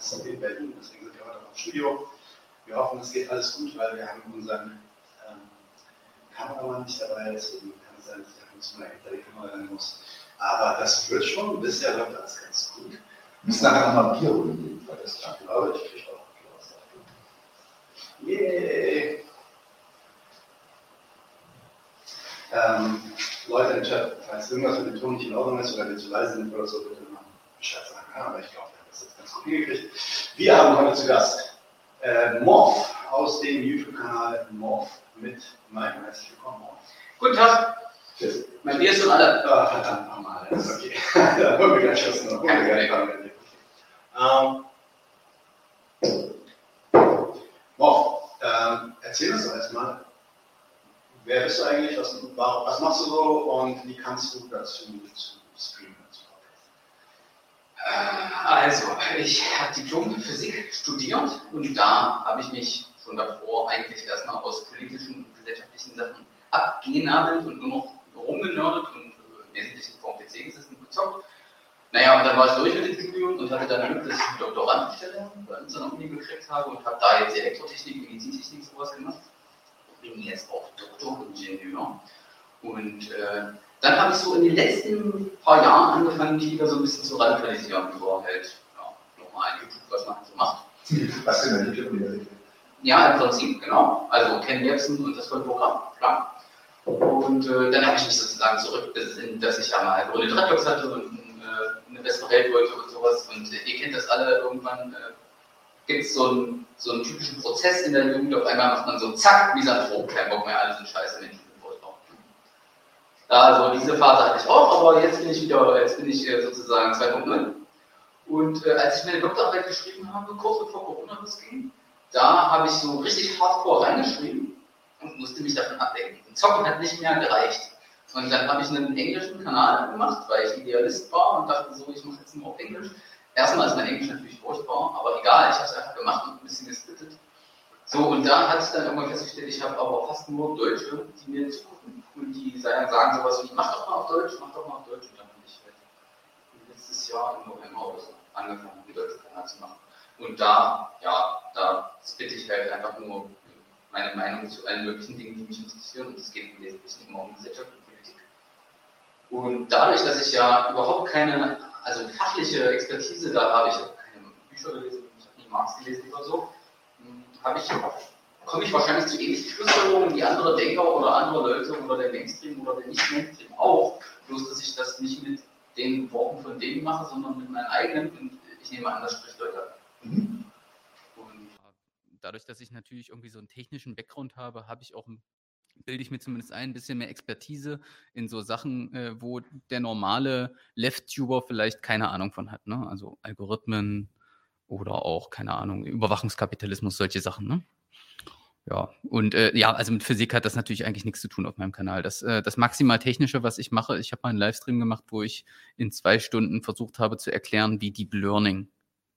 Gast in Berlin, deswegen sind wir heute auch im Studio. Wir hoffen, es geht alles gut, weil wir haben unseren ähm, Kameramann nicht dabei, deswegen kann es sein, dass er uns mal hinter die Kamera rein muss. Aber das wird schon, bisher läuft alles ganz gut. Wir müssen nachher nochmal ein Bier holen, weil das Ich glaube, ich kriege auch ein Bier aus Yay! Ähm, Leute im Chat, falls irgendwas mit dem Ton nicht in Ordnung ist oder wir zu leise sind oder so, bitte mal Bescheid sagen. Ja, aber ich glaube, das jetzt ganz gut hingekriegt. Wir haben heute zu Gast äh, Morph aus dem YouTube-Kanal Morph mit Mike. Herzlich willkommen, Morph. Guten Tag. Tschüss. Mein Bier ist schon alle. Ah, verdammt nochmal. Das ist okay. da holen wir gleich was noch. Holen wir gleich ähm, Morph, ähm, erzähl uns doch erstmal, wer bist du eigentlich, was, was, machst du so und wie kannst du dazu zu streamen? Äh, also, ich habe Diplom Physik studiert und da habe ich mich schon davor eigentlich erstmal aus politischen und gesellschaftlichen Sachen abgenabelt und nur noch rumgenördet und im Wesentlichen vor dem PC gesessen und gezockt. Naja, und dann war ich durch mit dem Studium und hatte dann Glück, dass ich eine Doktorandenstelle bei uns an der Uni gekriegt habe und habe da jetzt Elektrotechnik, Medizintechnik sowas gemacht. Bin jetzt auch Doktoringenieur. Und äh, dann habe ich so in den letzten paar Jahren angefangen, mich wieder so ein bisschen zu radikalisieren, über halt ja, normal YouTube, was man so macht. Was denn eine YouTube-Universität? Ja, im Prinzip, genau. Also Ken Jebsen und das Vollprogramm, klar. Und äh, dann habe ich mich sozusagen zurückbesinnt, dass ich ja mal ohne Dreadlocks hatte und äh, eine bessere Welt wollte und sowas. Und äh, ihr kennt das alle, irgendwann äh, gibt es so, ein, so einen typischen Prozess in der Jugend. Auf einmal macht man so zack, Misanthrop, kein Bock mehr, alles sind scheiße Menschen. Also diese Phase hatte ich auch, aber jetzt bin ich wieder, jetzt bin ich äh, sozusagen 2.0. Und äh, als ich meine Doktorarbeit geschrieben habe, kurz bevor Corona losging, da habe ich so richtig hardcore reingeschrieben und musste mich davon ablenken. Und Zocken hat nicht mehr gereicht. Und dann habe ich einen englischen Kanal gemacht, weil ich Idealist war und dachte so, ich mache jetzt nur auf Englisch. Erstmal ist mein Englisch natürlich furchtbar, aber egal, ich habe es einfach gemacht und ein bisschen gesplittet. So, und da hat sich dann irgendwann festgestellt, ich habe aber fast nur Deutsche, die mir zugucken und die sagen, sowas wie, mach doch mal auf Deutsch, mach doch mal auf Deutsch. Und dann habe ich halt letztes Jahr im November oder so angefangen, einen deutschen Kanal zu machen. Und da, ja, da bitte ich halt einfach nur meine Meinung zu allen möglichen Dingen, die mich interessieren. Und es geht im Wesentlichen immer um Gesellschaft und Politik. Und dadurch, dass ich ja überhaupt keine, also fachliche Expertise da habe, ich habe keine Bücher gelesen, ich habe nie Marx gelesen oder so, habe ich, komme ich wahrscheinlich zu ähnlichen Schlussfolgerungen wie andere Denker oder andere Leute oder der Mainstream oder der Nicht-Mainstream auch. Bloß, dass ich das nicht mit den Worten von denen mache, sondern mit meinen eigenen und ich nehme an, das spricht Leute mhm. dadurch, dass ich natürlich irgendwie so einen technischen Background habe, habe ich auch bilde ich mir zumindest ein, ein bisschen mehr Expertise in so Sachen, äh, wo der normale Left-Tuber vielleicht keine Ahnung von hat. Ne? Also Algorithmen, oder auch, keine Ahnung, Überwachungskapitalismus, solche Sachen, ne? Ja, und äh, ja, also mit Physik hat das natürlich eigentlich nichts zu tun auf meinem Kanal. Das, äh, das maximal Technische, was ich mache, ich habe mal einen Livestream gemacht, wo ich in zwei Stunden versucht habe zu erklären, wie Deep Learning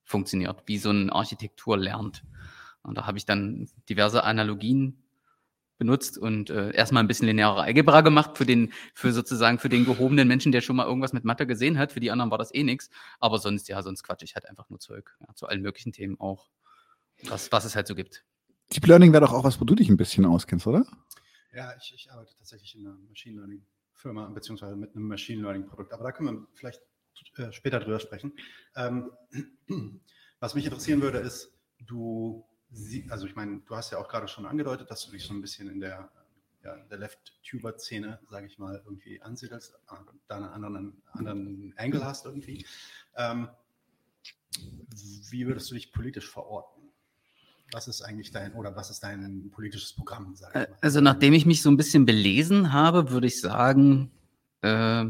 funktioniert, wie so eine Architektur lernt. Und da habe ich dann diverse Analogien benutzt und äh, erstmal ein bisschen lineare Algebra gemacht für den, für sozusagen für den gehobenen Menschen, der schon mal irgendwas mit Mathe gesehen hat. Für die anderen war das eh nichts. Aber sonst, ja, sonst quatsch ich halt einfach nur Zeug. Ja, zu allen möglichen Themen auch. Was, was es halt so gibt. Deep Learning wäre doch auch was, wo du dich ein bisschen auskennst, oder? Ja, ich, ich arbeite tatsächlich in einer Machine Learning Firma, beziehungsweise mit einem Machine Learning Produkt. Aber da können wir vielleicht äh, später drüber sprechen. Ähm, was mich interessieren würde, ist, du sie, also ich meine, du hast ja auch gerade schon angedeutet, dass du dich so ein bisschen in der, ja, der Left-Tuber-Szene, sage ich mal, irgendwie ansiedelst, da einen anderen, anderen Angle hast irgendwie. Ähm, wie würdest du dich politisch verorten? Was ist eigentlich dein oder was ist dein politisches Programm? Also nachdem ich mich so ein bisschen belesen habe, würde ich sagen, äh,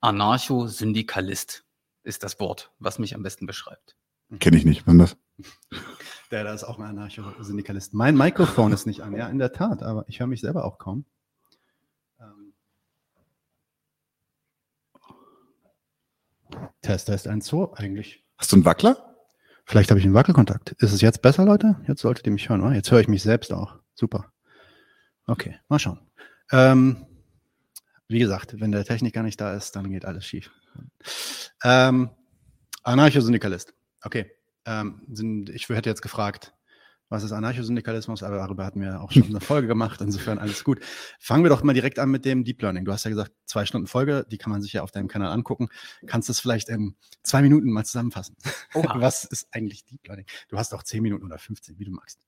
Anarcho-Syndikalist ist das Wort, was mich am besten beschreibt. Kenne ich nicht. Wann das? Der da ist auch ein Anarcho-Syndikalist. Mein Mikrofon ist nicht an, ja, in der Tat, aber ich höre mich selber auch kaum. Ähm. Test, Test, 1, 2 eigentlich. Hast du einen Wackler? Vielleicht habe ich einen Wackelkontakt. Ist es jetzt besser, Leute? Jetzt solltet ihr mich hören, oder? Jetzt höre ich mich selbst auch. Super. Okay, mal schauen. Ähm, Wie gesagt, wenn der Techniker nicht da ist, dann geht alles schief. Ähm, Anarchosyndikalist. Okay. Ähm, sind, ich hätte jetzt gefragt, was ist Anarchosyndikalismus, aber darüber hatten wir auch schon eine Folge gemacht, insofern alles gut. Fangen wir doch mal direkt an mit dem Deep Learning. Du hast ja gesagt, zwei Stunden Folge, die kann man sich ja auf deinem Kanal angucken. Kannst du es vielleicht in zwei Minuten mal zusammenfassen? Oha. Was ist eigentlich Deep Learning? Du hast auch zehn Minuten oder 15, wie du magst.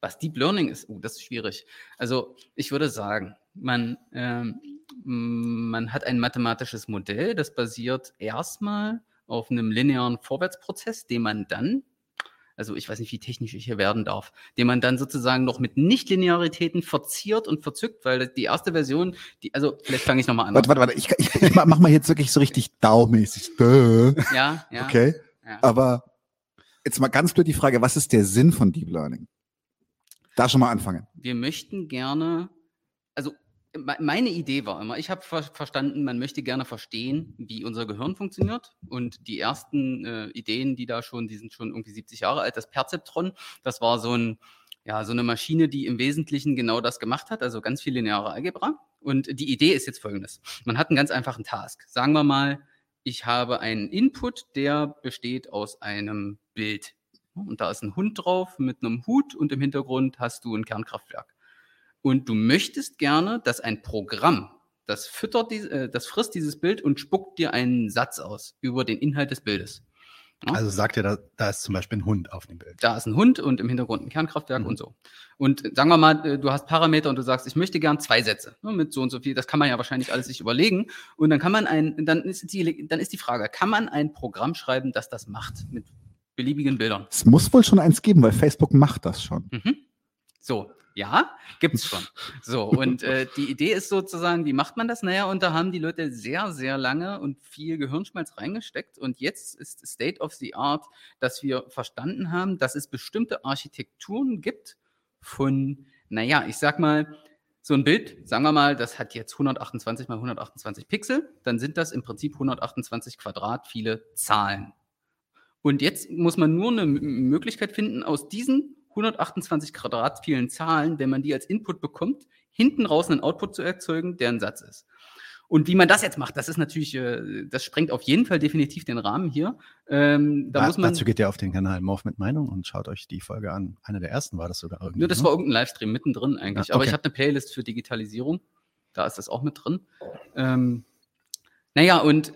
Was Deep Learning ist, oh, das ist schwierig. Also ich würde sagen, man, ähm, man hat ein mathematisches Modell, das basiert erstmal auf einem linearen Vorwärtsprozess, den man dann, also ich weiß nicht, wie technisch ich hier werden darf, den man dann sozusagen noch mit Nichtlinearitäten verziert und verzückt, weil die erste Version, die, also vielleicht fange ich nochmal an. Warte, warte, warte. Ich, ich, ich mach mal jetzt wirklich so richtig daumäßig. Ja, ja. Okay. ja. Aber jetzt mal ganz blöd die Frage, was ist der Sinn von Deep Learning? Da schon mal anfangen. wir möchten gerne, meine Idee war immer, ich habe ver verstanden, man möchte gerne verstehen, wie unser Gehirn funktioniert. Und die ersten äh, Ideen, die da schon, die sind schon irgendwie 70 Jahre alt, das Perzeptron, das war so ein, ja, so eine Maschine, die im Wesentlichen genau das gemacht hat, also ganz viel lineare Algebra. Und die Idee ist jetzt folgendes. Man hat einen ganz einfachen Task. Sagen wir mal, ich habe einen Input, der besteht aus einem Bild. Und da ist ein Hund drauf mit einem Hut und im Hintergrund hast du ein Kernkraftwerk. Und du möchtest gerne, dass ein Programm, das füttert, dies, äh, das frisst dieses Bild und spuckt dir einen Satz aus über den Inhalt des Bildes. Ja. Also sagt ihr, da, da ist zum Beispiel ein Hund auf dem Bild. Da ist ein Hund und im Hintergrund ein Kernkraftwerk Mhm. und so. Und sagen wir mal, äh, du hast Parameter und du sagst, ich möchte gern zwei Sätze ne, mit so und so viel. Das kann man ja wahrscheinlich alles sich überlegen. Und dann kann man ein, dann ist die, dann ist die Frage, kann man ein Programm schreiben, das das macht mit beliebigen Bildern? Es muss wohl schon eins geben, weil Facebook macht das schon. Mhm. So, ja, gibt's schon. So, und äh, die Idee ist sozusagen, wie macht man das? Naja, und da haben die Leute sehr, sehr lange und viel Gehirnschmalz reingesteckt. Und jetzt ist State of the Art, dass wir verstanden haben, dass es bestimmte Architekturen gibt von, naja, ich sag mal, so ein Bild, sagen wir mal, das hat jetzt 128 mal 128 Pixel, dann sind das im Prinzip 128 Quadrat viele Zahlen. Und jetzt muss man nur eine Möglichkeit finden, aus diesen 128 Quadrat vielen Zahlen, wenn man die als Input bekommt, hinten raus einen Output zu erzeugen, der ein Satz ist. Und wie man das jetzt macht, das ist natürlich, äh, das sprengt auf jeden Fall definitiv den Rahmen hier. Ähm, da Da- muss man, Dazu geht ihr auf den Kanal Morph mit Meinung und schaut euch die Folge an. Eine der ersten war das sogar irgendwie. ja, das ne? war irgendein Livestream mittendrin eigentlich. Ja, Aber okay. ich habe eine Playlist für Digitalisierung. Da ist das auch mit drin. Ähm, naja, und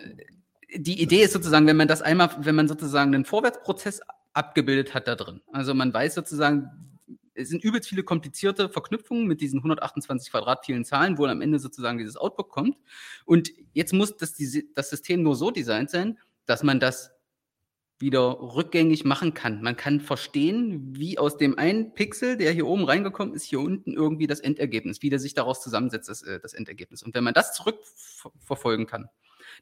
die Idee ist sozusagen, wenn man das einmal, wenn man sozusagen einen Vorwärtsprozess abgebildet hat da drin. Also man weiß sozusagen, es sind übelst viele komplizierte Verknüpfungen mit diesen 128 Quadrat vielen Zahlen, wo am Ende sozusagen dieses Output kommt. Und jetzt muss das, das System nur so designt sein, dass man das wieder rückgängig machen kann. Man kann verstehen, wie aus dem einen Pixel, der hier oben reingekommen ist, hier unten irgendwie das Endergebnis, wie der sich daraus zusammensetzt, das, äh, das Endergebnis. Und wenn man das zurückverfolgen kann,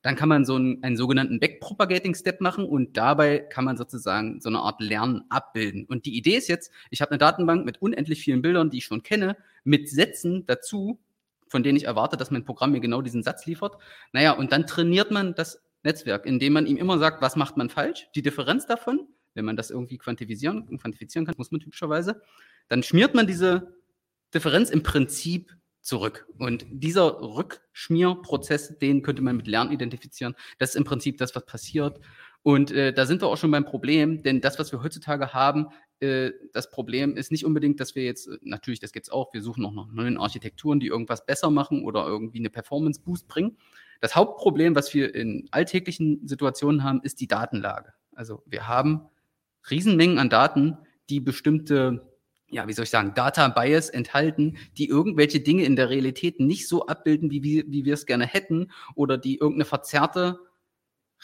dann kann man so einen, einen sogenannten Backpropagating-Step machen und dabei kann man sozusagen so eine Art Lernen abbilden. Und die Idee ist jetzt, ich habe eine Datenbank mit unendlich vielen Bildern, die ich schon kenne, mit Sätzen dazu, von denen ich erwarte, dass mein Programm mir genau diesen Satz liefert. Naja, und dann trainiert man das Netzwerk, indem man ihm immer sagt, was macht man falsch, die Differenz davon, wenn man das irgendwie quantifizieren, quantifizieren kann, muss man typischerweise, dann schmiert man diese Differenz im Prinzip zurück. Und dieser Rückschmierprozess, den könnte man mit Lernen identifizieren. Das ist im Prinzip das, was passiert. Und äh, da sind wir auch schon beim Problem, denn das, was wir heutzutage haben, äh, das Problem ist nicht unbedingt, dass wir jetzt, äh, natürlich, das gibt's auch, wir suchen auch nach neuen Architekturen, die irgendwas besser machen oder irgendwie eine Performance-Boost bringen. Das Hauptproblem, was wir in alltäglichen Situationen haben, ist die Datenlage. Also wir haben Riesenmengen an Daten, die bestimmte, ja, wie soll ich sagen, Data Bias enthalten, die irgendwelche Dinge in der Realität nicht so abbilden, wie wir, wie wir es gerne hätten, oder die irgendeine verzerrte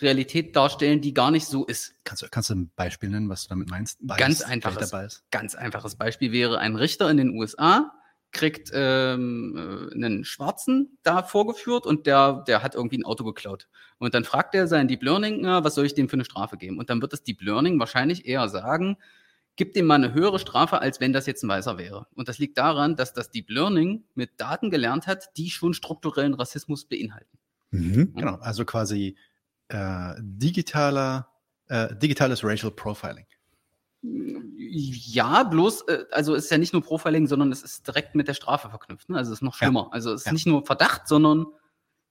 Realität darstellen, die gar nicht so ist. Kannst, du- kannst du ein Beispiel nennen, was du damit meinst? Ganz Bias, einfaches. welcher Bias? Ganz einfaches Beispiel wäre, ein Richter in den USA kriegt ähm, äh, einen Schwarzen da vorgeführt und der, der hat irgendwie ein Auto geklaut. Und dann fragt er sein Deep Learning, na, was soll ich dem für eine Strafe geben? Und dann wird das Deep Learning wahrscheinlich eher sagen, gib dem mal eine höhere Strafe, als wenn das jetzt ein Weißer wäre. Und das liegt daran, dass das Deep Learning mit Daten gelernt hat, die schon strukturellen Rassismus beinhalten. Mhm. Genau, also quasi äh, digitaler, äh, digitales Racial Profiling. Ja, bloß, äh, also es ist ja nicht nur Profiling, sondern es ist direkt mit der Strafe verknüpft. Ne? Also es ist noch Ja. schlimmer. Also es ist Ja. nicht nur Verdacht, sondern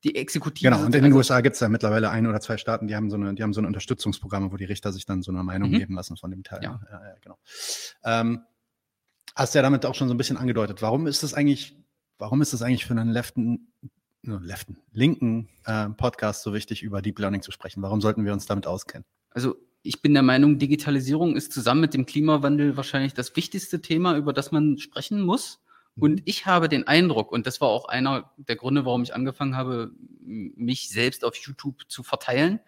die Exekutive. Genau, und in den also- USA gibt es ja mittlerweile ein oder zwei Staaten, die haben so eine, die haben so eine Unterstützungsprogramme, wo die Richter sich dann so eine Meinung Mhm. geben lassen von dem Teil. Ja. ja, ja genau. Ähm, hast ja damit auch schon so ein bisschen angedeutet. Warum ist das eigentlich, warum ist das eigentlich für einen Leften, nur Leften, linken äh, Podcast so wichtig, über Deep Learning zu sprechen? Warum sollten wir uns damit auskennen? Also ich bin der Meinung, Digitalisierung ist zusammen mit dem Klimawandel wahrscheinlich das wichtigste Thema, über das man sprechen muss. Und ich habe den Eindruck, und das war auch einer der Gründe, warum ich angefangen habe, mich selbst auf YouTube zu verteilen,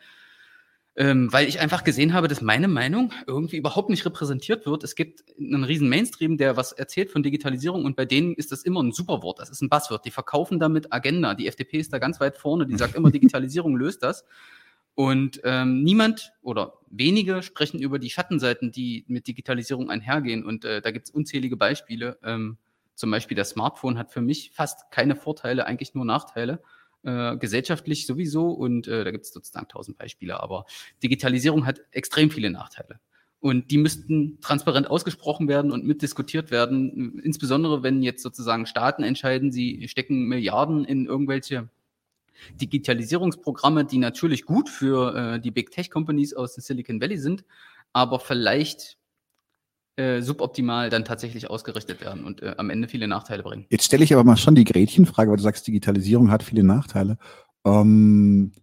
ähm, weil ich einfach gesehen habe, dass meine Meinung irgendwie überhaupt nicht repräsentiert wird. Es gibt einen riesen Mainstream, der was erzählt von Digitalisierung und bei denen ist das immer ein Superwort. Das ist ein Buzzword. Die verkaufen damit Agenda. Die FDP ist da ganz weit vorne. Die sagt immer, Digitalisierung löst das. Und ähm, niemand oder wenige sprechen über die Schattenseiten, die mit Digitalisierung einhergehen. Und äh, da gibt es unzählige Beispiele. Ähm, zum Beispiel das Smartphone hat für mich fast keine Vorteile, eigentlich nur Nachteile. Äh, gesellschaftlich sowieso und äh, da gibt es sozusagen tausend Beispiele, aber Digitalisierung hat extrem viele Nachteile. Und die müssten transparent ausgesprochen werden und mitdiskutiert werden, insbesondere wenn jetzt sozusagen Staaten entscheiden, sie stecken Milliarden in irgendwelche Digitalisierungsprogramme, die natürlich gut für äh, die Big Tech Companies aus dem Silicon Valley sind, aber vielleicht äh, suboptimal dann tatsächlich ausgerichtet werden und äh, am Ende viele Nachteile bringen. Jetzt stelle ich aber mal schon die Gretchenfrage, weil du sagst, Digitalisierung hat viele Nachteile. Ähm,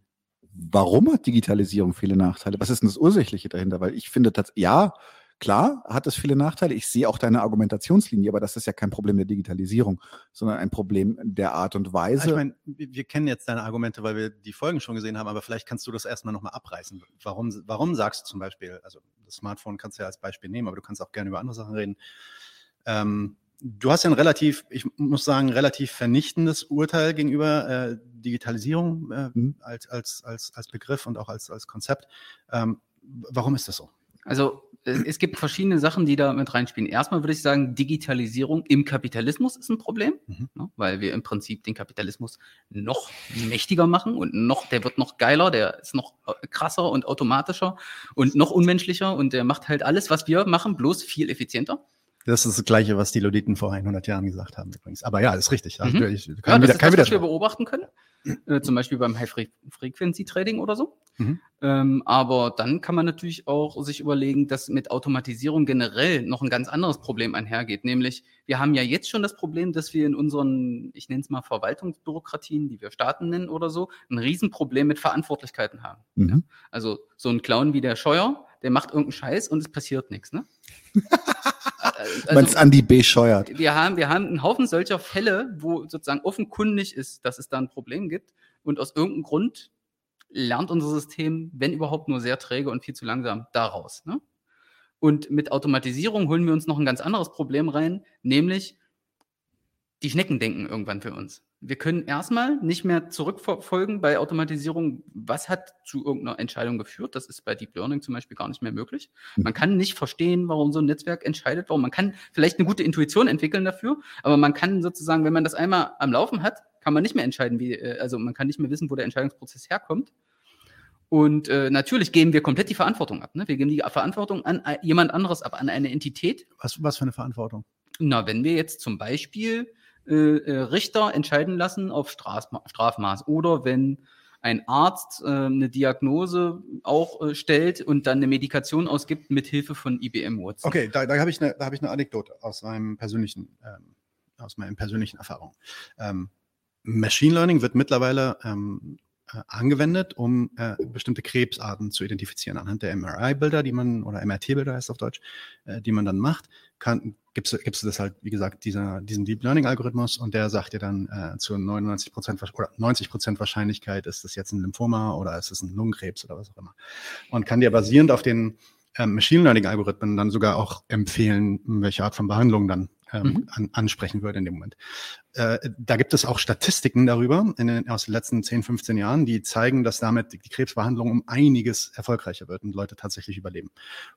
warum hat Digitalisierung viele Nachteile? Was ist denn das Ursächliche dahinter? Weil ich finde, tats- ja, klar hat es viele Nachteile. Ich sehe auch deine Argumentationslinie, aber das ist ja kein Problem der Digitalisierung, sondern ein Problem der Art und Weise. Ich meine, wir wir kennen jetzt deine Argumente, weil wir die Folgen schon gesehen haben, aber vielleicht kannst du das erstmal nochmal abreißen. Warum, warum sagst du zum Beispiel, also das Smartphone kannst du ja als Beispiel nehmen, aber du kannst auch gerne über andere Sachen reden. Ähm, du hast ja ein relativ, ich muss sagen, relativ vernichtendes Urteil gegenüber äh, Digitalisierung äh, Mhm. als, als, als, als Begriff und auch als, als Konzept. Ähm, warum ist das so? Also äh, es gibt verschiedene Sachen, die da mit reinspielen. Erstmal würde ich sagen, Digitalisierung im Kapitalismus ist ein Problem, Mhm. ne, weil wir im Prinzip den Kapitalismus noch mächtiger machen und noch, der wird noch geiler, der ist noch äh, krasser und automatischer und noch unmenschlicher und der macht halt alles, was wir machen, bloß viel effizienter. Das ist das Gleiche, was die Luditen vor 100 Jahren gesagt haben übrigens. Aber ja, ist richtig. Also, Mhm. ich, Ja, kann das wieder, ist kann das, was wir beobachten können. Äh, zum Beispiel beim High-Frequency-Trading oder so. Mhm. Ähm, aber dann kann man natürlich auch sich überlegen, dass mit Automatisierung generell noch ein ganz anderes Problem einhergeht. Nämlich, wir haben ja jetzt schon das Problem, dass wir in unseren, ich nenne es mal Verwaltungsbürokratien, die wir Staaten nennen oder so, ein Riesenproblem mit Verantwortlichkeiten haben. Mhm. Also so ein Clown wie der Scheuer, der macht irgendeinen Scheiß und es passiert nichts. Ne? Also- Meinst Andi B. scheuert. wir haben, wir haben einen Haufen solcher Fälle, wo sozusagen offenkundig ist, dass es da ein Problem gibt. Und aus irgendeinem Grund lernt unser System, wenn überhaupt nur sehr träge und viel zu langsam, daraus. Ne? Und mit Automatisierung holen wir uns noch ein ganz anderes Problem rein, nämlich die Schnecken denken irgendwann für uns. Wir können erstmal nicht mehr zurückverfolgen bei Automatisierung, was hat zu irgendeiner Entscheidung geführt. Das ist bei Deep Learning zum Beispiel gar nicht mehr möglich. Man kann nicht verstehen, warum so ein Netzwerk entscheidet, warum man kann vielleicht eine gute Intuition entwickeln dafür, aber man kann sozusagen, wenn man das einmal am Laufen hat, kann man nicht mehr entscheiden, wie, äh, also man kann nicht mehr wissen, wo der Entscheidungsprozess herkommt. Und äh, natürlich geben wir komplett die Verantwortung ab. Ne? Wir geben die Verantwortung an äh, jemand anderes ab, an eine Entität. was, was für eine Verantwortung? Na, wenn wir jetzt zum Beispiel Richter entscheiden lassen auf Strafma Strafmaß oder wenn ein Arzt äh, eine Diagnose auch äh, stellt und dann eine Medikation ausgibt mit Hilfe von IBM Watson. Okay, da, da habe ich, hab ich eine Anekdote aus meinem persönlichen, ähm, aus meinen persönlichen Erfahrungen. Ähm, Machine Learning wird mittlerweile ähm, äh, angewendet, um äh, bestimmte Krebsarten zu identifizieren. Anhand der MRI-Bilder, die man, oder MRT-Bilder heißt auf Deutsch, äh, die man dann macht, kann, gibst, du- gibst du das halt, wie gesagt, dieser, diesen Deep Learning-Algorithmus und der sagt dir dann äh, zu 99 Prozent oder 90 Prozent Wahrscheinlichkeit, ist das jetzt ein Lymphoma oder ist es ein Lungenkrebs oder was auch immer. Und kann dir basierend auf den ähm, Machine Learning-Algorithmen dann sogar auch empfehlen, welche Art von Behandlung dann ähm, Mhm. an, ansprechen würde in dem Moment. Äh, da gibt es auch Statistiken darüber in den, aus den letzten 10, 15 Jahren, die zeigen, dass damit die, Krebsbehandlung um einiges erfolgreicher wird und Leute tatsächlich überleben.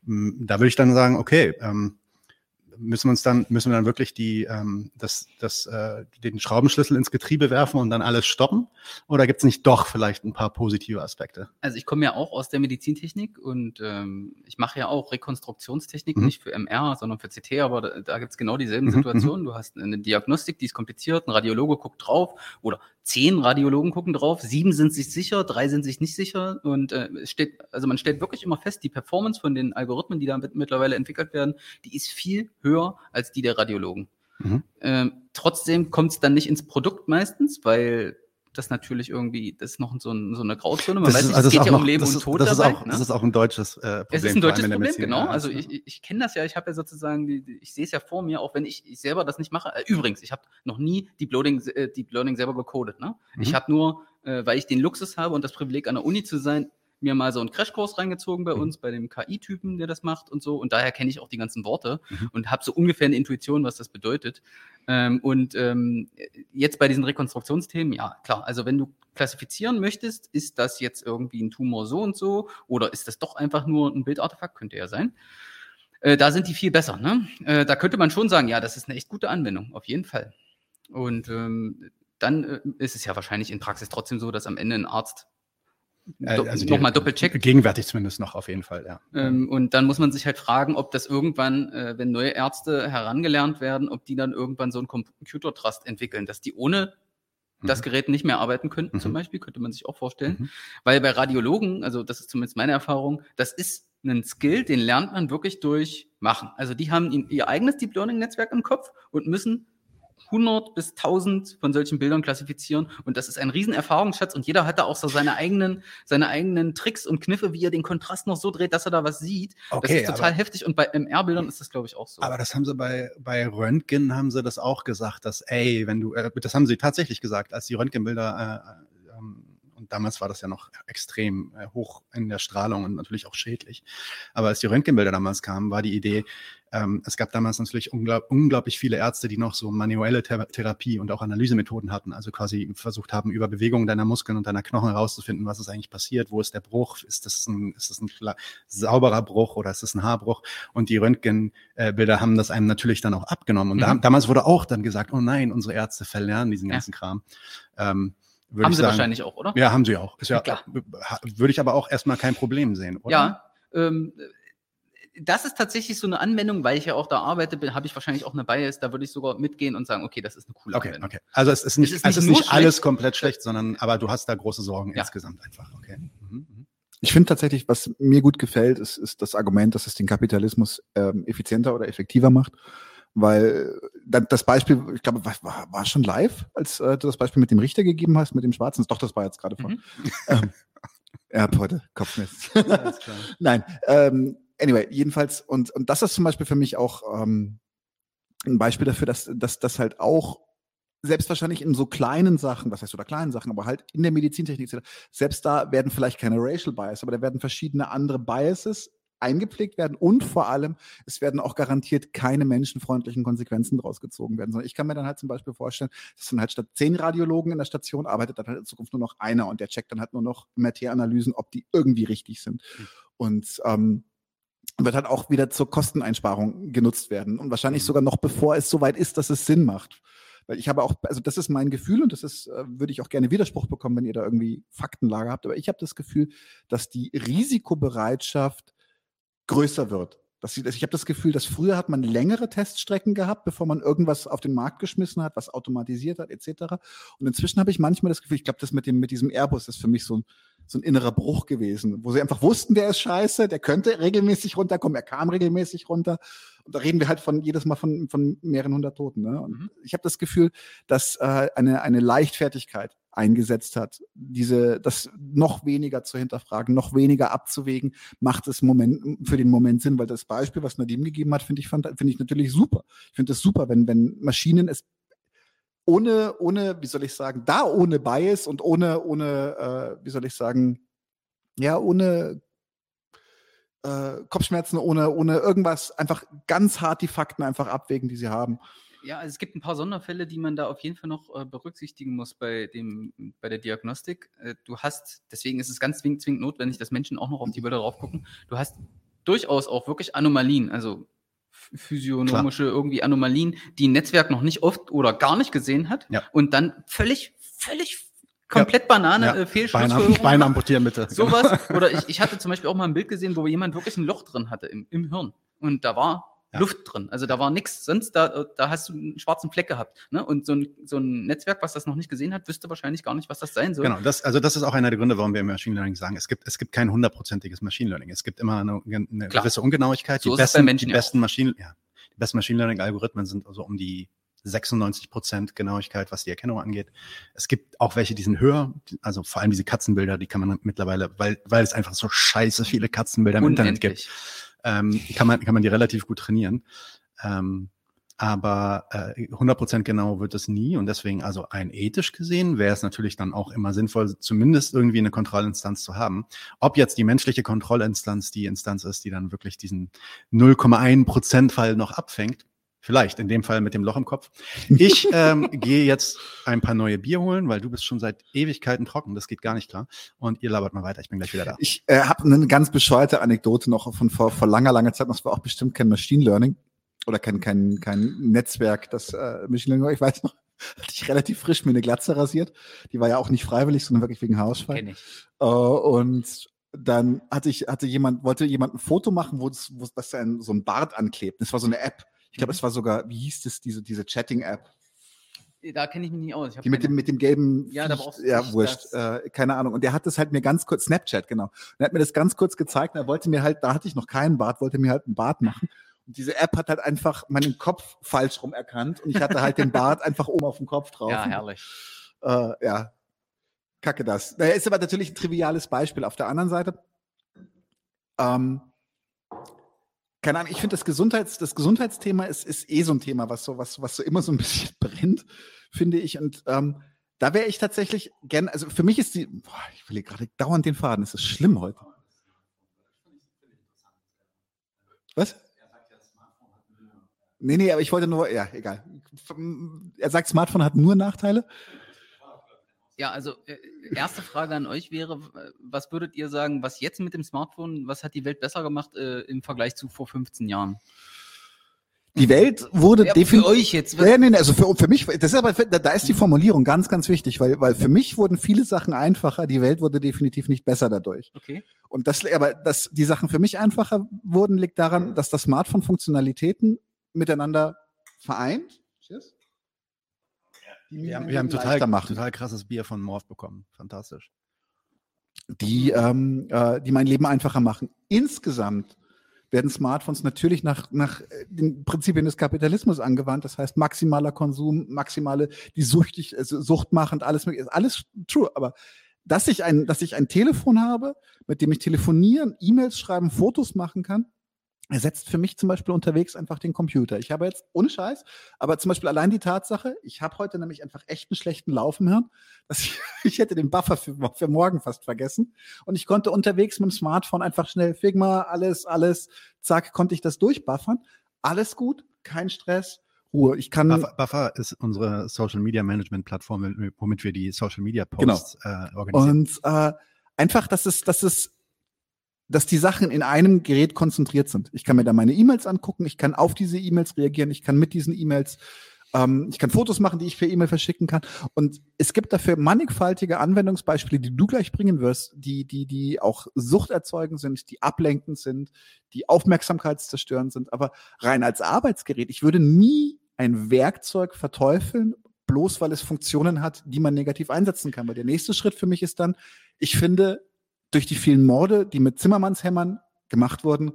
Mm, Da würde ich dann sagen, okay, ähm, müssen wir uns dann, müssen wir dann wirklich die, ähm, das, das, äh, den Schraubenschlüssel ins Getriebe werfen und dann alles stoppen? Oder gibt es nicht doch vielleicht ein paar positive Aspekte? Also ich komme ja auch aus der Medizintechnik und ähm, ich mache ja auch Rekonstruktionstechnik, Mhm. nicht für MR, sondern für CT, aber da, da gibt es genau dieselben Mhm, Situationen. Du hast eine Diagnostik, die ist kompliziert, ein Radiologe guckt drauf oder zehn Radiologen gucken drauf, sieben sind sich sicher, drei sind sich nicht sicher und äh, es steht, also man stellt wirklich immer fest, die Performance von den Algorithmen, die da mit, mittlerweile entwickelt werden, die ist viel höher als die der Radiologen. Mhm. Ähm, trotzdem kommt es dann nicht ins Produkt meistens, weil das natürlich irgendwie, das ist noch so, ein, so eine Grauzone. Man Das weiß ist- nicht, also es geht ist ja auch um noch- Leben das und ist- Tod das ist dabei. auch, ne? Das ist auch ein deutsches äh, Problem. Es ist ein deutsches Problem, Medizin, genau. ja. Also ich, ich, ich kenne das ja, ich habe ja sozusagen, die, ich sehe es ja vor mir, auch wenn ich, ich selber das nicht mache. Äh, übrigens, ich habe noch nie Deep Learning, äh, Deep Learning selber gecodet. Ne? Ich Mhm. habe nur, äh, weil ich den Luxus habe und das Privileg an der Uni zu sein, mir mal so einen Crashkurs reingezogen bei Mhm. uns, bei dem KI-Typen, der das macht und so. Und daher kenne ich auch die ganzen Worte Mhm. und habe so ungefähr eine Intuition, was das bedeutet. Ähm, und ähm, jetzt bei diesen Rekonstruktionsthemen, ja, klar. Also wenn du klassifizieren möchtest, ist das jetzt irgendwie ein Tumor so und so oder ist das doch einfach nur ein Bildartefakt? Könnte ja sein. Äh, da sind die viel besser. Ne? Äh, da könnte man schon sagen, ja, das ist eine echt gute Anwendung, auf jeden Fall. Und ähm, dann äh, ist es ja wahrscheinlich in Praxis trotzdem so, dass am Ende ein Arzt do also nochmal doppelt checkt. Gegenwärtig zumindest noch auf jeden Fall, ja. Ähm, und dann muss man sich halt fragen, ob das irgendwann, äh, wenn neue Ärzte herangelernt werden, ob die dann irgendwann so einen Computer-Trust entwickeln, dass die ohne das Mhm. Gerät nicht mehr arbeiten könnten, zum Mhm. Beispiel, könnte man sich auch vorstellen. Mhm. Weil bei Radiologen, also das ist zumindest meine Erfahrung, das ist ein Skill, den lernt man wirklich durch Machen. Also die haben ihr eigenes Deep Learning Netzwerk im Kopf und müssen 100 bis 1000 von solchen Bildern klassifizieren und das ist ein riesen Erfahrungsschatz und jeder hat da auch so seine eigenen, seine eigenen Tricks und Kniffe, wie er den Kontrast noch so dreht, dass er da was sieht. das Okay, ist total aber, heftig und bei MR-Bildern ist das, glaube ich, auch so. aber das haben sie bei, bei Röntgen haben sie das auch gesagt, dass, ey, wenn du, äh, das haben sie tatsächlich gesagt, als die Röntgenbilder, äh, ähm, und damals war das ja noch extrem äh, hoch in der Strahlung und natürlich auch schädlich. Aber als die Röntgenbilder damals kamen, war die Idee, ähm, es gab damals natürlich unglaub, unglaublich viele Ärzte, die noch so manuelle Thera- Therapie und auch Analysemethoden hatten, also quasi versucht haben, über Bewegungen deiner Muskeln und deiner Knochen herauszufinden, was ist eigentlich passiert, wo ist der Bruch, ist das ein, ist das ein sauberer Bruch oder ist das ein Haarbruch? Und die Röntgenbilder haben das einem natürlich dann auch abgenommen. Und da, Mhm. damals wurde auch dann gesagt, oh nein, unsere Ärzte verlernen diesen Ja. ganzen Kram. Ähm, Haben sie sagen, wahrscheinlich auch, oder? Ja, haben sie auch. Ist ja, Ja, Würde ich aber auch erstmal kein Problem sehen, oder? Ja, ähm, das ist tatsächlich so eine Anwendung, weil ich ja auch da arbeite, bin- habe ich wahrscheinlich auch eine Bias, da würde ich sogar mitgehen und sagen, okay, das ist eine coole Okay, Anwendung. okay. Also es ist nicht, Es ist es ist nicht nicht, alles schlecht. komplett schlecht, sondern aber du hast da große Sorgen Ja. insgesamt einfach. Okay. Mhm, mhm. Ich finde tatsächlich, was mir gut gefällt, ist, ist das Argument, dass es den Kapitalismus ähm, effizienter oder effektiver macht. Weil dann das Beispiel, ich glaube, war, war, schon live, als äh, du das Beispiel mit dem Richter gegeben hast, mit dem Schwarzen. Doch, das war jetzt gerade von. Mhm. Ähm, er hat heute Kopfschmerz. Alles klar. Nein, ähm, anyway, jedenfalls, und, und das ist zum Beispiel für mich auch ähm, ein Beispiel dafür, dass, dass das halt auch selbst wahrscheinlich in so kleinen Sachen, was heißt oder kleinen Sachen, aber halt in der Medizintechnik, selbst da werden vielleicht keine Racial Bias, aber da werden verschiedene andere Biases eingepflegt werden und vor allem, es werden auch garantiert keine menschenfreundlichen Konsequenzen daraus gezogen werden, sondern ich kann mir dann halt zum Beispiel vorstellen, dass dann halt statt zehn Radiologen in der Station arbeitet dann halt in Zukunft nur noch einer und der checkt dann halt nur noch MRT-Analysen, ob die irgendwie richtig sind. Und ähm, wird halt auch wieder zur Kosteneinsparung genutzt werden und wahrscheinlich Mhm. sogar noch bevor es soweit ist, dass es Sinn macht. Weil ich habe auch, also das ist mein Gefühl und das ist, äh, würde ich auch gerne Widerspruch bekommen, wenn ihr da irgendwie Faktenlage habt, aber ich habe das Gefühl, dass die Risikobereitschaft größer wird. Dass ich habe das Gefühl, dass früher hat man längere Teststrecken gehabt, bevor man irgendwas auf den Markt geschmissen hat, was automatisiert hat, etc. Und inzwischen habe ich manchmal das Gefühl, ich glaube, das mit dem mit diesem Airbus ist für mich so ein, so ein innerer Bruch gewesen, wo sie einfach wussten, der ist scheiße, der könnte regelmäßig runterkommen, er kam regelmäßig runter. Und da reden wir halt von jedes Mal von, von mehreren hundert Toten. Ne? Und Mhm. ich habe das Gefühl, dass äh, eine, eine Leichtfertigkeit eingesetzt hat, diese, das noch weniger zu hinterfragen, noch weniger abzuwägen, macht es Moment, für den Moment Sinn, weil das Beispiel, was Nadim gegeben hat, finde ich, fand- ich natürlich super. Ich finde es super, wenn, wenn Maschinen es ohne, ohne, wie soll ich sagen, da ohne Bias und ohne, ohne, äh, wie soll ich sagen, ja, ohne äh, Kopfschmerzen, ohne, ohne irgendwas, einfach ganz hart die Fakten einfach abwägen, die sie haben. Ja, also es gibt ein paar Sonderfälle, die man da auf jeden Fall noch äh, berücksichtigen muss bei, dem, bei der Diagnostik. Äh, du hast, deswegen ist es ganz zwingend, zwingend notwendig, dass Menschen auch noch auf die Bilder drauf gucken. Du hast durchaus auch wirklich Anomalien, also ph- physiognomische irgendwie Anomalien, die ein Netzwerk noch nicht oft oder gar nicht gesehen hat Ja. und dann völlig, völlig komplett Banane Ja. äh, Bein, Fehlschlussfolgerungen am- Bein macht. amputieren bitte. Sowas. Oder ich, ich hatte zum Beispiel auch mal ein Bild gesehen, wo jemand wirklich ein Loch drin hatte im, im Hirn. Und da war Ja. Luft drin. Also da war nichts. Sonst, da, da hast du einen schwarzen Fleck gehabt. Ne? Und so ein, so ein Netzwerk, was das noch nicht gesehen hat, wüsste wahrscheinlich gar nicht, was das sein soll. Genau, das, also das ist auch einer der Gründe, warum wir im Machine Learning sagen, es gibt, es gibt kein hundertprozentiges Machine Learning. Es gibt immer eine, eine gewisse Ungenauigkeit. So die besten, Menschen die ja besten Machine, ja, die besten Machine Learning Algorithmen sind also um die 96 Prozent Genauigkeit, was die Erkennung angeht. Es gibt auch welche, die sind höher, also vor allem diese Katzenbilder, die kann man mittlerweile, weil, weil es einfach so scheiße viele Katzenbilder im Internet gibt, Unendlich. Ähm, kann man, kann man die relativ gut trainieren. Ähm, aber äh, 100% genau wird es nie und deswegen also rein ethisch gesehen wäre es natürlich dann auch immer sinnvoll, zumindest irgendwie eine Kontrollinstanz zu haben. Ob jetzt die menschliche Kontrollinstanz die Instanz ist, die dann wirklich diesen 0,1% Fall noch abfängt, vielleicht in dem Fall mit dem Loch im Kopf. Ich ähm, gehe jetzt ein paar neue Bier holen, weil du bist schon seit Ewigkeiten trocken, das geht gar nicht klar. Und ihr labert mal weiter, ich bin gleich wieder da. Ich äh, habe eine ganz bescheuerte Anekdote noch von vor, vor langer, langer Zeit. Das war auch bestimmt kein Machine Learning oder kein, kein, kein Netzwerk, das äh, Machine Learning war. Ich weiß noch, hatte ich relativ frisch mir eine Glatze rasiert. Die war ja auch nicht freiwillig, sondern wirklich wegen Haarausfall. Kenn ich. Äh, und dann hatte ich, hatte jemand, wollte jemand ein Foto machen, wo das, wo das ein, so ein Bart anklebt. Das war so eine App. Ich glaube, es war sogar, wie hieß das, diese, diese Chatting-App? Da kenne ich mich nicht aus. Die mit dem, mit dem gelben, Ja, da brauchst du ja, wurscht, äh, keine Ahnung. Und der hat das halt mir ganz kurz, Snapchat, genau. Und er hat mir das ganz kurz gezeigt, und er wollte mir halt, da hatte ich noch keinen Bart, wollte mir halt einen Bart machen. Und diese App hat halt einfach meinen Kopf falsch rum erkannt und ich hatte halt den Bart einfach oben auf dem Kopf drauf. ja, herrlich. Äh, ja. Kacke das. Naja, ist aber natürlich ein triviales Beispiel. Auf der anderen Seite, ähm, keine Ahnung, ich finde das Gesundheits, das Gesundheitsthema ist, ist eh so ein Thema, was so, was, was so immer so ein bisschen brennt, finde ich. Und ähm, da wäre ich tatsächlich gern, also für mich ist die, boah, ich will hier gerade dauernd den Faden, es ist schlimm heute. Was? Nee, nee, aber ich wollte nur, ja, egal. Er sagt, Smartphone hat nur Nachteile. Ja, also äh, erste Frage an euch wäre, äh, was würdet ihr sagen, was jetzt mit dem Smartphone, was hat die Welt besser gemacht äh, im Vergleich zu vor 15 Jahren? Die Welt wurde Ja, für definitiv. euch jetzt. Ja, nee, nee, also für, für mich, das ist aber, da da ist die Formulierung ganz, ganz wichtig, weil, weil für mich wurden viele Sachen einfacher, die Welt wurde definitiv nicht besser dadurch. okay. Und das, aber dass die Sachen für mich einfacher wurden, liegt daran, dass das Smartphone Funktionalitäten miteinander vereint. Cheers. Wir haben, wir haben total, total krasses Bier von Morph bekommen. Fantastisch. die, ähm, äh, die mein Leben einfacher machen. Insgesamt werden Smartphones natürlich nach, nach äh, den Prinzipien des Kapitalismus angewandt. Das heißt, maximaler Konsum, maximale, die süchtig, also suchtmachend, alles mögliche, ist alles true. Aber dass ich ein, dass ich ein Telefon habe, mit dem ich telefonieren, E-Mails schreiben, Fotos machen kann, ersetzt für mich zum Beispiel unterwegs einfach den Computer. Ich habe jetzt, ohne Scheiß, aber zum Beispiel allein die Tatsache, ich habe heute nämlich einfach echt einen schlechten Lauf im Hirn, dass ich, ich hätte den Buffer für, für morgen fast vergessen und ich konnte unterwegs mit dem Smartphone einfach schnell Figma, alles, alles, zack, konnte ich das durchbuffern. Alles gut, kein Stress, Ruhe. Ich kann, Buffer, Buffer ist unsere Social Media Management Plattform, womit wir die Social Media Posts äh, organisieren. Und äh, einfach, dass es, dass es, dass die Sachen in einem Gerät konzentriert sind. Ich kann mir da meine E-Mails angucken, ich kann auf diese E-Mails reagieren, ich kann mit diesen E-Mails, ähm, ich kann Fotos machen, die ich per E-Mail verschicken kann. Und es gibt dafür mannigfaltige Anwendungsbeispiele, die du gleich bringen wirst, die, die, die auch suchterzeugend sind, die ablenkend sind, die aufmerksamkeitszerstörend sind. Aber rein als Arbeitsgerät, ich würde nie ein Werkzeug verteufeln, bloß weil es Funktionen hat, die man negativ einsetzen kann. Weil der nächste Schritt für mich ist dann, ich finde, durch die vielen Morde, die mit Zimmermannshämmern gemacht wurden,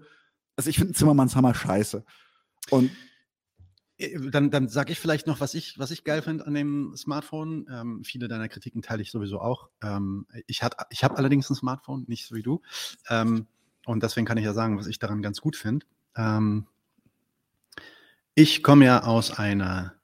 also ich finde Zimmermannshammer scheiße. Und Äh, Dann, dann sage ich vielleicht noch, was ich, was ich geil finde an dem Smartphone. Ähm, viele deiner Kritiken teile ich sowieso auch. Ähm, ich hat, ich habe allerdings ein Smartphone, nicht so wie du. Ähm, und deswegen kann ich ja sagen, was ich daran ganz gut finde. Ähm, ich komme ja aus einer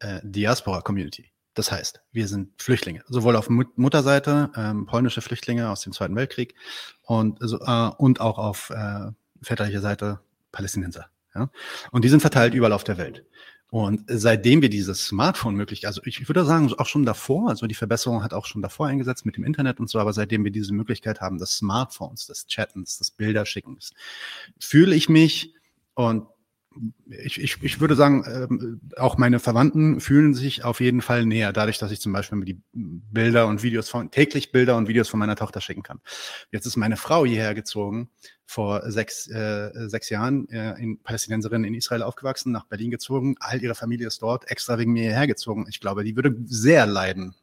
äh, Diaspora-Community. Das heißt, wir sind Flüchtlinge, sowohl auf Mut Mutterseite, ähm, polnische Flüchtlinge aus dem Zweiten Weltkrieg und, äh, und auch auf äh, väterlicher Seite Palästinenser. Ja? Und die sind verteilt überall auf der Welt. Und seitdem wir dieses Smartphone möglich, also ich würde sagen, auch schon davor, also die Verbesserung hat auch schon davor eingesetzt mit dem Internet und so, aber seitdem wir diese Möglichkeit haben, des Smartphones, des Chattens, des Bilderschickens, fühle ich mich und ich, ich, ich würde sagen, ähm, auch meine Verwandten fühlen sich auf jeden Fall näher, dadurch, dass ich zum Beispiel die Bilder und Videos von, täglich Bilder und Videos von meiner Tochter schicken kann. Jetzt ist meine Frau hierher gezogen, vor sechs, äh, sechs Jahren, äh, in Palästinenserin in Israel aufgewachsen, nach Berlin gezogen, all ihre Familie ist dort, extra wegen mir hierher gezogen. Ich glaube, die würde sehr leiden,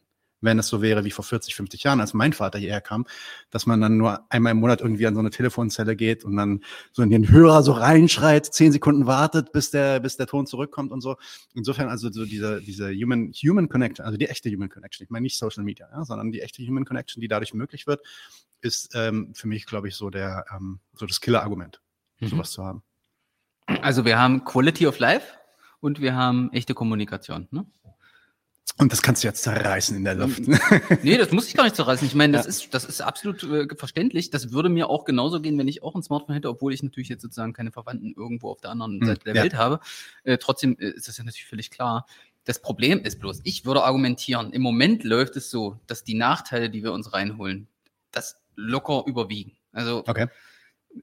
wenn es so wäre wie vor 40, 50 Jahren, als mein Vater hierher kam, dass man dann nur einmal im Monat irgendwie an so eine Telefonzelle geht und dann so in den Hörer so reinschreit, zehn Sekunden wartet, bis der, bis der Ton zurückkommt und so. Insofern also so diese, diese Human, Human Connection, also die echte Human Connection, ich meine nicht Social Media, ja, sondern die echte Human Connection, die dadurch möglich wird, ist ähm, für mich, glaube ich, so der, ähm, so das Killer-Argument, Mhm. sowas zu haben. Also wir haben Quality of Life und wir haben echte Kommunikation. Ne? Und das kannst du jetzt zerreißen in der Luft. Nee, das muss ich gar nicht zerreißen. Ich meine, das, Ja. ist, das ist absolut äh, verständlich. Das würde mir auch genauso gehen, wenn ich auch ein Smartphone hätte, obwohl ich natürlich jetzt sozusagen keine Verwandten irgendwo auf der anderen Hm, Seite der ja. Welt habe. Äh, trotzdem äh, ist das ja natürlich völlig klar. Das Problem ist bloß, ich würde argumentieren, im Moment läuft es so, dass die Nachteile, die wir uns reinholen, das locker überwiegen. Also Okay.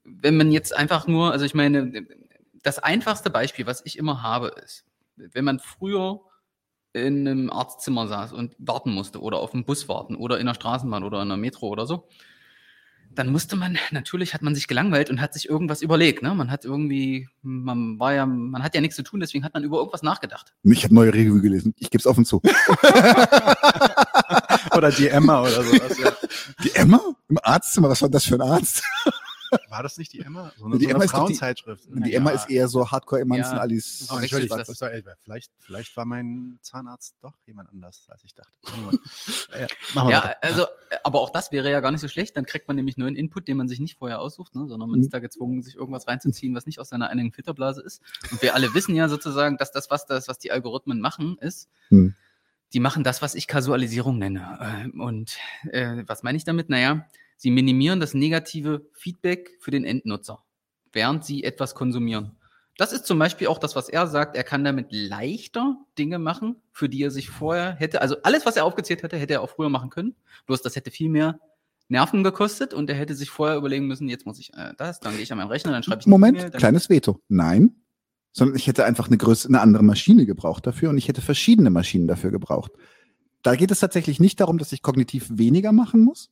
wenn man jetzt einfach nur, also ich meine, das einfachste Beispiel, was ich immer habe, ist, wenn man früher in einem Arztzimmer saß und warten musste oder auf dem Bus warten oder in der Straßenbahn oder in der Metro oder so, dann musste man, natürlich hat man sich gelangweilt und hat sich irgendwas überlegt. Ne? Man hat irgendwie, man war ja, man hat ja nichts zu tun, deswegen hat man über irgendwas nachgedacht. Ich habe neue Review gelesen. Ich gebe es offen zu. oder die Emma oder sowas. Ja. Die Emma im Arztzimmer, was war das für ein Arzt? War das nicht die Emma? So eine, Die so Emma eine ist doch die-. Die Emma ist eher so Hardcore Emanzen Ja. Alice. Oh, wechselt das das- war, ey, vielleicht, vielleicht war mein Zahnarzt doch jemand anders, als ich dachte. Ja, machen wir Ja, weiter. also, äh, aber auch das wäre ja gar nicht so schlecht. Dann kriegt man nämlich neuen Input, den man sich nicht vorher aussucht, ne? sondern man Mhm. ist da gezwungen, sich irgendwas reinzuziehen, was nicht aus seiner eigenen Filterblase ist. Und wir alle wissen ja sozusagen, dass das, was das, was die Algorithmen machen, ist, Mhm. die machen das, was ich Kasualisierung nenne. Ähm, Und äh, was meine ich damit? Naja, sie minimieren das negative Feedback für den Endnutzer, während sie etwas konsumieren. Das ist zum Beispiel auch das, was er sagt. Er kann damit leichter Dinge machen, für die er sich vorher hätte. Also alles, was er aufgezählt hätte, hätte er auch früher machen können. Bloß das hätte viel mehr Nerven gekostet und er hätte sich vorher überlegen müssen, jetzt muss ich äh, das, dann gehe ich an meinen Rechner, dann schreibe ich Moment, dann- kleines Veto. Nein. Sondern ich hätte einfach eine größere, eine andere Maschine gebraucht dafür und ich hätte verschiedene Maschinen dafür gebraucht. Da geht es tatsächlich nicht darum, dass ich kognitiv weniger machen muss,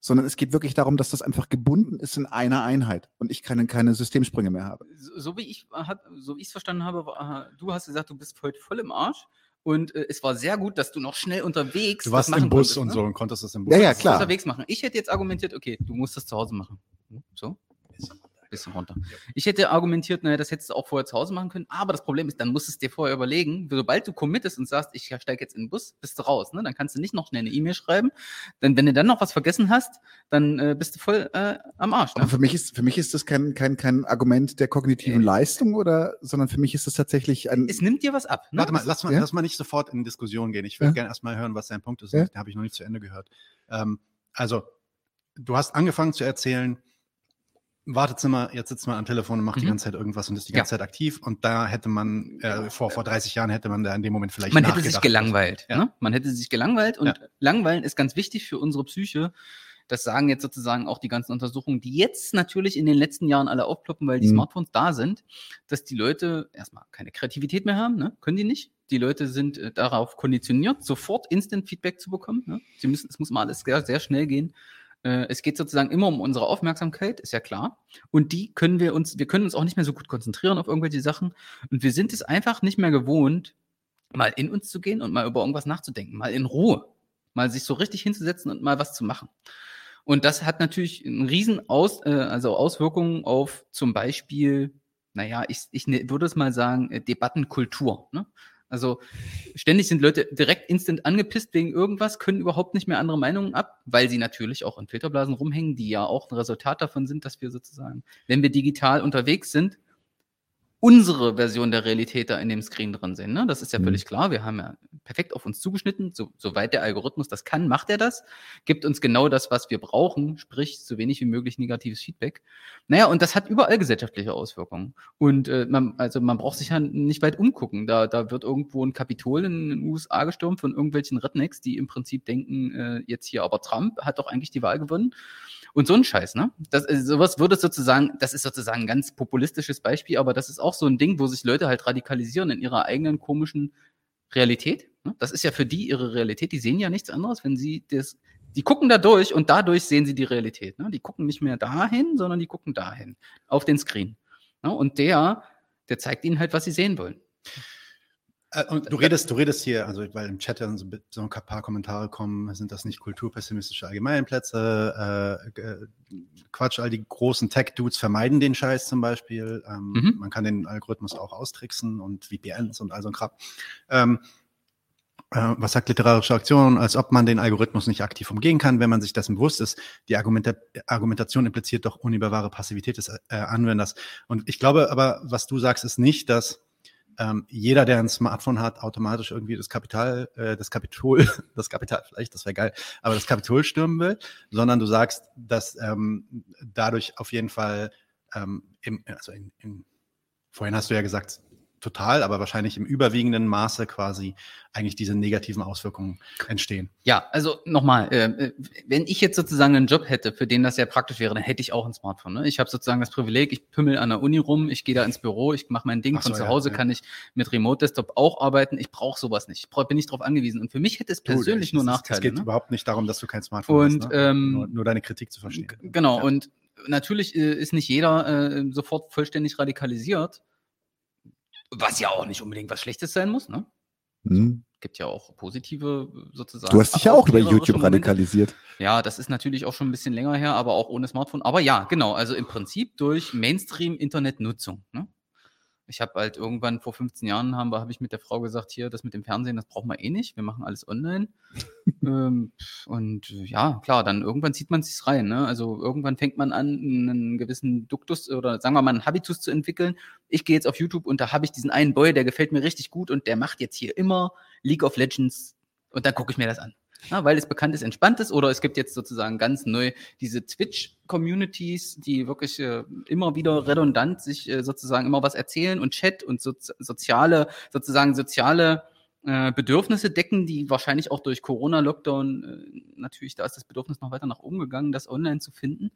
sondern es geht wirklich darum, dass das einfach gebunden ist in einer Einheit und ich keine, keine Systemsprünge mehr habe. so, so wie ich hab, so wie ich es verstanden habe, war, du hast gesagt, du bist heute voll im Arsch und äh, es war sehr gut, dass du noch schnell unterwegs Du das warst machen im Bus konntest, und ne? so und konntest das im Bus. Ja, ja, klar. unterwegs machen. Ich hätte jetzt argumentiert, okay, du musst das zu Hause machen. So? Bisschen runter. Ich hätte argumentiert, naja, das hättest du auch vorher zu Hause machen können, aber das Problem ist, dann musst du es dir vorher überlegen. Sobald du committest und sagst, ich steige jetzt in den Bus, bist du raus. Ne? Dann kannst du nicht noch schnell eine E-Mail schreiben. Denn wenn du dann noch was vergessen hast, dann äh, bist du voll äh, am Arsch. Aber Ne? für mich ist, für mich ist das kein, kein, kein Argument der kognitiven Äh. Leistung oder, sondern für mich ist das tatsächlich ein, Es nimmt dir was ab. Ne? Warte mal, lass mal, Ja? lass mal nicht sofort in Diskussion gehen. Ich würde Ja. gerne erstmal hören, was dein Punkt ist. Ja. Den habe ich noch nicht zu Ende gehört. Ähm, also, du hast angefangen zu erzählen, Wartezimmer, jetzt sitzt man am Telefon und macht die Mhm. ganze Zeit irgendwas und ist die Ja. ganze Zeit aktiv. Und da hätte man, äh, vor, vor 30 Jahren hätte man da in dem Moment vielleicht man hätte sich gelangweilt. Ja. Ne? Man hätte sich gelangweilt und Ja. Langweilen ist ganz wichtig für unsere Psyche. Das sagen jetzt sozusagen auch die ganzen Untersuchungen, die jetzt natürlich in den letzten Jahren alle aufploppen, weil die Mhm. Smartphones da sind, dass die Leute erstmal keine Kreativität mehr haben, ne? können die nicht. Die Leute sind äh, darauf konditioniert, sofort Instant Feedback zu bekommen. Ne? Sie müssen, es muss mal alles sehr, sehr schnell gehen. Äh, es geht sozusagen immer um unsere Aufmerksamkeit, ist ja klar. Und die können wir uns, wir können uns auch nicht mehr so gut konzentrieren auf irgendwelche Sachen. Und wir sind es einfach nicht mehr gewohnt, mal in uns zu gehen und mal über irgendwas nachzudenken, mal in Ruhe, mal sich so richtig hinzusetzen und mal was zu machen. Und das hat natürlich einen riesen Aus, äh, also Auswirkungen auf zum Beispiel, naja, ich, ich ne- würde es mal sagen, äh, Debattenkultur. Ne? Also ständig sind Leute direkt instant angepisst wegen irgendwas, können überhaupt nicht mehr andere Meinungen ab, weil sie natürlich auch in Filterblasen rumhängen, die ja auch ein Resultat davon sind, dass wir sozusagen, wenn wir digital unterwegs sind, unsere Version der Realität da in dem Screen drin sehen. Ne? Das ist ja Mhm. völlig klar. Wir haben ja perfekt auf uns zugeschnitten. So, soweit der Algorithmus das kann, macht er das. Gibt uns genau das, was wir brauchen, sprich so wenig wie möglich negatives Feedback. Naja, und das hat überall gesellschaftliche Auswirkungen. Und äh, man, also man braucht sich ja nicht weit umgucken. Da, da wird irgendwo ein Kapitol in den USA gestürmt von irgendwelchen Rednecks, die im Prinzip denken, äh, jetzt hier aber Trump hat doch eigentlich die Wahl gewonnen. Und so ein Scheiß, ne? Das, äh, sowas würde sozusagen, das ist sozusagen ein ganz populistisches Beispiel, aber das ist auch so ein Ding, wo sich Leute halt radikalisieren in ihrer eigenen komischen Realität. ne? Das ist ja für die ihre Realität. Die sehen ja nichts anderes, wenn sie das, die gucken da durch und dadurch sehen sie die Realität. Ne? Die gucken nicht mehr dahin, sondern die gucken dahin, auf den Screen. Ne? Und der, der zeigt ihnen halt, was sie sehen wollen. Äh, Und du redest, du redest hier, also weil im Chat dann so, ein paar Kommentare kommen, sind das nicht kulturpessimistische Allgemeinplätze? Äh, äh, Quatsch, all die großen Tech-Dudes vermeiden den Scheiß zum Beispiel. Ähm, Mhm. Man kann den Algorithmus auch austricksen und VPNs und all so ein Kram. Ähm, äh, was sagt literarische Aktion? Als ob man den Algorithmus nicht aktiv umgehen kann, wenn man sich dessen bewusst ist. Die Argumenta Argumentation impliziert doch unüberwahre Passivität des äh, Anwenders. Und ich glaube aber, was du sagst, ist nicht, dass ähm, jeder, der ein Smartphone hat, automatisch irgendwie das Kapital, äh, das Kapitol, das Kapital vielleicht, das wäre geil, aber das Kapitol stürmen will, sondern du sagst, dass ähm, dadurch auf jeden Fall, ähm, im, also in, in, vorhin hast du ja gesagt, total, aber wahrscheinlich im überwiegenden Maße quasi eigentlich diese negativen Auswirkungen entstehen. Ja, also nochmal, äh, äh, wenn ich jetzt sozusagen einen Job hätte, für den das sehr praktisch wäre, dann hätte ich auch ein Smartphone. Ne? Ich habe sozusagen das Privileg, ich pümmel an der Uni rum, ich gehe da ins Büro, ich mache mein Ding, so, von zu ja, Hause ja. kann ich mit Remote-Desktop auch arbeiten. Ich brauche sowas nicht. Ich bin nicht darauf angewiesen. Und für mich hätte es persönlich Du, nur es- Nachteile. Es geht ne? überhaupt nicht darum, dass du kein Smartphone Und hast. Ne? ähm, nur, nur deine Kritik zu verstehen. Genau, Ja. und natürlich äh, ist nicht jeder äh, sofort vollständig radikalisiert, was ja auch nicht unbedingt was Schlechtes sein muss. Ne? Hm. Gibt ja auch positive äh, sozusagen. Du hast dich ja auch über YouTube radikalisiert. Ja, das ist natürlich auch schon ein bisschen länger her, aber auch ohne Smartphone. Aber ja, genau, also im Prinzip durch Mainstream-Internetnutzung. Ne? Ich habe halt irgendwann vor 15 Jahren haben wir, habe ich mit der Frau gesagt, hier, das mit dem Fernsehen, das brauchen wir eh nicht. Wir machen alles online. ähm, und ja, klar, dann irgendwann zieht man sich rein. Ne? Also irgendwann fängt man an, einen gewissen Duktus oder sagen wir mal einen Habitus zu entwickeln. Ich gehe jetzt auf YouTube und da habe ich diesen einen Boy, der gefällt mir richtig gut und der macht jetzt hier immer League of Legends und dann gucke ich mir das an. Ja, weil es bekannt ist, entspannt ist, oder es gibt jetzt sozusagen ganz neu diese Twitch-Communities, die wirklich äh, immer wieder redundant sich äh, sozusagen immer was erzählen und Chat und so, soziale, sozusagen soziale äh, Bedürfnisse decken, die wahrscheinlich auch durch Corona-Lockdown äh, natürlich, da ist das Bedürfnis noch weiter nach oben gegangen, das online zu finden.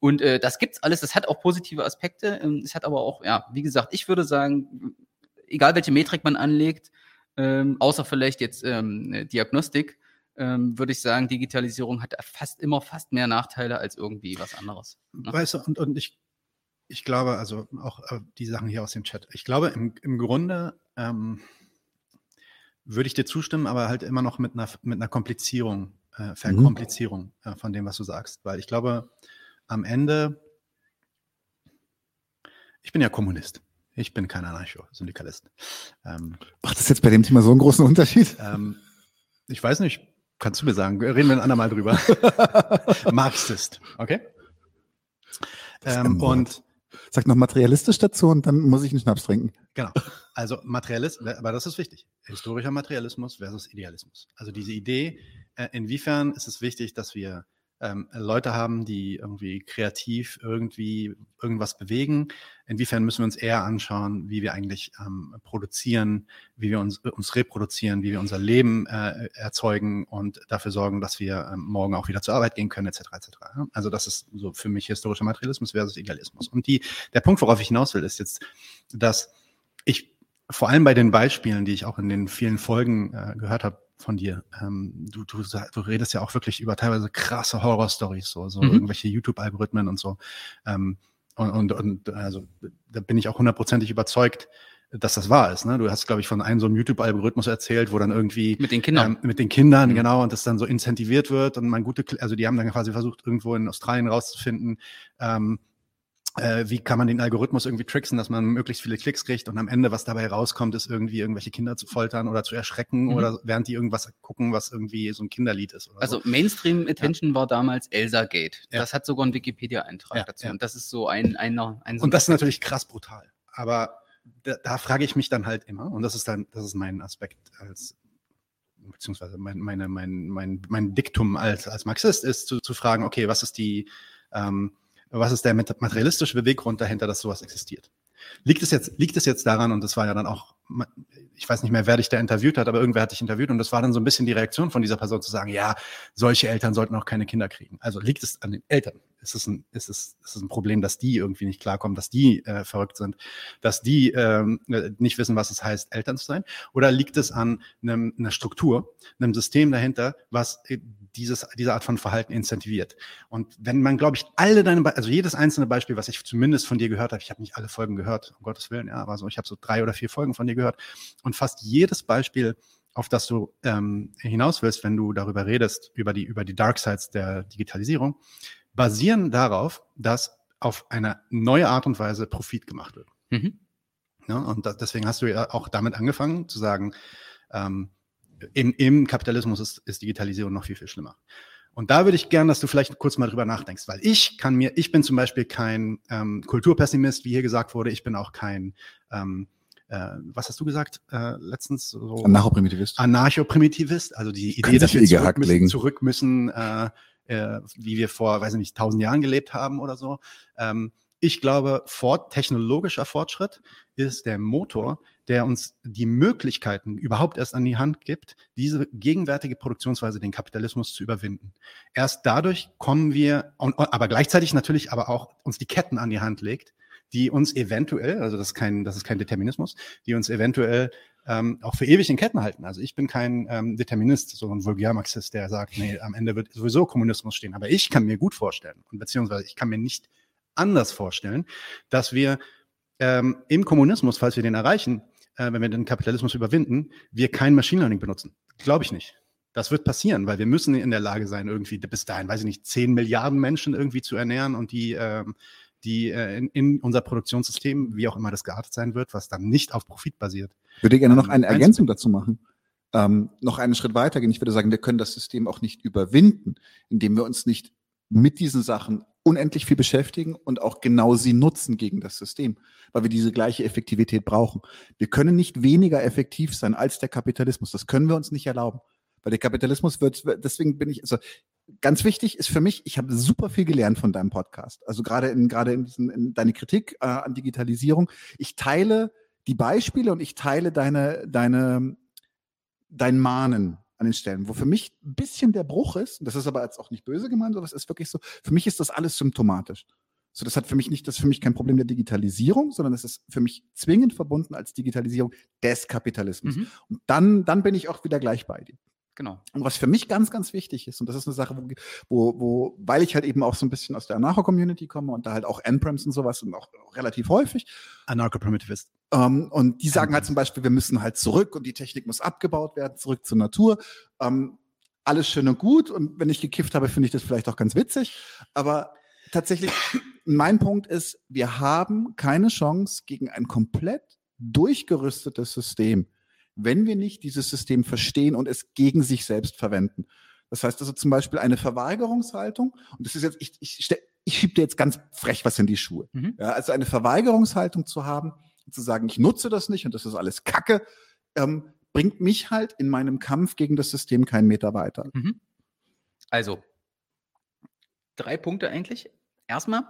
Und äh, das gibt's alles, das hat auch positive Aspekte. Ähm, es hat aber auch, ja, wie gesagt, ich würde sagen, egal welche Metrik man anlegt, ähm, außer vielleicht jetzt ähm, äh, Diagnostik, ähm, würde ich sagen, Digitalisierung hat fast immer fast mehr Nachteile als irgendwie was anderes. Ne? Weißt du, und, und ich, ich glaube, also auch äh, die Sachen hier aus dem Chat, ich glaube, im, im Grunde ähm, würde ich dir zustimmen, aber halt immer noch mit einer, mit einer Komplizierung, äh, Verkomplizierung äh, von dem, was du sagst. Weil ich glaube, am Ende, ich bin ja Kommunist. Ich bin kein Anarcho-Syndikalist. Ähm, Macht das jetzt bei dem Thema so einen großen Unterschied? ähm, ich weiß nicht, kannst du mir sagen, reden wir ein andermal drüber. Marxist, okay? Ähm, und Sag noch materialistisch dazu und dann muss ich einen Schnaps trinken. Genau. Also Materialismus, aber das ist wichtig. Historischer Materialismus versus Idealismus. Also diese Idee, äh, inwiefern ist es wichtig, dass wir ähm, Leute haben, die irgendwie kreativ irgendwie irgendwas bewegen. Inwiefern müssen wir uns eher anschauen, wie wir eigentlich ähm, produzieren, wie wir uns, uns reproduzieren, wie wir unser Leben äh, erzeugen und dafür sorgen, dass wir ähm, morgen auch wieder zur Arbeit gehen können, etc. etc. Also das ist so für mich historischer Materialismus versus Idealismus. Und die, der Punkt, worauf ich hinaus will, ist jetzt, dass ich vor allem bei den Beispielen, die ich auch in den vielen Folgen äh, gehört habe von dir, ähm, du, du, du redest ja auch wirklich über teilweise krasse Horror-Stories, so, so Mhm. irgendwelche YouTube-Algorithmen und so. Ähm, und, und, und also da bin ich auch hundertprozentig überzeugt, dass das wahr ist. Ne? Du hast, glaube ich, von einem so einem YouTube-Algorithmus erzählt, wo dann irgendwie Mit den Kindern. ähm, mit den Kindern, Mhm. genau, und das dann so incentiviert wird und man gute, also die haben dann quasi versucht, irgendwo in Australien rauszufinden, ähm, äh, wie kann man den Algorithmus irgendwie tricksen, dass man möglichst viele Klicks kriegt und am Ende, was dabei rauskommt, ist irgendwie irgendwelche Kinder zu foltern oder zu erschrecken Mhm. oder während die irgendwas gucken, was irgendwie so ein Kinderlied ist. Also so. Mainstream Attention war damals Elsa Gate. Ja. Das hat sogar einen Wikipedia-Eintrag Ja, dazu. ja. Und das ist so ein, ein so Und das ist ein- natürlich krass brutal. Aber da, da frage ich mich dann halt immer, und das ist dann, das ist mein Aspekt als, beziehungsweise mein, meine, mein, mein, mein Diktum als, als Marxist ist, zu, zu fragen, okay, was ist die, ähm, was ist der mat- materialistische Beweggrund dahinter, dass sowas existiert? Liegt es jetzt, liegt es jetzt daran, und das war ja dann auch, ich weiß nicht mehr, wer dich da interviewt hat, aber irgendwer hat dich interviewt und das war dann so ein bisschen die Reaktion von dieser Person zu sagen, ja, solche Eltern sollten auch keine Kinder kriegen. Also liegt es an den Eltern? Ist es ein, ist es, ist es ein Problem, dass die irgendwie nicht klarkommen, dass die äh, verrückt sind, dass die ähm, nicht wissen, was es heißt, Eltern zu sein? Oder liegt es an einem, einer Struktur, einem System dahinter, was äh, dieses, diese Art von Verhalten incentiviert. Und wenn man, glaube ich, alle deine, Be also jedes einzelne Beispiel, was ich zumindest von dir gehört habe, ich habe nicht alle Folgen gehört, um Gottes Willen, ja, aber so, ich habe so drei oder vier Folgen von dir gehört und fast jedes Beispiel, auf das du ähm, hinaus willst, wenn du darüber redest, über die, über die Dark Sides der Digitalisierung, basieren darauf, dass auf eine neue Art und Weise Profit gemacht wird. Mhm. Ja, und das, deswegen hast du ja auch damit angefangen zu sagen, ähm, im, im Kapitalismus ist, ist Digitalisierung noch viel, viel schlimmer. Und da würde ich gern, dass du vielleicht kurz mal drüber nachdenkst, weil ich kann mir, ich bin zum Beispiel kein ähm, Kulturpessimist, wie hier gesagt wurde, ich bin auch kein, ähm, äh, was hast du gesagt äh, letztens? So Anarcho-Primitivist. Anarcho-Primitivist, also die Idee, dass wir zurück müssen, zurück müssen äh, äh, wie wir vor, weiß ich nicht, tausend Jahren gelebt haben oder so. Ähm, ich glaube, fort, technologischer Fortschritt ist der Motor, der uns die Möglichkeiten überhaupt erst an die Hand gibt, diese gegenwärtige Produktionsweise, den Kapitalismus zu überwinden. Erst dadurch kommen wir, und, aber gleichzeitig natürlich aber auch uns die Ketten an die Hand legt, die uns eventuell, also das ist kein, das ist kein Determinismus, die uns eventuell ähm, auch für ewig in Ketten halten. Also ich bin kein ähm, Determinist, so ein Vulgärmarxist, der sagt, nee, am Ende wird sowieso Kommunismus stehen. Aber ich kann mir gut vorstellen, und beziehungsweise ich kann mir nicht anders vorstellen, dass wir ähm, im Kommunismus, falls wir den erreichen, äh, wenn wir den Kapitalismus überwinden, wir kein Machine Learning benutzen. Glaube ich nicht. Das wird passieren, weil wir müssen in der Lage sein, irgendwie bis dahin, weiß ich nicht, 10 Milliarden Menschen irgendwie zu ernähren und die, ähm, die äh, in, in unser Produktionssystem, wie auch immer das geartet sein wird, was dann nicht auf Profit basiert. Ich würde gerne noch ähm, eine Ergänzung dazu machen. Ähm, noch einen Schritt weiter gehen. Ich würde sagen, wir können das System auch nicht überwinden, indem wir uns nicht mit diesen Sachen unendlich viel beschäftigen und auch genau sie nutzen gegen das System, weil wir diese gleiche Effektivität brauchen. Wir können nicht weniger effektiv sein als der Kapitalismus. Das können wir uns nicht erlauben. Weil der Kapitalismus wird, deswegen bin ich, also ganz wichtig ist für mich, ich habe super viel gelernt von deinem Podcast. Also gerade in, gerade in, diesen, in deine Kritik äh, an Digitalisierung. Ich teile die Beispiele und ich teile deine, deine, dein Mahnen an den Stellen, wo für mich ein bisschen der Bruch ist, das ist aber jetzt auch nicht böse gemeint, sondern es ist wirklich so, für mich ist das alles symptomatisch. So, das hat für mich nicht, das ist für mich kein Problem der Digitalisierung, sondern es ist für mich zwingend verbunden als Digitalisierung des Kapitalismus. Mhm. Und dann, dann bin ich auch wieder gleich bei dir. Genau. Und was für mich ganz, ganz wichtig ist, und das ist eine Sache, wo, wo, wo weil ich halt eben auch so ein bisschen aus der Anarcho-Community komme und da halt auch Nprems und sowas und auch relativ häufig. Anarcho-Primitivist. Ähm, und die sagen halt zum Beispiel, wir müssen halt zurück und die Technik muss abgebaut werden, zurück zur Natur. Ähm, alles schön und gut. Und wenn ich gekifft habe, finde ich das vielleicht auch ganz witzig. Aber tatsächlich, mein Punkt ist, wir haben keine Chance gegen ein komplett durchgerüstetes System wenn wir nicht dieses System verstehen und es gegen sich selbst verwenden. Das heißt also zum Beispiel eine Verweigerungshaltung, und das ist jetzt, ich, ich, ich schiebe dir jetzt ganz frech was in die Schuhe. Mhm. Ja, also eine Verweigerungshaltung zu haben, zu sagen, ich nutze das nicht und das ist alles Kacke, ähm, bringt mich halt in meinem Kampf gegen das System keinen Meter weiter. Mhm. Also, drei Punkte eigentlich. Erstmal,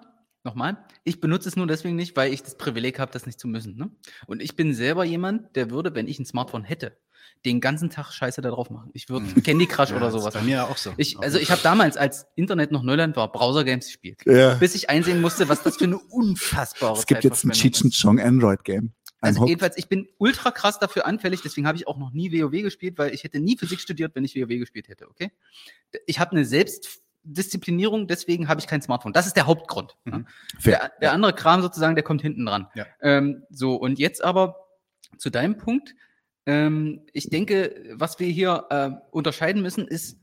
Nochmal, ich benutze es nur deswegen nicht, weil ich das Privileg habe, das nicht zu müssen. Ne? Und ich bin selber jemand, der würde, wenn ich ein Smartphone hätte, den ganzen Tag Scheiße da drauf machen. Ich würde mhm. Candy Crush ja, oder sowas. bei mir auch so. Ich, also ich habe damals, als Internet noch Neuland war, Browser-Games gespielt. Ja. Bis ich einsehen musste, was das für eine unfassbare Es gibt jetzt ein Cheech and Chong Android-Game. Also jedenfalls, ich bin ultra krass dafür anfällig, deswegen habe ich auch noch nie WoW gespielt, weil ich hätte nie Physik studiert, wenn ich WoW gespielt hätte, okay? Ich habe eine selbst Disziplinierung, deswegen habe ich kein Smartphone. Das ist der Hauptgrund. Mhm. Der, der, andere Kram sozusagen, der kommt hinten dran. Ja. Ähm, so, und jetzt aber zu deinem Punkt. Ähm, ich denke, was wir hier äh, unterscheiden müssen, ist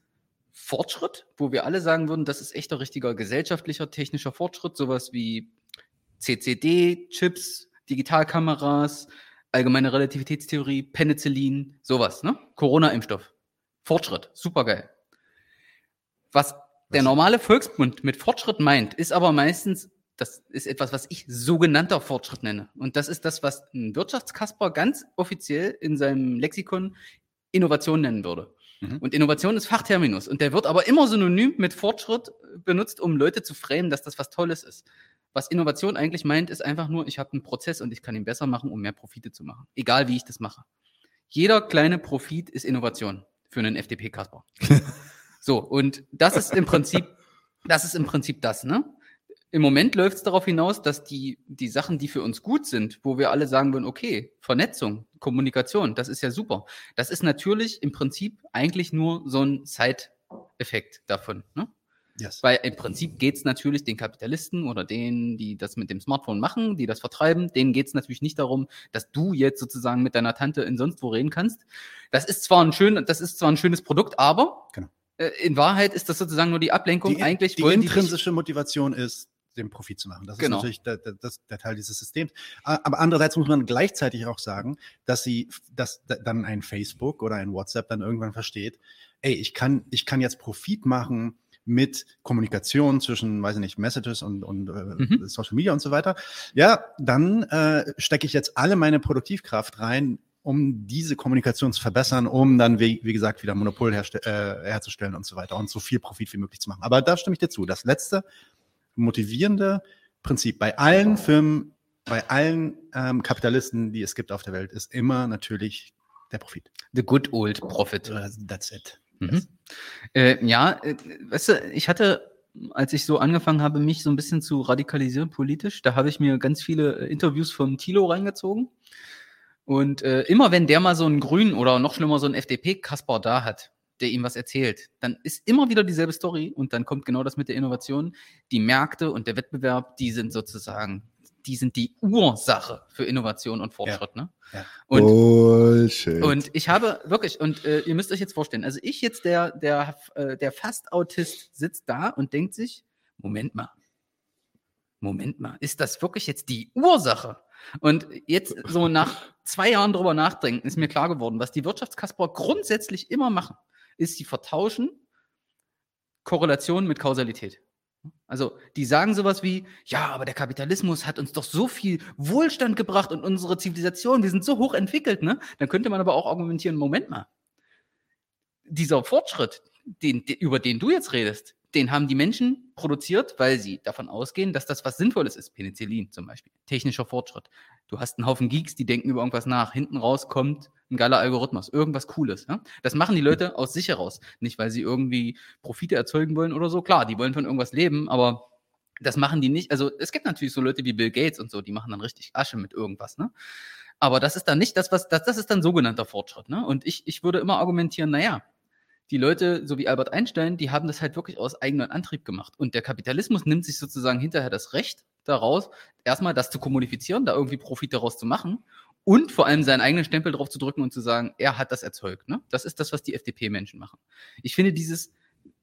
Fortschritt, wo wir alle sagen würden, das ist echter, richtiger gesellschaftlicher, technischer Fortschritt, sowas wie CCD-Chips, Digitalkameras, allgemeine Relativitätstheorie, Penicillin, sowas, ne? Corona-Impfstoff. Fortschritt, supergeil. Was der normale Volksmund mit Fortschritt meint, ist aber meistens, das ist etwas, was ich sogenannter Fortschritt nenne. Und das ist das, was ein Wirtschaftskasper ganz offiziell in seinem Lexikon Innovation nennen würde. Mhm. Und Innovation ist Fachterminus. Und der wird aber immer synonym mit Fortschritt benutzt, um Leute zu framen, dass das was Tolles ist. Was Innovation eigentlich meint, ist einfach nur, ich habe einen Prozess und ich kann ihn besser machen, um mehr Profite zu machen. Egal wie ich das mache. Jeder kleine Profit ist Innovation für einen FDP-Kasper. so, und das ist im Prinzip, das ist im Prinzip das, ne? Im Moment läuft es darauf hinaus, dass die, die Sachen, die für uns gut sind, wo wir alle sagen würden, okay, Vernetzung, Kommunikation, das ist ja super. Das ist natürlich im Prinzip eigentlich nur so ein Side-Effekt davon. Ne? Yes. Weil im Prinzip geht es natürlich den Kapitalisten oder denen, die das mit dem Smartphone machen, die das vertreiben, denen geht es natürlich nicht darum, dass du jetzt sozusagen mit deiner Tante in sonst wo reden kannst. Das ist zwar ein schön, das ist zwar ein schönes Produkt, aber Genau. Äh, in Wahrheit ist das sozusagen nur die Ablenkung. Die, Eigentlich die wollen die intrinsische Motivation ist, den Profit zu machen. Das Genau. ist natürlich der, der, der Teil dieses Systems. Aber andererseits muss man gleichzeitig auch sagen, dass sie, dass da- dann ein Facebook oder ein WhatsApp dann irgendwann versteht, ey, ich kann, ich kann jetzt Profit machen mit Kommunikation zwischen, weiß ich nicht, Messages und, und äh, Mhm. Social Media und so weiter. Ja, dann äh, stecke ich jetzt alle meine Produktivkraft rein, um diese Kommunikation zu verbessern, um dann, wie, wie gesagt, wieder Monopol äh, herzustellen und so weiter und so viel Profit wie möglich zu machen. Aber da stimme ich dir zu. Das letzte motivierende Prinzip bei allen Firmen, bei allen ähm, Kapitalisten, die es gibt auf der Welt, ist immer natürlich der Profit. The good old profit. Äh, That's it. Mhm. Äh, ja, äh, weißt du, ich hatte, als ich so angefangen habe, mich so ein bisschen zu radikalisieren politisch, da habe ich mir ganz viele äh, Interviews vom Thilo reingezogen. Und äh, immer wenn der mal so einen Grünen oder noch schlimmer so einen FDP-Kasper da hat, der ihm was erzählt, dann ist immer wieder dieselbe Story und dann kommt genau das mit der Innovation. Die Märkte und der Wettbewerb, die sind sozusagen, die sind die Ursache für Innovation und Fortschritt. Ne? Ja. Und Bullshit. und ich habe wirklich, und äh, ihr müsst euch jetzt vorstellen, also ich jetzt, der, der, äh, der fast Autist, sitzt da und denkt sich, Moment mal, Moment mal, ist das wirklich jetzt die Ursache? Und jetzt so nach zwei Jahren drüber nachdenken, ist mir klar geworden, was die Wirtschaftskasper grundsätzlich immer machen, ist, sie vertauschen Korrelation mit Kausalität. Also, die sagen sowas wie, ja, aber der Kapitalismus hat uns doch so viel Wohlstand gebracht und unsere Zivilisation, wir sind so hoch entwickelt, ne? Dann könnte man aber auch argumentieren, Moment mal. Dieser Fortschritt, den, über den du jetzt redest, den haben die Menschen produziert, weil sie davon ausgehen, dass das was Sinnvolles ist. Penicillin zum Beispiel. Technischer Fortschritt. Du hast einen Haufen Geeks, die denken über irgendwas nach. Hinten raus kommt ein geiler Algorithmus, irgendwas Cooles. Ja? Das machen die Leute aus sich heraus. Nicht, weil sie irgendwie Profite erzeugen wollen oder so. Klar, die wollen von irgendwas leben, aber das machen die nicht. Also es gibt natürlich so Leute wie Bill Gates und so, die machen dann richtig Asche mit irgendwas. Ne? Aber das ist dann nicht das, was, das, das ist dann sogenannter Fortschritt. Ne? Und ich, ich würde immer argumentieren, naja, die Leute, so wie Albert Einstein, die haben das halt wirklich aus eigenem Antrieb gemacht. Und der Kapitalismus nimmt sich sozusagen hinterher das Recht daraus, erstmal das zu kommunizieren, da irgendwie Profit daraus zu machen und vor allem seinen eigenen Stempel drauf zu drücken und zu sagen, er hat das erzeugt. Ne? Das ist das, was die FDP-Menschen machen. Ich finde dieses,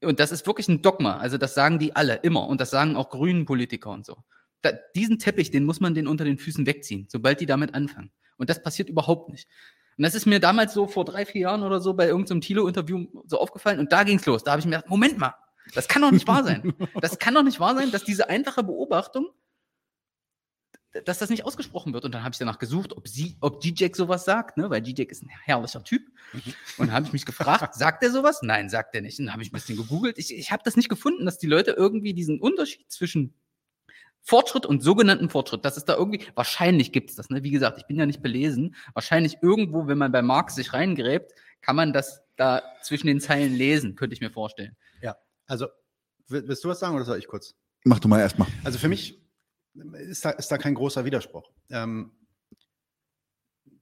und das ist wirklich ein Dogma, also das sagen die alle immer und das sagen auch grünen Politiker und so. Da, diesen Teppich, den muss man den unter den Füßen wegziehen, sobald die damit anfangen. Und das passiert überhaupt nicht. Und das ist mir damals so vor drei, vier Jahren oder so bei irgendeinem Tilo-Interview so aufgefallen und da ging's los. Da habe ich mir gedacht, Moment mal, das kann doch nicht wahr sein. Das kann doch nicht wahr sein, dass diese einfache Beobachtung, dass das nicht ausgesprochen wird. Und dann habe ich danach gesucht, ob sie, ob G-Jack sowas sagt, ne? weil G-Jack ist ein herrlicher Typ. Und dann habe ich mich gefragt, sagt er sowas? Nein, sagt er nicht. Und dann habe ich ein bisschen gegoogelt. Ich, ich habe das nicht gefunden, dass die Leute irgendwie diesen Unterschied zwischen Fortschritt und sogenannten Fortschritt, das ist da irgendwie, wahrscheinlich gibt es das, ne? Wie gesagt, ich bin ja nicht belesen. Wahrscheinlich irgendwo, wenn man bei Marx sich reingräbt, kann man das da zwischen den Zeilen lesen, könnte ich mir vorstellen. Also, will- willst du was sagen oder soll ich kurz? Mach du mal erstmal. Also für mich ist da, ist da kein großer Widerspruch. Ähm,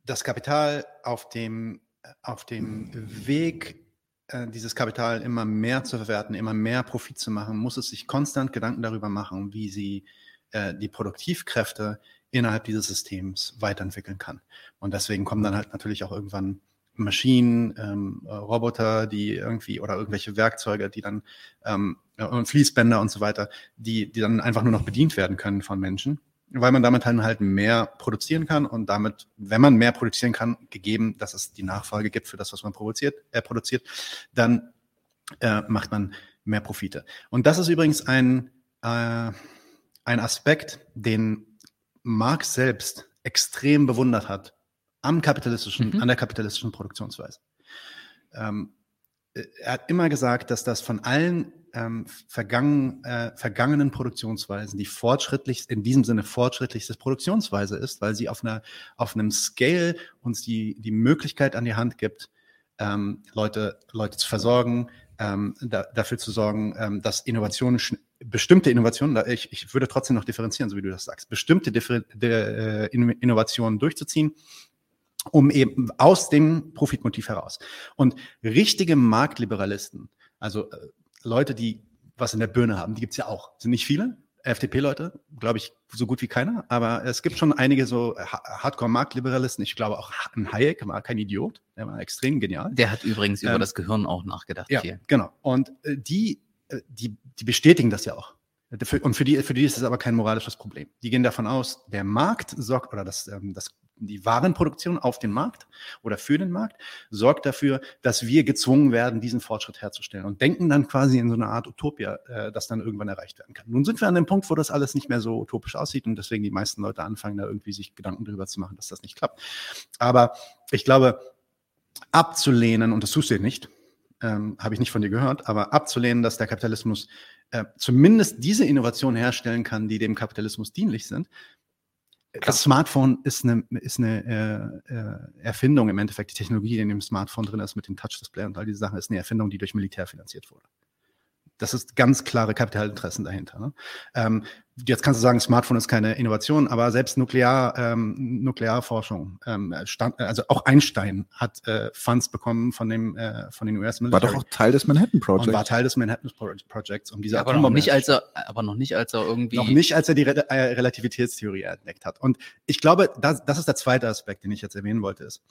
das Kapital auf dem, auf dem Weg, äh, dieses Kapital immer mehr zu verwerten, immer mehr Profit zu machen, muss es sich konstant Gedanken darüber machen, wie sie äh, die Produktivkräfte innerhalb dieses Systems weiterentwickeln kann. Und deswegen kommen dann halt natürlich auch irgendwann Maschinen, ähm, äh, Roboter, die irgendwie oder irgendwelche Werkzeuge, die dann ähm, und Fließbänder und so weiter, die, die dann einfach nur noch bedient werden können von Menschen, weil man damit dann halt mehr produzieren kann und damit, wenn man mehr produzieren kann, gegeben, dass es die Nachfrage gibt für das, was man produziert, äh, produziert, dann äh, macht man mehr Profite. Und das ist übrigens ein, äh, ein Aspekt, den Marx selbst extrem bewundert hat am kapitalistischen, Mhm. an der kapitalistischen Produktionsweise. Ähm, äh, er hat immer gesagt, dass das von allen ähm, vergangen, äh, vergangenen Produktionsweisen, die fortschrittlich, in diesem Sinne fortschrittlichste Produktionsweise ist, weil sie auf, einer, auf einem Scale uns die, die Möglichkeit an die Hand gibt, ähm, Leute, Leute zu versorgen, ähm, da, dafür zu sorgen, ähm, dass Innovationen, bestimmte Innovationen, ich, ich würde trotzdem noch differenzieren, so wie du das sagst, bestimmte Differ de, äh, In- Innovationen durchzuziehen, um eben aus dem Profitmotiv heraus. Und richtige Marktliberalisten, also äh, Leute, die was in der Birne haben, die gibt's ja auch. Sind nicht viele, FDP-Leute, glaube ich, so gut wie keiner, aber es gibt schon einige so Ha- Hardcore-Marktliberalisten. Ich glaube auch ein Hayek war kein Idiot, der war extrem genial. Der hat übrigens über Ähm, das Gehirn auch nachgedacht. Ja, viel. genau. Und äh, die, äh, die, die bestätigen das ja auch. Und für die, für die ist es aber kein moralisches Problem. Die gehen davon aus, der Markt sorgt, oder das, ähm, das, die Warenproduktion auf den Markt oder für den Markt sorgt dafür, dass wir gezwungen werden, diesen Fortschritt herzustellen und denken dann quasi in so eine Art Utopia, äh, das dann irgendwann erreicht werden kann. Nun sind wir an dem Punkt, wo das alles nicht mehr so utopisch aussieht und deswegen die meisten Leute anfangen, da irgendwie sich Gedanken drüber zu machen, dass das nicht klappt. Aber ich glaube, abzulehnen, und das tust du ja nicht, ähm, habe ich nicht von dir gehört, aber abzulehnen, dass der Kapitalismus äh, zumindest diese Innovation herstellen kann, die dem Kapitalismus dienlich sind. Das Smartphone ist eine, ist eine äh, äh, Erfindung im Endeffekt. Die Technologie, die in dem Smartphone drin ist, mit dem Touch-Display und all diese Sachen, ist eine Erfindung, die durch Militär finanziert wurde. Das ist ganz klare Kapitalinteressen dahinter. Ne? Ähm, jetzt kannst du sagen, Smartphone ist keine Innovation, aber selbst Nuklear, ähm, Nuklearforschung, ähm, stand, also auch Einstein hat äh, Funds bekommen von dem äh, von den US War Military doch auch Teil des Manhattan und war Project. Teil des Manhattan Pro- Projects, um diese Ja, aber noch nicht, als er, aber noch nicht, als er irgendwie. Noch nicht, als er die Re äh, Relativitätstheorie entdeckt hat. Und ich glaube, das, das ist der zweite Aspekt, den ich jetzt erwähnen wollte, ist,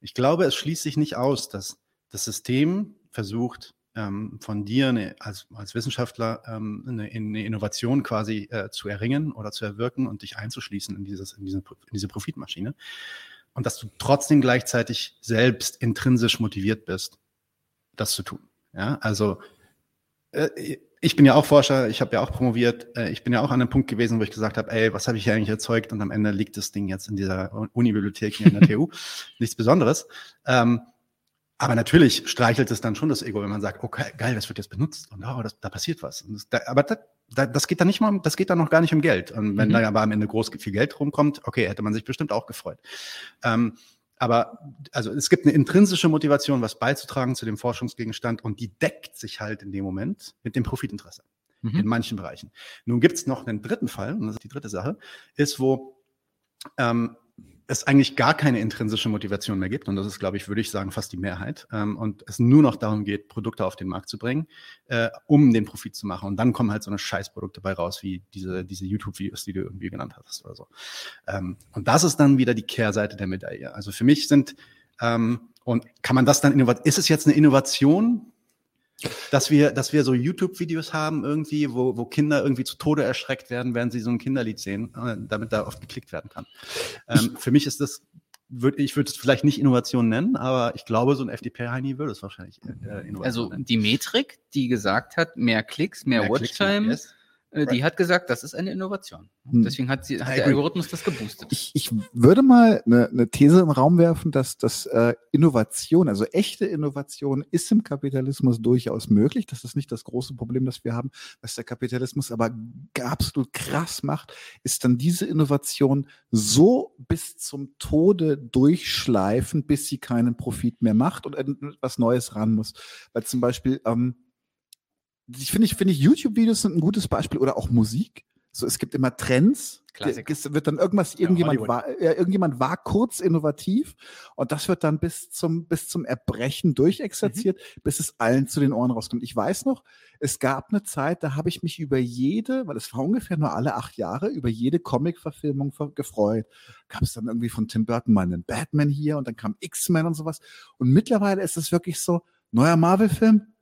ich glaube, es schließt sich nicht aus, dass das System versucht, ähm, von dir eine, als, als Wissenschaftler ähm, eine, eine Innovation quasi äh, zu erringen oder zu erwirken und dich einzuschließen in, dieses, in, diese, in diese Profitmaschine. Und dass du trotzdem gleichzeitig selbst intrinsisch motiviert bist, das zu tun. Ja, also äh, ich bin ja auch Forscher, ich habe ja auch promoviert, äh, ich bin ja auch an einem Punkt gewesen, wo ich gesagt habe, ey, was habe ich hier eigentlich erzeugt? Und am Ende liegt das Ding jetzt in dieser Uni-Bibliothek hier in der TU. Nichts Besonderes. Ähm, aber natürlich streichelt es dann schon das Ego, wenn man sagt, okay, geil, das wird jetzt benutzt und oh, das, da passiert was. Das, da, aber da, da, das geht dann nicht mal, um- das geht dann noch gar nicht um Geld. Und wenn Mhm. da aber am Ende groß viel Geld rumkommt, okay, hätte man sich bestimmt auch gefreut. Ähm, aber also es gibt eine intrinsische Motivation, was beizutragen zu dem Forschungsgegenstand und die deckt sich halt in dem Moment mit dem Profitinteresse in Mhm. manchen Bereichen. Nun gibt es noch einen dritten Fall, und das ist die dritte Sache, ist, wo ähm, es eigentlich gar keine intrinsische Motivation mehr gibt. Und das ist, glaube ich, würde ich sagen, fast die Mehrheit. Ähm, und es nur noch darum geht, Produkte auf den Markt zu bringen, äh, um den Profit zu machen. Und dann kommen halt so eine Scheißprodukte bei raus, wie diese, diese YouTube-Videos, die du irgendwie genannt hast oder so. Ähm, und das ist dann wieder die Kehrseite der Medaille. Also für mich sind, ähm, und kann man das dann innovat, ist es jetzt eine Innovation? Dass wir, dass wir so YouTube-Videos haben irgendwie, wo, wo Kinder irgendwie zu Tode erschreckt werden, während sie so ein Kinderlied sehen, äh, damit da oft geklickt werden kann. Ähm, für mich ist das, würd, ich würde es vielleicht nicht Innovation nennen, aber ich glaube, so ein FDP-Heini würde es wahrscheinlich äh, Innovation Also nennen. die Metrik, die gesagt hat, mehr Klicks, mehr, Klicks, Watchtime, yes. Äh, die hat gesagt, das ist eine Innovation. Hm. Deswegen hat, sie, hat der. Algorithmus das geboostet. Ich, ich würde mal eine, eine These im Raum werfen, dass, dass äh, Innovation, also echte Innovation, ist im Kapitalismus durchaus möglich. Das ist nicht das große Problem, das wir haben. Was der Kapitalismus aber absolut krass macht, ist dann diese Innovation so bis zum Tode durchschleifen, bis sie keinen Profit mehr macht und etwas Neues ran muss. Weil zum Beispiel, ähm, ich finde, ich finde, YouTube-Videos sind ein gutes Beispiel oder auch Musik. So, es gibt immer Trends. Klassiker. Es wird dann irgendwas, irgendjemand, Hollywood. war, äh, irgendjemand war kurz innovativ und das wird dann bis zum, bis zum Erbrechen durchexerziert, bis es allen zu den Ohren rauskommt. Ich weiß noch, es gab eine Zeit, da habe ich mich über jede, weil es war ungefähr nur alle acht Jahre, über jede Comic-Verfilmung ver- gefreut. Gab es dann irgendwie von Tim Burton mal einen Batman hier und dann kam X-Men und sowas. Und mittlerweile ist es wirklich so, neuer Marvel-Film,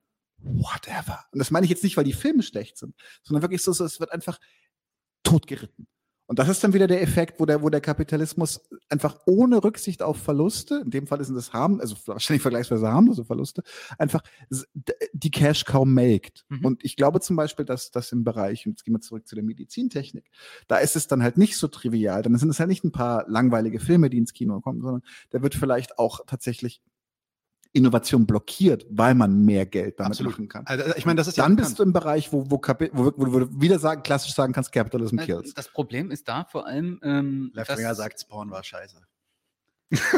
whatever. Und das meine ich jetzt nicht, weil die Filme schlecht sind, sondern wirklich so, so es wird einfach totgeritten. Und das ist dann wieder der Effekt, wo der, wo der Kapitalismus einfach ohne Rücksicht auf Verluste, in dem Fall sind es harm, also wahrscheinlich vergleichsweise harmlose Verluste, einfach die Cash kaum melkt. Mhm. Und ich glaube zum Beispiel, dass das im Bereich, und jetzt gehen wir zurück zu der Medizintechnik, da ist es dann halt nicht so trivial. Dann sind es halt nicht ein paar langweilige Filme, die ins Kino kommen, sondern da wird vielleicht auch tatsächlich Innovation blockiert, weil man mehr Geld damit Absolut. machen kann. Also, ich meine, das ist ja Dann bekannt. bist du im Bereich, wo, wo, wo, wo, wo du wieder sagen, klassisch sagen kannst, Capitalism kills. Das Problem ist da vor allem, ähm, Left dass- Winger sagt, Spawn war scheiße.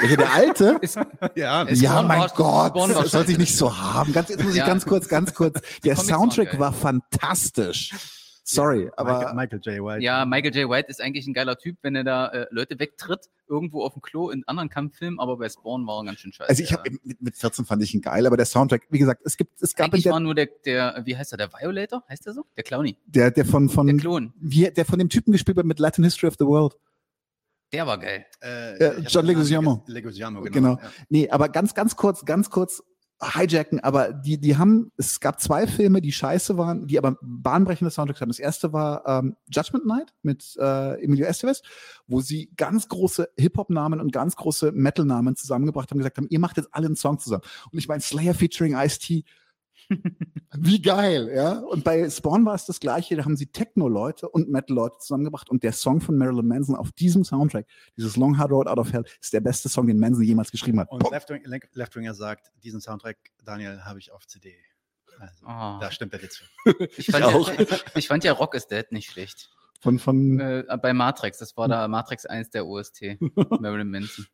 Welcher der alte? ist, Ja, Es- ja, mein war- Gott, das soll sich scheiße. nicht so haben. Ganz, jetzt muss ich Ja. ganz kurz, ganz kurz. Der Soundtrack war fantastisch. Sorry, aber Michael, Michael J. White. ja, Michael J. White ist eigentlich ein geiler Typ, wenn er da äh, Leute wegtritt, irgendwo auf dem Klo in anderen Kampffilmen, aber bei Spawn war er ganz schön scheiße. also ich ja. habe mit, mit 14 fand ich ihn geil, aber der Soundtrack, wie gesagt, es gibt, es gab Eigentlich der, war nur der, der, wie heißt er, der Violator? Heißt der so? Der Clowny. der, der von, Der von, Klon. wie, der von dem Typen gespielt wird mit Latin History of the World. Der war geil. Äh, Ja, John Leguizamo. Leguizamo, genau. Genau. Ja. Nee, aber ganz, ganz kurz, ganz kurz hijacken, aber die, die haben, es gab zwei Filme, die scheiße waren, die aber bahnbrechende Soundtracks haben. Das erste war ähm, Judgment Night mit äh, Emilio Estevez, wo sie ganz große Hip-Hop-Namen und ganz große Metal-Namen zusammengebracht haben gesagt haben, ihr macht jetzt alle einen Song zusammen. Und ich meine, Slayer featuring Ice-T, wie geil, ja. Und bei Spawn war es das gleiche, da haben sie Techno-Leute und Metal-Leute zusammengebracht und der Song von Marilyn Manson auf diesem Soundtrack, dieses Long Hard Road Out of Hell, ist der beste Song, den Manson jemals geschrieben hat. Und Left, Wing, Left Winger sagt, diesen Soundtrack, Daniel, habe ich auf CD. Also, Ah. da stimmt er jetzt für. Ich fand, auch. Ja, ich fand ja Rock is Dead nicht schlecht. Von, von, Äh, bei Matrix, das war da Matrix 1 der OST. Marilyn Manson.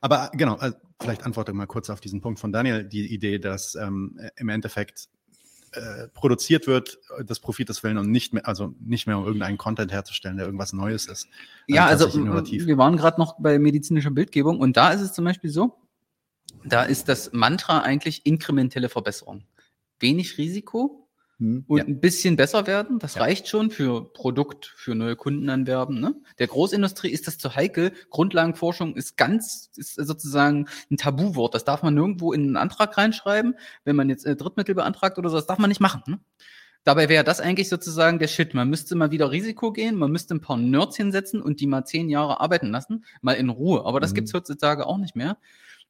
Aber genau, also vielleicht antworte mal kurz auf diesen Punkt von Daniel, die Idee, dass ähm, im Endeffekt äh, produziert wird, äh, des Profites willen und nicht mehr, also nicht mehr um irgendeinen Content herzustellen, der irgendwas Neues ist. Ja, also wir waren gerade noch bei medizinischer Bildgebung und da ist es zum Beispiel so, da ist das Mantra eigentlich inkrementelle Verbesserung. Wenig Risiko hm. und Ja. ein bisschen besser werden, das Ja. reicht schon für Produkt, für neue Kunden anwerben. Ne? Der Großindustrie ist das zu heikel. Grundlagenforschung ist ganz, ist sozusagen ein Tabuwort. Das darf man nirgendwo in einen Antrag reinschreiben. Wenn man jetzt äh, Drittmittel beantragt oder so, das darf man nicht machen. Ne? Dabei wäre das eigentlich sozusagen der Shit. Man müsste mal wieder Risiko gehen, man müsste ein paar Nerds hinsetzen und die mal zehn Jahre arbeiten lassen, mal in Ruhe. Aber das Mhm. gibt's heutzutage auch nicht mehr.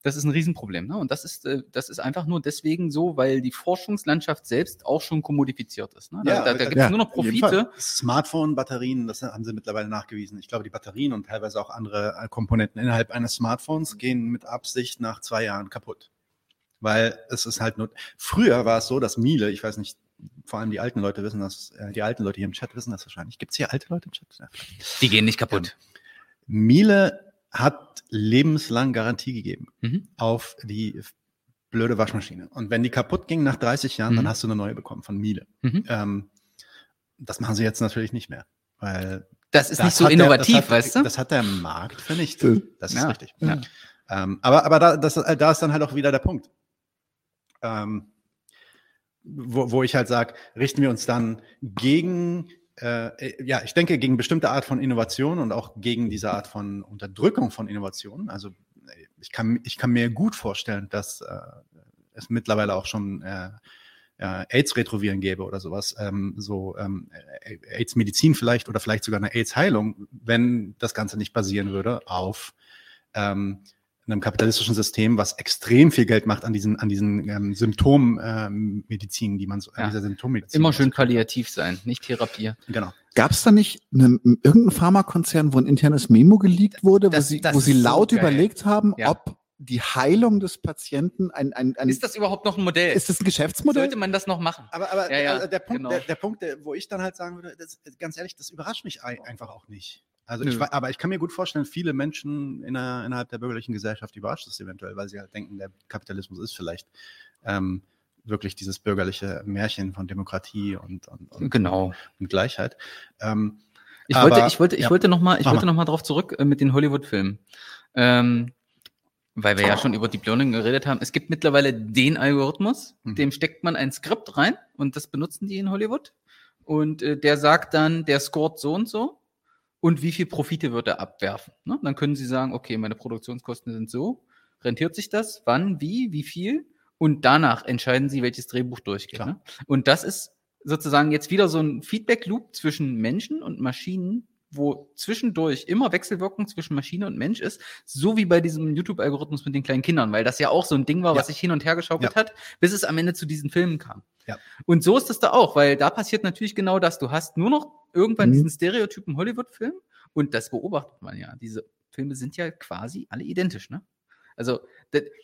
Das ist ein Riesenproblem. Ne? Und das ist, äh, das ist einfach nur deswegen so, weil die Forschungslandschaft selbst auch schon kommodifiziert ist. Ne? Da, Ja, da, da gibt es ja, nur noch. Profite. Smartphone-Batterien, das haben sie mittlerweile nachgewiesen. Ich glaube, die Batterien und teilweise auch andere äh, Komponenten innerhalb eines Smartphones gehen mit Absicht nach zwei Jahren kaputt. Weil es ist halt nur, früher war es so, dass Miele, ich weiß nicht, vor allem die alten Leute wissen das, äh, die alten Leute hier im Chat wissen das wahrscheinlich. Gibt es hier alte Leute im Chat? Ja. Die gehen nicht kaputt. Miele hat lebenslang Garantie gegeben Mhm. auf die blöde Waschmaschine. Und wenn die kaputt ging nach 30 Jahren, Mhm. dann hast du eine neue bekommen von Miele. Mhm. Ähm, das machen sie jetzt natürlich nicht mehr. Weil Das ist das nicht so der- innovativ, das hat, weißt du? Das hat der Markt vernichtet. Das ist Ja. richtig. Ja. Ähm, aber aber da, das, äh, da ist dann halt auch wieder der Punkt. Ähm, wo, wo ich halt sage, richten wir uns dann gegen, äh, äh, ja, ich denke, gegen bestimmte Art von Innovation und auch gegen diese Art von Unterdrückung von Innovation. Also äh, ich kann, ich kann mir gut vorstellen, dass äh, es mittlerweile auch schon äh, AIDS-Retroviren gäbe oder sowas, ähm, so ähm, äh, AIDS-Medizin vielleicht oder vielleicht sogar eine AIDS-Heilung, wenn das Ganze nicht basieren würde auf ähm, einem kapitalistischen System, was extrem viel Geld macht an diesen, an diesen ähm, Symptommedizin, die man so, Ja. an dieser Symptommedizin. Immer schön palliativ sein, nicht Therapie. Genau. Gab es da nicht eine, irgendein Pharmakonzern, wo ein internes Memo geleakt wurde, Das- wo sie, wo sie so laut geil. überlegt haben, Ja. ob die Heilung des Patienten ein, ein, ein Ist das überhaupt noch ein Modell? ist das ein Geschäftsmodell? Sollte man das noch machen? Aber, aber Ja, ja, also der Punkt, genau. der, der Punkt, der, wo ich dann halt sagen würde, das, ganz ehrlich, das überrascht mich ei- einfach auch nicht. Also ich, Nö. wa- aber ich kann mir gut vorstellen, viele Menschen inner, innerhalb der bürgerlichen Gesellschaft überrascht es eventuell, weil sie halt denken, der Kapitalismus ist vielleicht ähm, wirklich dieses bürgerliche Märchen von Demokratie und, und, und, Genau. und Gleichheit. Ähm, Ich Aber- wollte, ich wollte, ich ja. wollte noch mal, ich wollte noch mal drauf zurück äh, mit den Hollywood-Filmen, ähm, weil wir ja schon über Deep Learning geredet haben. Es gibt mittlerweile den Algorithmus, Mhm. dem steckt man ein Skript rein und das benutzen die in Hollywood und äh, der sagt dann, der scoret so und so und wie viel Profite wird er abwerfen. Ne? Dann können sie sagen, okay, meine Produktionskosten sind so, rentiert sich das, wann, wie, wie viel und danach entscheiden sie, welches Drehbuch durchgeht. Ne? Und das ist sozusagen jetzt wieder so ein Feedback-Loop zwischen Menschen und Maschinen, wo zwischendurch immer Wechselwirkung zwischen Maschine und Mensch ist, so wie bei diesem YouTube-Algorithmus mit den kleinen Kindern, weil das ja auch so ein Ding war, Ja. was sich hin und her geschaukelt Ja. hat, bis es am Ende zu diesen Filmen kam. Ja. Und so ist es da auch, weil da passiert natürlich genau das. Du hast nur noch irgendwann Mhm. diesen Stereotypen Hollywood-Film und das beobachtet man ja. Diese Filme sind ja quasi alle identisch, ne? Also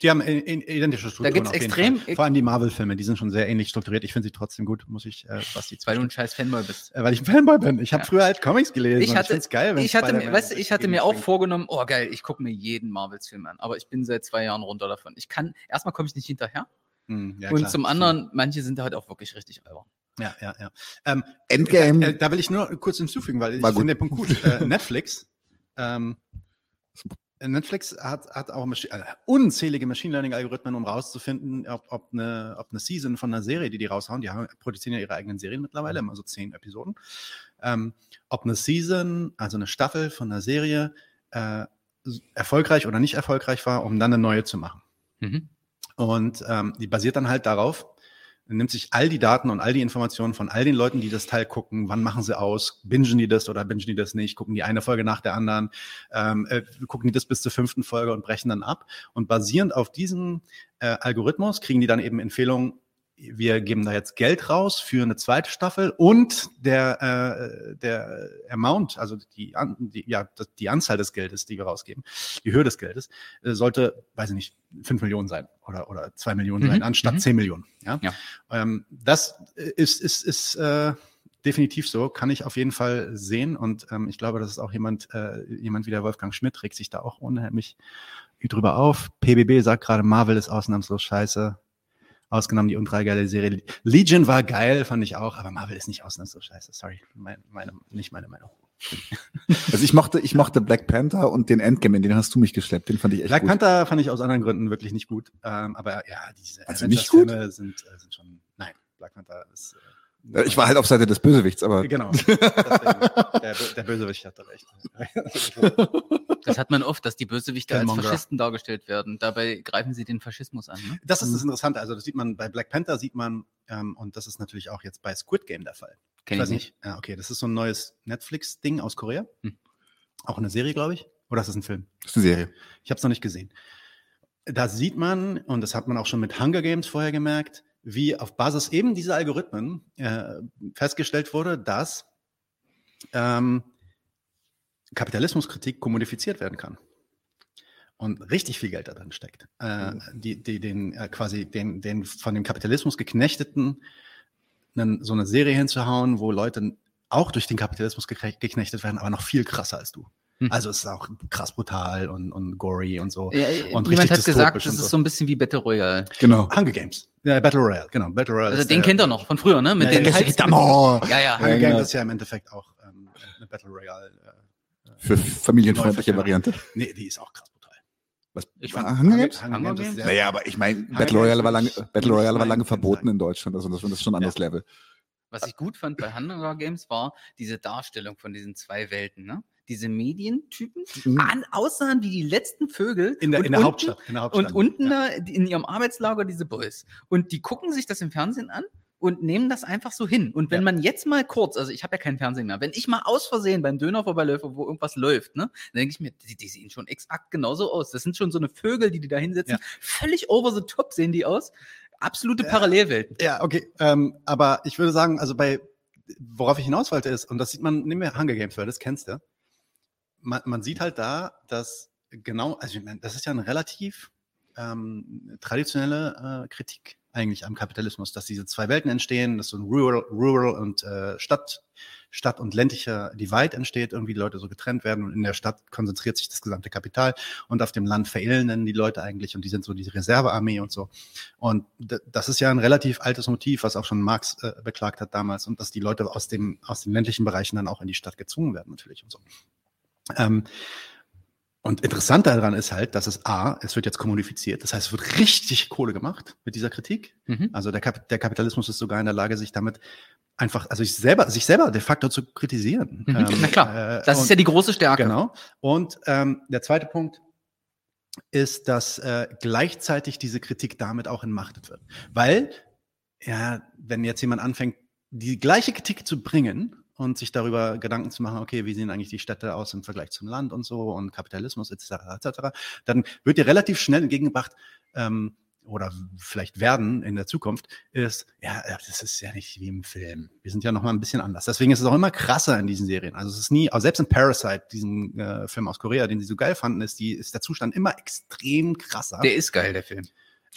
Die haben in, in, identische Strukturen. gibt's auf jeden extrem- Fall. Vor allem die Marvel-Filme, die sind schon sehr ähnlich strukturiert. Ich finde sie trotzdem gut, muss ich, äh, was die Weil du ein scheiß Fanboy bist. äh, weil ich ein Fanboy bin. Ich habe Ja. früher halt Comics gelesen. Ich und hatte, find's geil, wenn ich hatte, mir, weißt du, ich hatte mir auch vorgenommen, oh geil, ich gucke mir jeden Marvels-Film an, aber ich bin seit zwei Jahren runter davon. Ich kann, erstmal komme ich nicht hinterher Hm, ja, und klar. zum anderen, manche sind halt auch wirklich richtig albern. Ja, ja, ja. Ähm, Endgame. Äh, da will ich nur kurz hinzufügen, weil ich War gut. finde den Punkt gut. Äh, Netflix, ähm, Netflix hat, hat auch äh, unzählige Machine Learning-Algorithmen, um rauszufinden, ob, ob, eine, ob eine Season von einer Serie, die die raushauen, die haben, produzieren ja ihre eigenen Serien mittlerweile, immer so zehn Episoden, ähm, ob eine Season, also eine Staffel von einer Serie, äh, erfolgreich oder nicht erfolgreich war, um dann eine neue zu machen. Mhm. Und ähm, die basiert dann halt darauf, nimmt sich all die Daten und all die Informationen von all den Leuten, die das Teil gucken, wann machen sie aus, bingen die das oder bingen die das nicht, gucken die eine Folge nach der anderen, ähm, äh, gucken die das bis zur fünften Folge und brechen dann ab. Und basierend auf diesem äh, Algorithmus kriegen die dann eben Empfehlungen, wir geben da jetzt Geld raus für eine zweite Staffel und der, äh, der Amount, also die, die, ja, die Anzahl des Geldes, die wir rausgeben, die Höhe des Geldes, äh, sollte, weiß ich nicht, fünf Millionen sein oder, oder zwei Millionen Mhm, sein, anstatt mhm. zehn Millionen. Ja? Ja. Ähm, das ist, ist, ist äh, definitiv so, kann ich auf jeden Fall sehen und ähm, ich glaube, das ist auch jemand, äh, jemand wie der Wolfgang Schmidt regt sich da auch unheimlich drüber auf. PBB sagt gerade, Marvel ist ausnahmslos scheiße. Ausgenommen die ultra geile Serie. Legion war geil, fand ich auch, aber Marvel ist nicht ausnahmslos scheiße. Sorry, meine, meine, nicht meine Meinung. Also ich mochte, ich mochte Black Panther und den Endgame, in den hast du mich geschleppt. Den fand ich echt Black gut. Panther fand ich aus anderen Gründen wirklich nicht gut. Ähm, aber ja, diese Also? Avengers-Filme sind, äh, sind schon. Nein, Black Panther ist. Ja, Ich war halt auf Seite des Bösewichts, aber Genau. Deswegen, der, der Bösewicht hatte recht. Das hat man oft, dass die Bösewichte als. Faschisten dargestellt werden. Dabei greifen sie den Faschismus an. Ne? Das ist das Interessante. Also, das sieht man bei Black Panther, sieht man, ähm, und das ist natürlich auch jetzt bei Squid Game der Fall. Kenn ich nicht. Ja, okay, das ist so ein neues Netflix-Ding aus Korea. Hm. Auch eine Serie, glaube ich. Oder ist das ein Film? das ist eine Serie. Ich habe es noch nicht gesehen. Da sieht man, und das hat man auch schon mit Hunger Games vorher gemerkt, wie auf Basis eben dieser Algorithmen äh, festgestellt wurde, dass ähm, Kapitalismuskritik kommodifiziert werden kann. Und richtig viel Geld da drin steckt. Äh, die, die, den äh, quasi den, den von dem Kapitalismus geknechteten einen, so eine Serie hinzuhauen, wo Leute auch durch den Kapitalismus geknechtet werden, aber noch viel krasser als du. Hm. Also es ist auch krass brutal und, und gory und so. Ja, Und jemand richtig hat gesagt, und ist so. ein bisschen wie Battle Royale. Genau. Hunger Games. Ja, Battle Royale, genau. Battle Royale. Also den der- kennt er noch von früher, ne? Mit Ja, den ja, Oh, Ja, ja. Hunger Ja, Games ist ja im Endeffekt auch ähm, eine Battle Royale. Äh, für familienfreundliche Variante. nee, die ist auch krass brutal. Was? Ich war fand- Hunger Games? Hunger Games ist sehr- Naja, aber ich meine, Hunger Battle Royale Games war lange, Battle Royale war lange verboten in Deutschland. Also das, das ist schon ein anderes Level. Was ich gut fand bei Hunger Games war diese Darstellung von diesen zwei Welten, ne? Diese Medientypen, die Mhm. an, aussahen wie die letzten Vögel. In der, in der unten- Hauptstadt. In der Hauptstadt. Und unten ja. da in ihrem Arbeitslager diese Boys. Und die gucken sich das im Fernsehen an und nehmen das einfach so hin. Und wenn Ja. man jetzt mal kurz, also ich habe ja kein Fernsehen mehr, wenn ich mal aus Versehen beim Döner vorbeiläufe, wo irgendwas läuft, ne, dann denke ich mir, die, die sehen schon exakt genauso aus. Das sind schon so eine Vögel, die die da hinsetzen. Ja. Völlig over the top sehen die aus. Absolute Ja. Parallelwelten. Ja, okay. Ähm, aber ich würde sagen, also bei, worauf ich hinaus wollte ist, und das sieht man, nehmen wir Hunger Games, weil das kennst du. Man, man sieht halt da, dass genau, also ich meine, das ist ja eine relativ ähm, traditionelle äh, Kritik eigentlich am Kapitalismus, dass diese zwei Welten entstehen, dass so ein Rural, Rural und äh, Stadt, Stadt und ländlicher Divide entsteht, irgendwie die Leute so getrennt werden und in der Stadt konzentriert sich das gesamte Kapital und auf dem Land verelenden die Leute eigentlich und die sind so die Reservearmee und so. Und das ist ja ein relativ altes Motiv, was auch schon Marx äh, beklagt hat damals und dass die Leute aus dem aus den ländlichen Bereichen dann auch in die Stadt gezwungen werden natürlich und so. Ähm, und interessant daran ist halt, dass es A, es wird jetzt kommodifiziert, das heißt, es wird richtig Kohle gemacht mit dieser Kritik. Mhm. Also der, Kap der Kapitalismus ist sogar in der Lage, sich damit einfach, also sich selber, sich selber de facto zu kritisieren. Mhm. Na klar, äh, Das und- ist ja die große Stärke. Genau. Und ähm, der zweite Punkt ist, dass äh, gleichzeitig diese Kritik damit auch entmachtet wird. Weil, ja, wenn jetzt jemand anfängt, die gleiche Kritik zu bringen und sich darüber Gedanken zu machen, okay, wie sehen eigentlich die Städte aus im Vergleich zum Land und so und Kapitalismus etc. etc., dann wird dir relativ schnell entgegengebracht, ähm, oder vielleicht werden in der Zukunft, ist, ja, das ist ja nicht wie im Film. Wir sind ja noch mal ein bisschen anders. Deswegen ist es auch immer krasser in diesen Serien. Also es ist nie, also selbst in Parasite, diesen äh, Film aus Korea, den sie so geil fanden, ist, die, ist der Zustand immer extrem krasser. Der ist geil, der Film.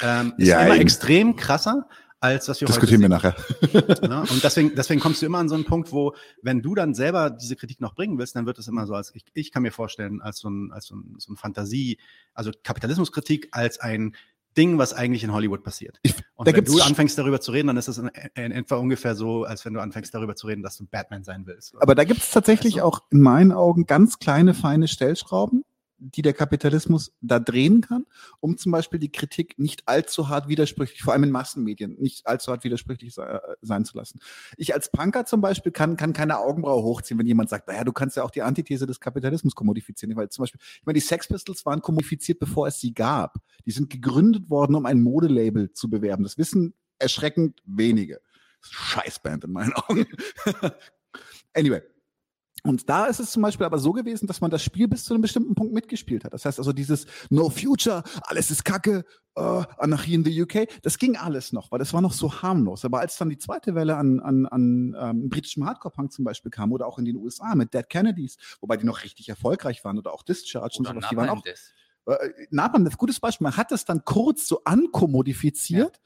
ähm, ist Ja, immer eben. extrem krasser, als was wir Diskutieren wir nachher. sehen. Ne? Und deswegen, deswegen kommst du immer an so einen Punkt, wo, wenn du dann selber diese Kritik noch bringen willst, dann wird es immer so, als ich, ich kann mir vorstellen, als so ein, als so ein, so ein Fantasie, also Kapitalismuskritik als ein Ding, was eigentlich in Hollywood passiert. Und da wenn du anfängst darüber zu reden, dann ist es in, in etwa ungefähr so, als wenn du anfängst darüber zu reden, dass du Batman sein willst. Aber da gibt es tatsächlich Weißt du? auch in meinen Augen ganz kleine, feine Stellschrauben, die der Kapitalismus da drehen kann, um zum Beispiel die Kritik nicht allzu hart widersprüchlich, vor allem in Massenmedien, nicht allzu hart widersprüchlich äh, sein zu lassen. Ich als Punker zum Beispiel kann, kann keine Augenbraue hochziehen, wenn jemand sagt, naja, du kannst ja auch die Antithese des Kapitalismus kommodifizieren. Weil zum Beispiel, ich meine, die Sex Pistols waren kommodifiziert, bevor es sie gab. Die sind gegründet worden, um ein Modelabel zu bewerben. Das wissen erschreckend wenige. Scheißband in meinen Augen. anyway. Und da ist es zum Beispiel aber so gewesen, dass man das Spiel bis zu einem bestimmten Punkt mitgespielt hat. Das heißt also dieses No Future, alles ist Kacke, äh, Anarchie in the UK, das ging alles noch, weil das war noch so harmlos. Aber als dann die zweite Welle an, an, an ähm, britischem Hardcore-Punk zum Beispiel kam oder auch in den USA mit Dead Kennedys, wobei die noch richtig erfolgreich waren oder auch Discharge und Oder sowas, die waren auch Death. äh, Napalm, das gutes Beispiel. Man hat es dann kurz so ankommodifiziert,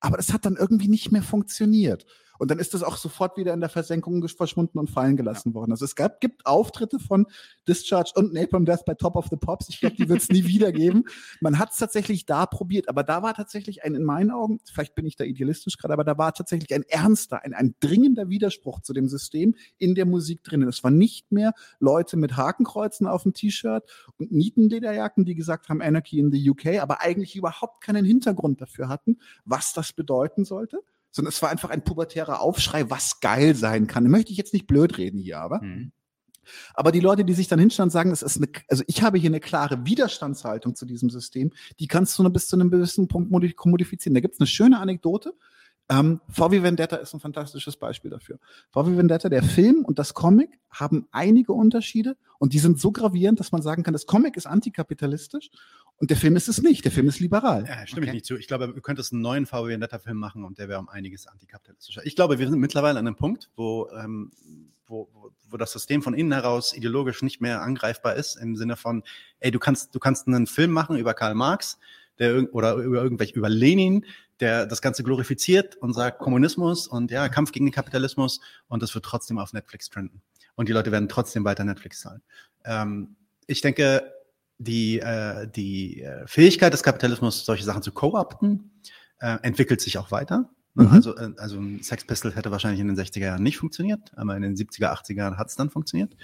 aber das hat dann irgendwie nicht mehr funktioniert. Und dann ist das auch sofort wieder in der Versenkung verschwunden und fallen gelassen worden. Also es gab, gibt Auftritte von Discharge und Napalm Death bei Top of the Pops. Ich glaube, die wird es nie wieder geben. Man hat es tatsächlich da probiert, aber da war tatsächlich ein, in meinen Augen, vielleicht bin ich da idealistisch gerade, aber da war tatsächlich ein ernster, ein, ein dringender Widerspruch zu dem System in der Musik drinnen. Es war nicht mehr Leute mit Hakenkreuzen auf dem T-Shirt und Nietenlederjacken, die gesagt haben Anarchy in the UK, aber eigentlich überhaupt keinen Hintergrund dafür hatten, was das bedeuten sollte. Sondern es war einfach ein pubertärer Aufschrei, was geil sein kann. Möchte ich jetzt nicht blöd reden hier, aber. Mhm. Aber die Leute, die sich dann hinstellen und sagen, es ist eine, also ich habe hier eine klare Widerstandshaltung zu diesem System, die kannst du nur bis zu einem gewissen Punkt modi- kommodifizieren. Da gibt es eine schöne Anekdote. Ähm, VW Vendetta ist ein fantastisches Beispiel dafür. VW Vendetta, der Film und das Comic haben einige Unterschiede und die sind so gravierend, dass man sagen kann, das Comic ist antikapitalistisch und der Film ist es nicht. Der Film ist liberal. Ja, stimme Okay. ich nicht zu. Ich glaube, du könntest einen neuen VW Vendetta-Film machen und der wäre um einiges antikapitalistischer. Ich glaube, wir sind mittlerweile an einem Punkt, wo, ähm, wo, wo, wo das System von innen heraus ideologisch nicht mehr angreifbar ist, im Sinne von, ey, du kannst, du kannst einen Film machen über Karl Marx der, oder über irgendwelche, über Lenin, der das Ganze glorifiziert und sagt Kommunismus und ja, Kampf gegen den Kapitalismus und das wird trotzdem auf Netflix trenden. Und die Leute werden trotzdem weiter Netflix zahlen. Ähm, ich denke, die, äh, die äh, Fähigkeit des Kapitalismus, solche Sachen zu co-opten, äh, entwickelt sich auch weiter. Ne? Mhm. Also, äh, also ein Sex Pistol hätte wahrscheinlich in den 60er Jahren nicht funktioniert, aber in den 70er, 80er Jahren hat es dann funktioniert.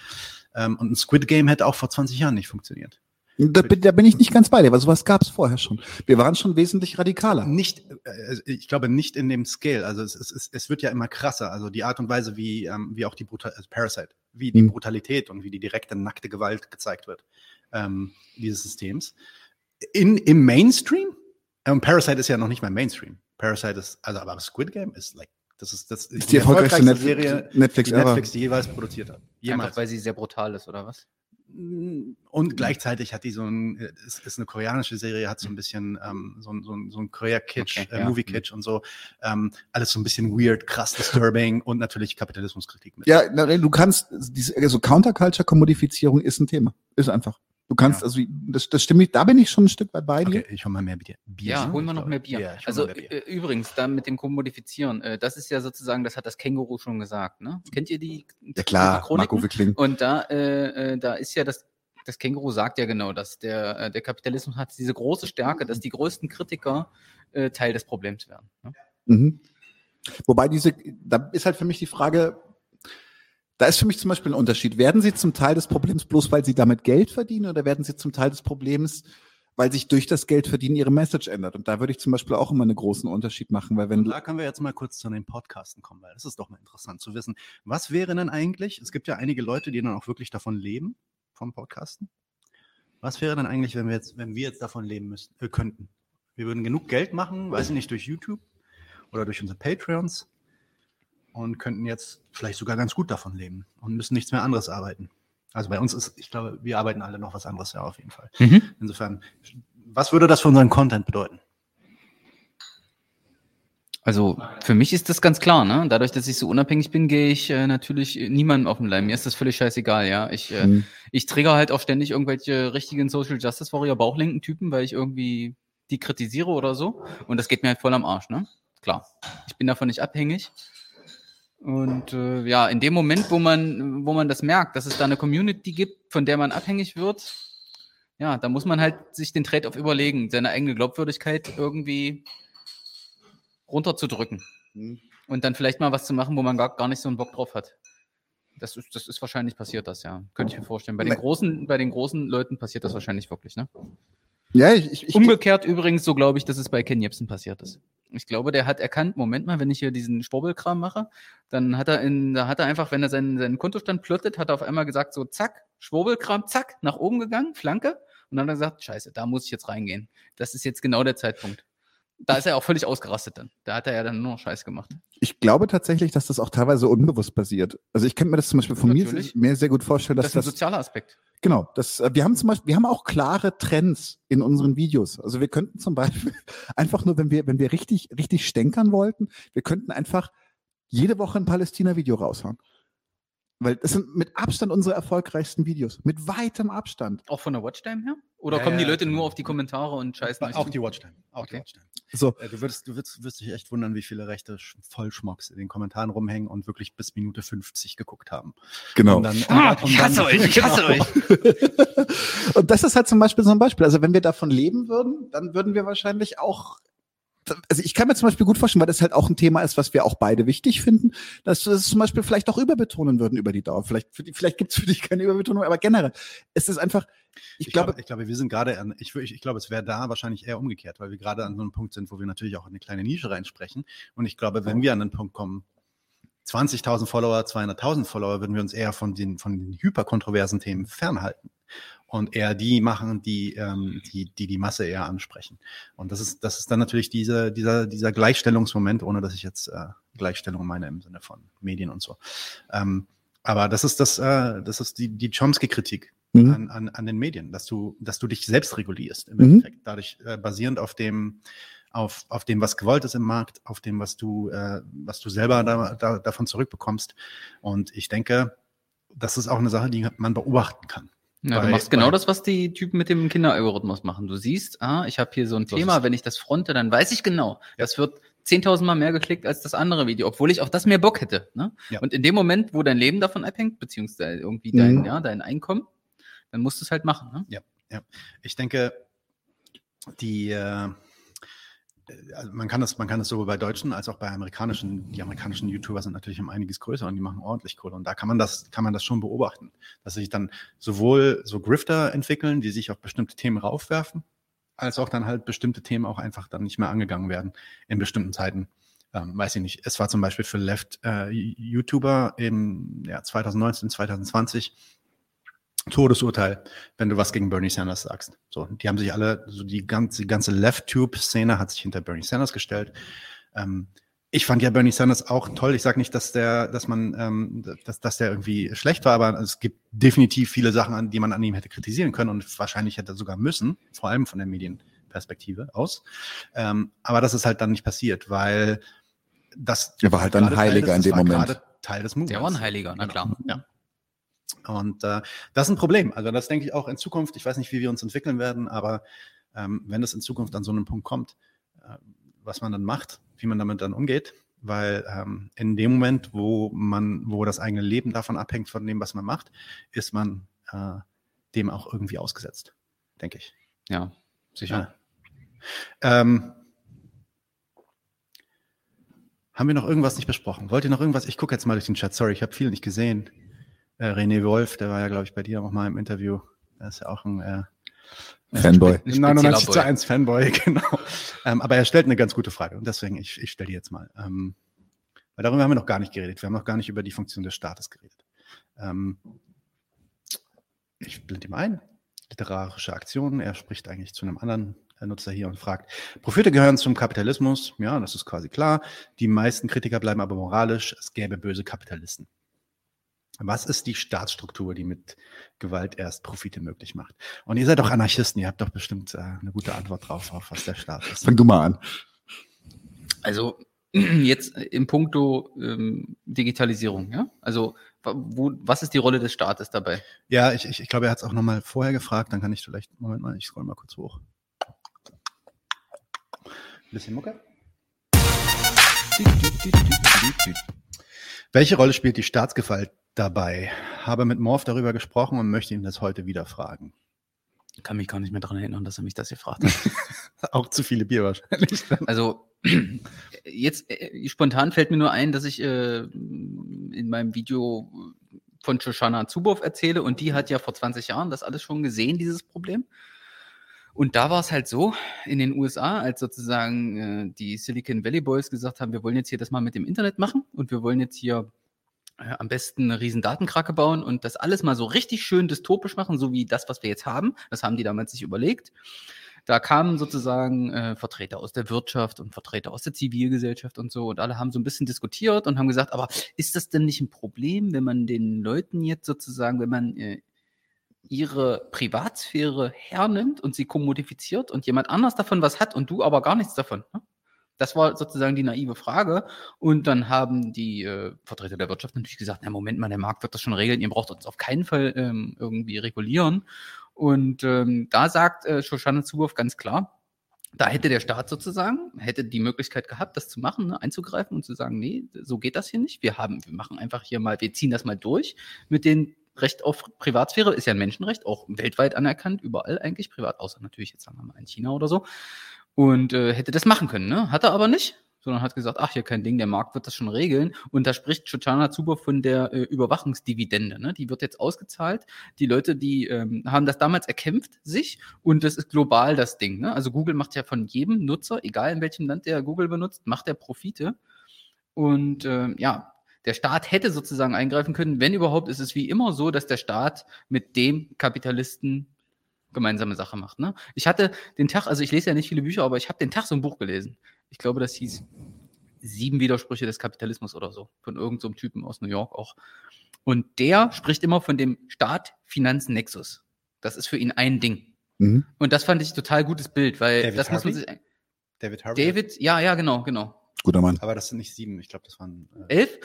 Ähm, und ein Squid Game hätte auch vor 20 Jahren nicht funktioniert. Da, bin- da bin ich nicht ganz bei dir, weil sowas gab es vorher schon. Wir waren schon wesentlich radikaler. Nicht, äh, ich glaube nicht in dem Scale. Also es, es, es, es wird ja immer krasser. Also die Art und Weise, wie, ähm, wie auch die Brutal also Parasite, wie die Mhm. Brutalität und wie die direkte nackte Gewalt gezeigt wird ähm, dieses Systems. In, Im Mainstream, ähm, Parasite ist ja noch nicht mal Mainstream. Parasite ist, also aber Squid Game ist like, das ist, das ist die erfolgreichste Netflix, Serie, Netflix die. Netflix die jeweils produziert hat. Jemals. Einfach weil sie sehr brutal ist, oder was? Und gleichzeitig hat die so ein, es ist eine koreanische Serie, hat so ein bisschen ähm, so, ein- so, ein- so ein Korea-Kitsch, Okay, äh, ja. Movie-Kitsch und so. Ähm, alles so ein bisschen weird, krass, disturbing und natürlich Kapitalismuskritik mit. Ja, du kannst, diese, also Counterculture-Kommodifizierung ist ein Thema. Ist einfach. Du kannst, Ja. also, das, das stimmt, da bin ich schon ein Stück weit bei dir. Okay, ich hol mal mehr Bier. Bier Ja, holen wir noch mehr Bier. Ja, also mehr Bier. übrigens, da mit dem Kommodifizieren, äh, das ist ja sozusagen, das hat das Känguru schon gesagt. Ne? Kennt ihr die? Ja klar, die? Marco Wickling. Und da, äh, äh, da ist ja das, das Känguru sagt ja genau, dass der, äh, der Kapitalismus hat diese große Stärke, dass die größten Kritiker äh, Teil des Problems werden. Ne? Mhm. Wobei diese, da ist halt für mich die Frage, da ist für mich zum Beispiel ein Unterschied. Werden sie zum Teil des Problems bloß, weil sie damit Geld verdienen oder werden sie zum Teil des Problems, weil sich durch das Geld verdienen ihre Message ändert? Und da würde ich zum Beispiel auch immer einen großen Unterschied machen, weil wenn Und da können wir jetzt mal kurz zu den Podcasten kommen, weil das ist doch mal interessant zu wissen. Was wäre denn eigentlich, es gibt ja einige Leute, die dann auch wirklich davon leben, vom Podcasten. Was wäre denn eigentlich, wenn wir jetzt, wenn wir jetzt davon leben müssten, äh, könnten? Wir würden genug Geld machen, weiß ich nicht, durch YouTube oder durch unsere Patreons und könnten jetzt vielleicht sogar ganz gut davon leben und müssen nichts mehr anderes arbeiten. Also bei uns ist, ich glaube, wir arbeiten alle noch was anderes, ja, auf jeden Fall. Insofern, was würde das für unseren Content bedeuten? Also für mich ist das ganz klar, ne? Dadurch, dass ich so unabhängig bin, gehe ich äh, natürlich äh, niemandem auf den Leim. Mir ist das völlig scheißegal, ja. Ich, äh, Mhm. ich trigger halt auch ständig irgendwelche richtigen Social Justice Warrior bauchlinken Typen, weil ich irgendwie die kritisiere oder so. Und das geht mir halt voll am Arsch, ne? Klar. Ich bin davon nicht abhängig. Und äh, ja, in dem Moment, wo man, wo man das merkt, dass es da eine Community gibt, von der man abhängig wird, ja, da muss man halt sich den Trade-off überlegen, seine eigene Glaubwürdigkeit irgendwie runterzudrücken. Mhm. Und dann vielleicht mal was zu machen, wo man gar, gar nicht so einen Bock drauf hat. Das ist, das ist wahrscheinlich passiert, das, ja. Könnte ich mir vorstellen. Bei den großen, bei den großen Leuten passiert das wahrscheinlich wirklich, ne? Ja, ich, ich, ich Umgekehrt übrigens, so glaube ich, dass es bei Ken Jebsen passiert ist. Ich glaube, der hat erkannt, Moment mal, wenn ich hier diesen Schwurbelkram mache, dann hat er in, da hat er einfach, wenn er seinen, seinen Kontostand plottet, hat er auf einmal gesagt, so zack, Schwurbelkram, zack, nach oben gegangen, Flanke. Und dann hat er gesagt, scheiße, da muss ich jetzt reingehen. Das ist jetzt genau der Zeitpunkt. Da ist er auch völlig ausgerastet dann. Da hat er ja dann nur noch Scheiß gemacht. ich glaube tatsächlich, dass das auch teilweise unbewusst passiert. Also ich könnte mir das zum Beispiel von mir, Natürlich. mir sehr gut vorstellen, Das, dass ist ein das, sozialer Aspekt. genau, das, äh, wir haben zum Beispiel, wir haben auch klare Trends in unseren Videos. Also wir könnten zum Beispiel einfach nur, wenn wir, wenn wir richtig, richtig stänkern wollten, wir könnten einfach jede Woche ein Palästina-Video raushauen. Weil das sind mit Abstand unsere erfolgreichsten Videos. Mit weitem Abstand. Auch von der Watchtime her? Oder Ja, kommen die Leute genau. nur auf die Kommentare und scheißen euch Auch zu? die Watchtime. Auch die Okay. Watchtime. So, Äh, Du würdest, du würdest, wirst dich echt wundern, wie viele rechte Sch- Vollschmocks in den Kommentaren rumhängen und wirklich bis Minute 50 geguckt haben. genau. Und dann, und Ah, dann- und ich hasse dann- euch, ich hasse Genau. euch. Und das ist halt zum Beispiel so ein Beispiel. Also wenn wir davon leben würden, dann würden wir wahrscheinlich auch. Also ich kann mir zum Beispiel gut vorstellen, weil das halt auch ein Thema ist, was wir auch beide wichtig finden, dass wir es zum Beispiel vielleicht auch überbetonen würden über die Dauer. Vielleicht, die, vielleicht gibt es für dich keine Überbetonung, aber generell. Es ist einfach, ich, Ich, glaube, glaube, ich glaube, wir sind gerade an, ich, ich, ich glaube, es wäre da wahrscheinlich eher umgekehrt, weil wir gerade an so einem Punkt sind, wo wir natürlich auch in eine kleine Nische reinsprechen. Und ich glaube, wenn wir an den Punkt kommen, 20.000 Follower, 200.000 Follower, würden wir uns eher von den, von den hyperkontroversen Themen fernhalten und eher die machen, die, ähm, die, die die Masse eher ansprechen. Und das ist, das ist dann natürlich diese, dieser, dieser Gleichstellungsmoment, ohne dass ich jetzt äh, Gleichstellung meine im Sinne von Medien und so. Ähm, aber das ist das, äh, das ist die, die Chomsky-Kritik Mhm. an, an, an den Medien, dass du, dass du dich selbst regulierst im Mhm. Endeffekt. Dadurch äh, basierend auf dem, auf, auf dem, was gewollt ist im Markt, auf dem, was du, äh, was du selber da, da, davon zurückbekommst. Und ich denke, das ist auch eine Sache, die man beobachten kann. Ja, Bei- du machst genau das, was die Typen mit dem Kinderalgorithmus machen. Du siehst, ah, ich habe hier so ein Thema, wenn ich das fronte, dann weiß ich genau, das wird 10.000 Mal mehr geklickt als das andere Video, obwohl ich auf das mehr Bock hätte. Ne? Ja. Und in dem Moment, wo dein Leben davon abhängt, beziehungsweise irgendwie dein, Mhm. ja, dein Einkommen, dann musst du es halt machen. Ne? Ich denke, die, äh, also man kann das, man kann das sowohl bei deutschen als auch bei amerikanischen, die amerikanischen YouTuber sind natürlich um einiges größer und die machen ordentlich Kohle. Und da kann man das, kann man das schon beobachten, dass sich dann sowohl so Grifter entwickeln, die sich auf bestimmte Themen raufwerfen, als auch dann halt bestimmte Themen auch einfach dann nicht mehr angegangen werden in bestimmten Zeiten. Ähm, weiß ich nicht. Es war zum Beispiel für Left äh, YouTuber im ja, 2019, 2020 Todesurteil, wenn du was gegen Bernie Sanders sagst. So, die haben sich alle, so die ganze, die ganze Left-Tube-Szene hat sich hinter Bernie Sanders gestellt. Ähm, ich fand ja Bernie Sanders auch toll. Ich sage nicht, dass der, dass man, ähm, dass, dass der irgendwie schlecht war, aber es gibt definitiv viele Sachen, an die man an ihm hätte kritisieren können und wahrscheinlich hätte er sogar müssen, vor allem von der Medienperspektive aus. Ähm, aber das ist halt dann nicht passiert, weil das Er war halt ein Heiliger in dem Moment. gerade Teil des Movements. Der war ein Heiliger, na klar. Ja. Und äh, das ist ein Problem. Also das denke ich auch in Zukunft. Ich weiß nicht, wie wir uns entwickeln werden, aber ähm, wenn es in Zukunft an so einen Punkt kommt, äh, was man dann macht, wie man damit dann umgeht, weil ähm, in dem Moment, wo man, wo das eigene Leben davon abhängt von dem, was man macht, ist man äh, dem auch irgendwie ausgesetzt, denke ich. Ja, sicher. Ja. Ähm, haben wir noch irgendwas nicht besprochen? Wollt ihr noch irgendwas? Ich gucke jetzt mal durch den Chat. Sorry, ich habe viel nicht gesehen. Äh, René Wolf, der war ja, glaube ich, bei dir auch mal im Interview. Der ist ja auch ein äh, Fanboy. Ein spezieller 99 zu Boy. 1 Fanboy, genau. Ähm, aber er stellt eine ganz gute Frage und deswegen, ich, ich stelle die jetzt mal. Ähm, weil darüber haben wir noch gar nicht geredet. Wir haben noch gar nicht über die Funktion des Staates geredet. Ähm, ich blende ihm ein. Literarische Aktionen. Er spricht eigentlich zu einem anderen äh, Nutzer hier und fragt, Profite gehören zum Kapitalismus. Ja, das ist quasi klar. Die meisten Kritiker bleiben aber moralisch. Es gäbe böse Kapitalisten. Was ist die Staatsstruktur, die mit Gewalt erst Profite möglich macht? Und ihr seid doch Anarchisten, ihr habt doch bestimmt äh, eine gute Antwort drauf, auf was der Staat ist. Fang du mal an. Also jetzt im Puncto ähm, Digitalisierung, ja? Also wo, was ist die Rolle des Staates dabei? Ja, ich, ich, ich glaube, er hat es auch nochmal vorher gefragt, dann kann ich vielleicht, Moment mal, ich scroll mal kurz hoch. Bisschen Mucke. Welche Rolle spielt die Staatsgewalt dabei? Habe mit Morph darüber gesprochen und möchte ihn das heute wieder fragen. Ich kann mich gar nicht mehr daran erinnern, dass er mich das gefragt hat. Auch zu viele Bier wahrscheinlich. Also jetzt äh, spontan fällt mir nur ein, dass ich äh, in meinem Video von Shoshana Zuboff erzähle und die hat ja vor 20 Jahren das alles schon gesehen, dieses Problem. Und da war es halt so, in den USA, als sozusagen äh, die Silicon Valley Boys gesagt haben, wir wollen jetzt hier das mal mit dem Internet machen und wir wollen jetzt hier äh, am besten eine riesen Datenkrake bauen und das alles mal so richtig schön dystopisch machen, so wie das, was wir jetzt haben. Das haben die damals sich überlegt. Da kamen sozusagen äh, Vertreter aus der Wirtschaft und Vertreter aus der Zivilgesellschaft und so und alle haben so ein bisschen diskutiert und haben gesagt, aber ist das denn nicht ein Problem, wenn man den Leuten jetzt sozusagen, wenn man äh, ihre Privatsphäre hernimmt und sie kommodifiziert und jemand anders davon was hat und du aber gar nichts davon? Ne? Das war sozusagen die naive Frage. Und dann haben die äh, Vertreter der Wirtschaft natürlich gesagt, na Moment mal, der Markt wird das schon regeln, ihr braucht uns auf keinen Fall ähm, irgendwie regulieren. Und ähm, da sagt äh, Shoshana Zuboff ganz klar, da hätte der Staat sozusagen, hätte die Möglichkeit gehabt, das zu machen, ne, einzugreifen und zu sagen, nee, so geht das hier nicht. Wir haben, wir machen einfach hier mal, wir ziehen das mal durch mit dem Recht auf Privatsphäre, ist ja ein Menschenrecht, auch weltweit anerkannt, überall eigentlich privat, außer natürlich jetzt sagen wir mal in China oder so. Und äh, hätte das machen können, ne? Hat er aber nicht, sondern hat gesagt, ach, hier kein Ding, der Markt wird das schon regeln. Und da spricht Shoshana Zuboff von der äh, Überwachungsdividende. Ne? Die wird jetzt ausgezahlt. Die Leute, die ähm, haben das damals erkämpft, sich, und das ist global das Ding. Ne? Also Google macht ja von jedem Nutzer, egal in welchem Land der Google benutzt, macht er Profite. Und ähm, ja, der Staat hätte sozusagen eingreifen können. Wenn überhaupt, ist es wie immer so, dass der Staat mit dem Kapitalisten gemeinsame Sache macht. Ne? Ich hatte den Tag, also ich lese ja nicht viele Bücher, aber ich habe den Tag so ein Buch gelesen. Ich glaube, das hieß Sieben Widersprüche des Kapitalismus oder so, von irgendeinem so Typen aus New York auch. Und der spricht immer von dem Staat-Finanz-Nexus. Das ist für ihn ein Ding. Mhm. Und das fand ich total gutes Bild, weil David das muss man Harvey? sich. David Harvey. David, ja, ja, genau, genau. Guter Mann. Aber das sind nicht sieben, ich glaube, das waren äh, Elf?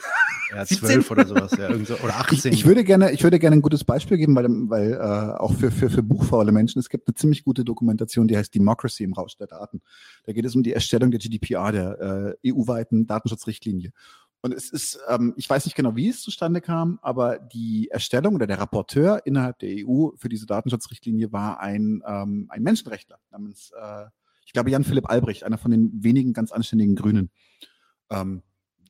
ja, 17? zwölf oder sowas. Ja, irgend so, oder Ich, 18. ich, würde gerne, ich würde gerne ein gutes Beispiel geben, weil, weil äh, auch für, für, für buchfaule Menschen, es gibt eine ziemlich gute Dokumentation, die heißt Democracy im Rausch der Daten. Da geht es um die Erstellung der GDPR, der äh, EU-weiten Datenschutzrichtlinie. Und es ist, ähm, ich weiß nicht genau, wie es zustande kam, aber die Erstellung oder der Rapporteur innerhalb der EU für diese Datenschutzrichtlinie war ein, ähm, ein Menschenrechtler namens, äh, ich glaube, Jan-Philipp Albrecht, einer von den wenigen ganz anständigen Grünen. Ähm,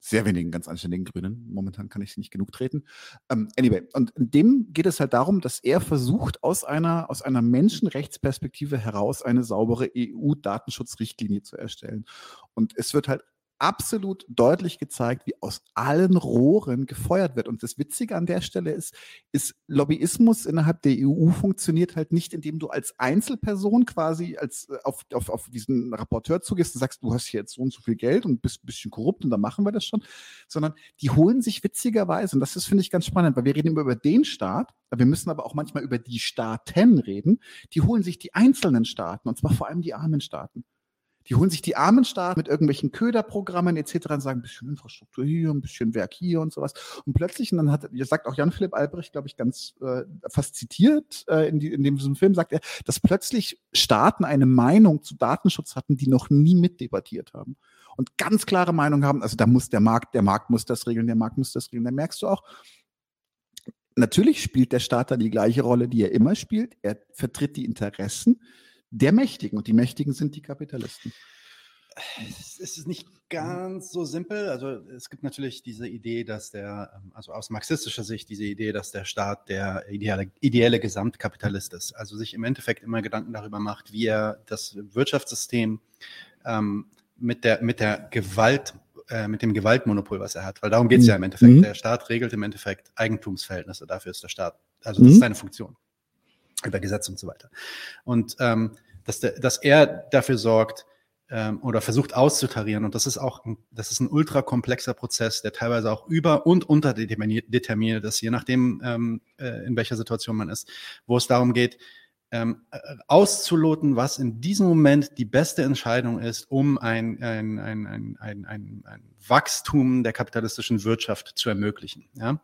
sehr wenigen ganz anständigen Grünen. Momentan kann ich sie nicht genug treten. Ähm, anyway, und dem geht es halt darum, dass er versucht, aus einer, aus einer Menschenrechtsperspektive heraus eine saubere EU-Datenschutzrichtlinie zu erstellen. Und es wird halt absolut deutlich gezeigt, wie aus allen Rohren gefeuert wird. Und das Witzige an der Stelle ist, ist Lobbyismus innerhalb der EU funktioniert halt nicht, indem du als Einzelperson quasi als äh, auf, auf, auf diesen Rapporteur zugehst und sagst, du hast hier jetzt so und so viel Geld und bist ein bisschen korrupt und dann machen wir das schon, sondern die holen sich witzigerweise, und das ist, finde ich, ganz spannend, weil wir reden immer über den Staat, wir müssen aber auch manchmal über die Staaten reden, die holen sich die einzelnen Staaten, und zwar vor allem die armen Staaten. Die holen sich die armen Staaten mit irgendwelchen Köderprogrammen etc. und sagen, ein bisschen Infrastruktur hier, ein bisschen Werk hier und sowas. Und plötzlich, und dann hat, sagt auch Jan-Philipp Albrecht, glaube ich, ganz äh, fast zitiert äh, in, die, in diesem Film, sagt er, dass plötzlich Staaten eine Meinung zu Datenschutz hatten, die noch nie mitdebattiert haben. Und ganz klare Meinung haben, also da muss der Markt, der Markt muss das regeln, der Markt muss das regeln. Da merkst du auch, natürlich spielt der Staat da die gleiche Rolle, die er immer spielt. Er vertritt die Interessen der Mächtigen und die Mächtigen sind die Kapitalisten. Es ist nicht ganz so simpel. Also es gibt natürlich diese Idee, dass der, ähm, also aus marxistischer Sicht diese Idee, dass der Staat der ideale, ideelle Gesamtkapitalist ist. Also sich im Endeffekt immer Gedanken darüber macht, wie er das Wirtschaftssystem ähm, mit der, mit der Gewalt, äh, mit dem Gewaltmonopol, was er hat, weil darum geht es ja im Endeffekt. Mhm. Der Staat regelt im Endeffekt Eigentumsverhältnisse, dafür ist der Staat. Also das Mhm. ist seine Funktion. Über Gesetze und so weiter. Und ähm, dass, der, dass er dafür sorgt, ähm, oder versucht auszutarieren. Und das ist auch ein, das ist ein ultra komplexer Prozess, der teilweise auch über- und unterdeterminiert ist, je nachdem, ähm, äh, in welcher Situation man ist, wo es darum geht, ähm, äh, auszuloten, was in diesem Moment die beste Entscheidung ist, um ein, ein, ein, ein, ein, ein, ein Wachstum der kapitalistischen Wirtschaft zu ermöglichen. Ja?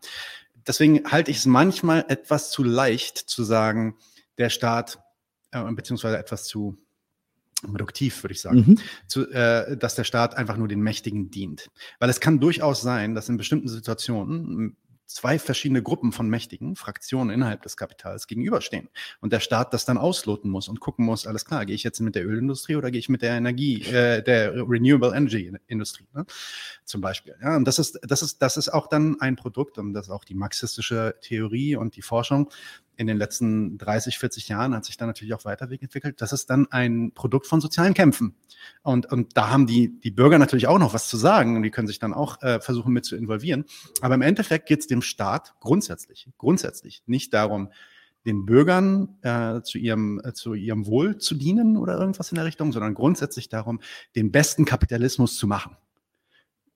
Deswegen halte ich es manchmal etwas zu leicht zu sagen, der Staat, äh, beziehungsweise etwas zu produktiv, würde ich sagen, Mhm. zu, äh, dass der Staat einfach nur den Mächtigen dient. Weil es kann durchaus sein, dass in bestimmten Situationen zwei verschiedene Gruppen von Mächtigen, Fraktionen innerhalb des Kapitals gegenüberstehen. Und der Staat das dann ausloten muss und gucken muss, alles klar, gehe ich jetzt mit der Ölindustrie oder gehe ich mit der Energie, äh, der Renewable Energy Industrie, ne? zum Beispiel. Ja, und das ist, das ist, das ist auch dann ein Produkt, und das ist auch die marxistische Theorie und die Forschung in den letzten 30, 40 Jahren hat sich dann natürlich auch weiterentwickelt. Das ist dann ein Produkt von sozialen Kämpfen. Und, und da haben die, die Bürger natürlich auch noch was zu sagen und die können sich dann auch äh, versuchen mit zu involvieren. Aber im Endeffekt geht es dem Staat grundsätzlich, grundsätzlich nicht darum, den Bürgern äh, zu, ihrem, äh, zu ihrem Wohl zu dienen oder irgendwas in der Richtung, sondern grundsätzlich darum, den besten Kapitalismus zu machen.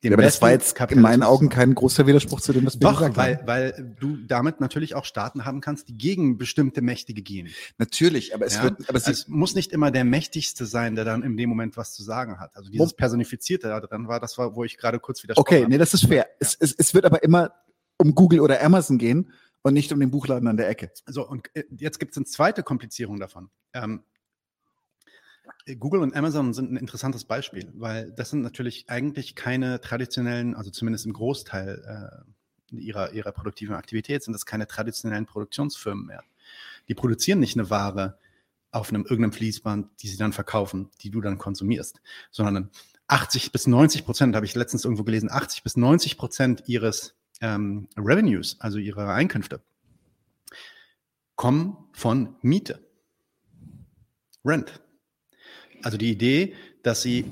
Den Ja, aber das war jetzt in meinen Augen kein großer Widerspruch zu dem, was wir Doch, gesagt weil, haben. weil du damit natürlich auch Staaten haben kannst, die gegen bestimmte Mächtige gehen. Natürlich, aber es Ja? wird, aber es, es muss nicht immer der Mächtigste sein, der dann in dem Moment was zu sagen hat. Also dieses Personifizierte da dran war, das war, wo ich gerade kurz widersprochen okay, habe. nee, das ist fair. Es, es, es wird aber immer um Google oder Amazon gehen und nicht um den Buchladen an der Ecke. So, und äh, jetzt gibt es eine zweite Komplizierung davon. Ähm, Google und Amazon sind ein interessantes Beispiel, weil das sind natürlich eigentlich keine traditionellen, also zumindest im Großteil äh, ihrer, ihrer produktiven Aktivität, sind das keine traditionellen Produktionsfirmen mehr. Die produzieren nicht eine Ware auf einem irgendeinem Fließband, die sie dann verkaufen, die du dann konsumierst, sondern 80 bis 90 Prozent, habe ich letztens irgendwo gelesen, 80 bis 90 Prozent ihres ähm, Revenues, also ihrer Einkünfte, kommen von Miete. Rent. Also die Idee, dass sie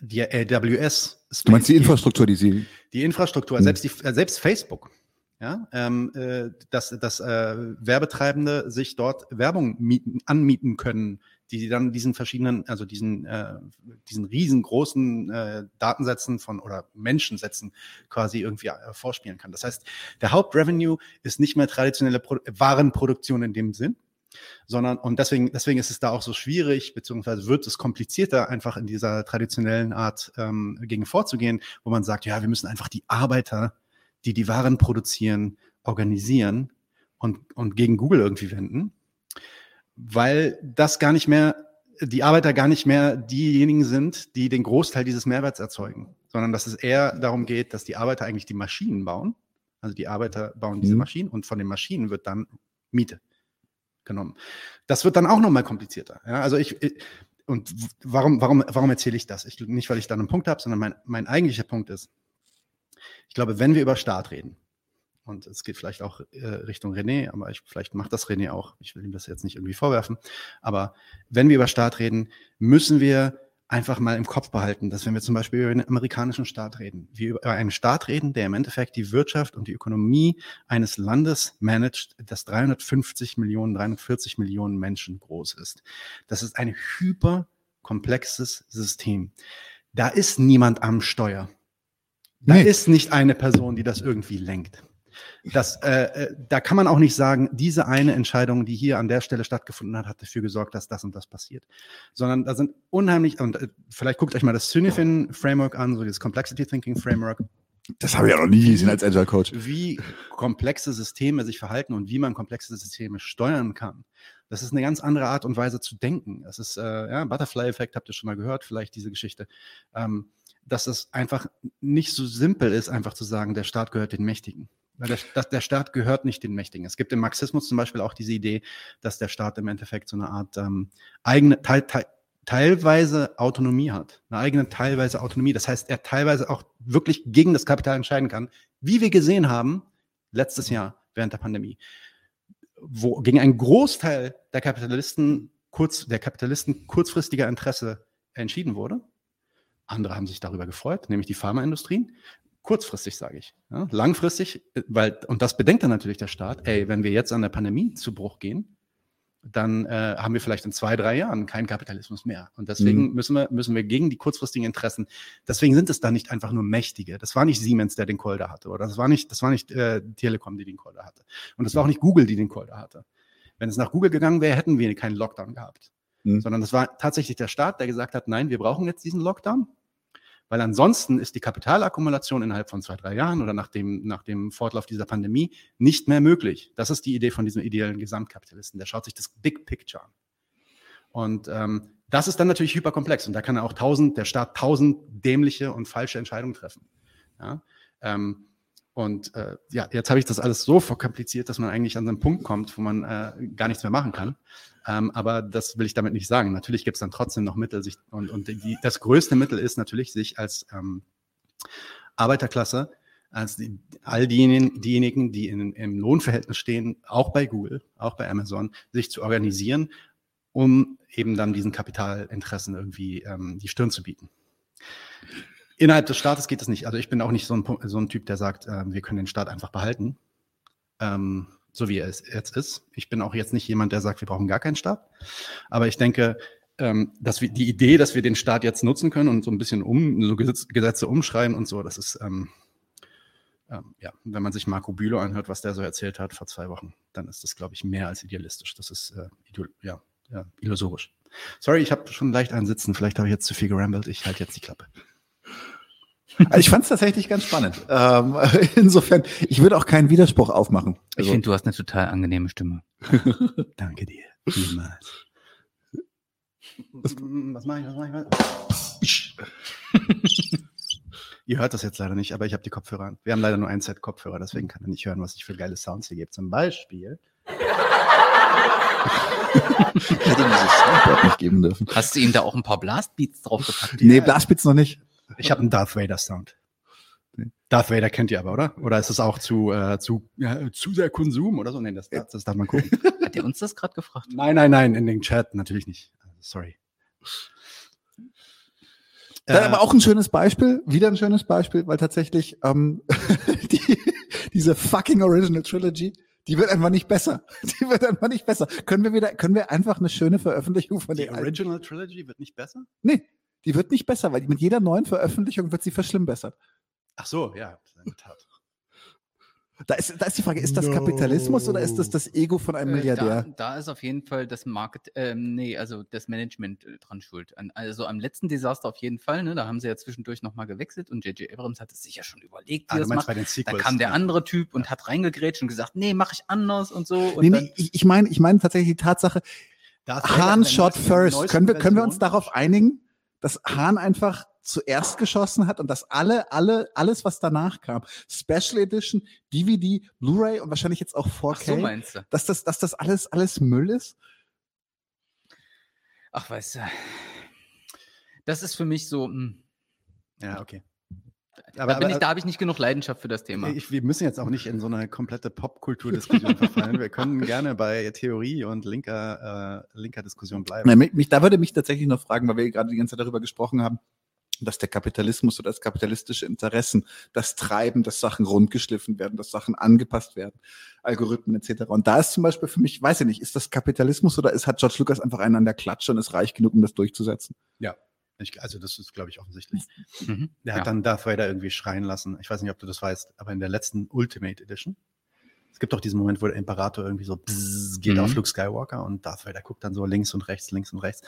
die AWS Du meinst die. Infrastruktur, die sie. Die Infrastruktur, Hm. selbst, die, äh, selbst Facebook, ja, ähm, äh, dass, dass äh, Werbetreibende sich dort Werbung mieten, anmieten können, die sie dann diesen verschiedenen, also diesen, äh, diesen riesengroßen äh, Datensätzen von oder Menschensätzen quasi irgendwie äh, vorspielen kann. Das heißt, der Hauptrevenue ist nicht mehr traditionelle Pro Warenproduktion in dem Sinn, sondern und deswegen, deswegen ist es da auch so schwierig, beziehungsweise wird es komplizierter, einfach in dieser traditionellen Art ähm, gegen vorzugehen, wo man sagt, ja, wir müssen einfach die Arbeiter, die die Waren produzieren, organisieren und, und gegen Google irgendwie wenden, weil das gar nicht mehr, die Arbeiter gar nicht mehr diejenigen sind, die den Großteil dieses Mehrwerts erzeugen, sondern dass es eher darum geht, dass die Arbeiter eigentlich die Maschinen bauen. Also die Arbeiter bauen diese Mhm. Maschinen und von den Maschinen wird dann Miete genommen. Das wird dann auch nochmal komplizierter. Ja, also ich, und warum, warum, warum erzähle ich das? Ich, nicht, weil ich da einen Punkt habe, sondern mein, mein eigentlicher Punkt ist, ich glaube, wenn wir über Staat reden, und es geht vielleicht auch äh, Richtung René, aber ich, vielleicht macht das René auch, ich will ihm das jetzt nicht irgendwie vorwerfen, aber wenn wir über Staat reden, müssen wir einfach mal im Kopf behalten, dass wenn wir zum Beispiel über einen amerikanischen Staat reden, wir über einen Staat reden, der im Endeffekt die Wirtschaft und die Ökonomie eines Landes managt, das 350 Millionen, 340 Millionen Menschen groß ist. Das ist ein hyperkomplexes System. Da ist niemand am Steuer. Da Nee. ist nicht eine Person, die das irgendwie lenkt. Das, äh, äh, da kann man auch nicht sagen, diese eine Entscheidung, die hier an der Stelle stattgefunden hat, hat dafür gesorgt, dass das und das passiert. Sondern da sind unheimlich, und äh, vielleicht guckt euch mal das Synefin Framework an, so dieses Complexity Thinking Framework, Das habe ich ja noch nie gesehen als Agile Coach. wie komplexe Systeme sich verhalten und wie man komplexe Systeme steuern kann. Das ist eine ganz andere Art und Weise zu denken. Das ist, äh, ja, Butterfly-Effekt, habt ihr schon mal gehört, vielleicht diese Geschichte. Ähm, dass es einfach nicht so simpel ist, einfach zu sagen, der Staat gehört den Mächtigen. Weil der, der Staat gehört nicht den Mächtigen. Es gibt im Marxismus zum Beispiel auch diese Idee, dass der Staat im Endeffekt so eine Art ähm, eigene, teil, teil, teilweise Autonomie hat. Eine eigene teilweise Autonomie. Das heißt, er teilweise auch wirklich gegen das Kapital entscheiden kann, wie wir gesehen haben letztes Jahr während der Pandemie, wo gegen einen Großteil der Kapitalisten kurz, der Kapitalisten kurzfristiger Interesse entschieden wurde. Andere haben sich darüber gefreut, nämlich die Pharmaindustrien. Kurzfristig sage ich. Ja, langfristig, äh, weil, und das bedenkt dann natürlich der Staat, ey, wenn wir jetzt an der Pandemie zu Bruch gehen, dann äh, haben wir vielleicht in zwei, drei Jahren keinen Kapitalismus mehr. Und deswegen müssen, wir, müssen wir gegen die kurzfristigen Interessen, deswegen sind es da nicht einfach nur Mächtige. Das war nicht Siemens, der den Kolder hatte, oder das war nicht, das war nicht äh, Telekom, die den Kolder hatte. Und das war auch nicht Google, die den Kolder hatte. Wenn es nach Google gegangen wäre, hätten wir keinen Lockdown gehabt. Mhm. Sondern das war tatsächlich der Staat, der gesagt hat, nein, wir brauchen jetzt diesen Lockdown. Weil ansonsten ist die Kapitalakkumulation innerhalb von zwei, drei Jahren oder nach dem, nach dem Fortlauf dieser Pandemie nicht mehr möglich. Das ist die Idee von diesem ideellen Gesamtkapitalisten. Der schaut sich das Big Picture an. Und ähm, das ist dann natürlich hyperkomplex und da kann er auch tausend, der Staat tausend dämliche und falsche Entscheidungen treffen. Ja? Ähm, und äh, ja, jetzt habe ich das alles so verkompliziert, dass man eigentlich an so einen Punkt kommt, wo man äh, gar nichts mehr machen kann. Ähm, aber das will ich damit nicht sagen. Natürlich gibt es dann trotzdem noch Mittel. Sich, und und die, das größte Mittel ist natürlich, sich als ähm, Arbeiterklasse, als die, all diejenigen, diejenigen, die in, im Lohnverhältnis stehen, auch bei Google, auch bei Amazon, sich zu organisieren, um eben dann diesen Kapitalinteressen irgendwie ähm, die Stirn zu bieten. Innerhalb des Staates geht es nicht. Also ich bin auch nicht so ein, so ein Typ, der sagt, ähm, wir können den Staat einfach behalten, ähm, so wie er es jetzt ist. Ich bin auch jetzt nicht jemand, der sagt, wir brauchen gar keinen Staat. Aber ich denke, ähm, dass wir die Idee, dass wir den Staat jetzt nutzen können und so ein bisschen um so Gesetz, Gesetze umschreiben und so, das ist ähm, ähm, ja, wenn man sich Marco Bülow anhört, was der so erzählt hat vor zwei Wochen, dann ist das, glaube ich, mehr als idealistisch. Das ist äh, ja, ja, illusorisch. Sorry, ich habe schon leicht einen Sitzen. Vielleicht habe ich jetzt zu viel gerambelt. Ich halte jetzt die Klappe. Also ich fand es tatsächlich ganz spannend. Ähm, insofern, ich würde auch keinen Widerspruch aufmachen. Ich Also, finde, du hast eine total angenehme Stimme. Danke dir. Niemals. Was mache ich? Was mache ich? Ihr hört das jetzt leider nicht, aber ich habe die Kopfhörer an. Wir haben leider nur ein Set Kopfhörer, deswegen kann er nicht hören, was ich für geile Sounds hier gebe. Zum Beispiel. ich hätte ihm dieses Soundboard nicht geben dürfen. Hast du ihm da auch ein paar Blastbeats draufgepackt? Nee, Blastbeats noch nicht. Ich habe einen Darth Vader Sound. Darth Vader kennt ihr aber, oder? Oder ist es auch zu, äh, zu, ja, zu sehr Konsum oder so? Nee, das, das, das darf man gucken. Hat er uns das gerade gefragt? nein, nein, nein, in den Chat natürlich nicht. Sorry. Dann Äh, aber auch ein schönes Beispiel, wieder ein schönes Beispiel, weil tatsächlich ähm, die, diese fucking Original Trilogy, die wird einfach nicht besser. Die wird einfach nicht besser. Können wir wieder, können wir einfach eine schöne Veröffentlichung von alten- Original Trilogy wird nicht besser? Nee, die wird nicht besser, weil mit jeder neuen Veröffentlichung wird sie verschlimmbessert. Ach so, ja, in der Tat. Da ist, da ist die Frage, ist das No. Kapitalismus oder ist das das Ego von einem Äh, Milliardär? Da, da ist auf jeden Fall das Market, ähm, nee, also das Management äh, dran schuld. An, also am letzten Desaster auf jeden Fall, ne? Da haben sie ja zwischendurch nochmal gewechselt und J.J. Abrams hat es sich ja schon überlegt, wie Ah, das macht. bei den Da Sequels. kam der ja. andere Typ und hat reingegrätscht und gesagt, nee, mach ich anders und so. Und Nee, dann, nee, ich, ich meine ich meine tatsächlich die Tatsache, Hahn shot first. Können wir, können wir uns darauf einigen, dass Hahn einfach zuerst geschossen hat und dass alle, alle, alles, was danach kam, Special Edition, DVD, Blu-ray und wahrscheinlich jetzt auch 4K, ach so dass das, dass das alles, alles Müll ist? Ach, weißt du. Das ist für mich so, hm, Ja, okay. Da, bin ich, da habe ich nicht genug Leidenschaft für das Thema. Ich, wir müssen jetzt auch nicht in so eine komplette Popkulturdiskussion verfallen. Wir können gerne bei Theorie und linker, äh, linker Diskussion bleiben. Na, mich, da würde mich tatsächlich noch fragen, weil wir gerade die ganze Zeit darüber gesprochen haben, dass der Kapitalismus oder das kapitalistische Interessen das treiben, dass Sachen rundgeschliffen werden, dass Sachen angepasst werden, Algorithmen etc. Und da ist zum Beispiel für mich, weiß ich nicht, ist das Kapitalismus oder ist, hat George Lucas einfach einen an der Klatsche und ist reich genug, um das durchzusetzen? Ich, also das ist, glaube ich, offensichtlich. Mhm. Der Ja. hat dann Darth Vader irgendwie schreien lassen. Ich weiß nicht, ob du das weißt, aber in der letzten Ultimate Edition, es gibt doch diesen Moment, wo der Imperator irgendwie so bzzz, geht Mhm. auf Luke Skywalker und Darth Vader guckt dann so links und rechts, links und rechts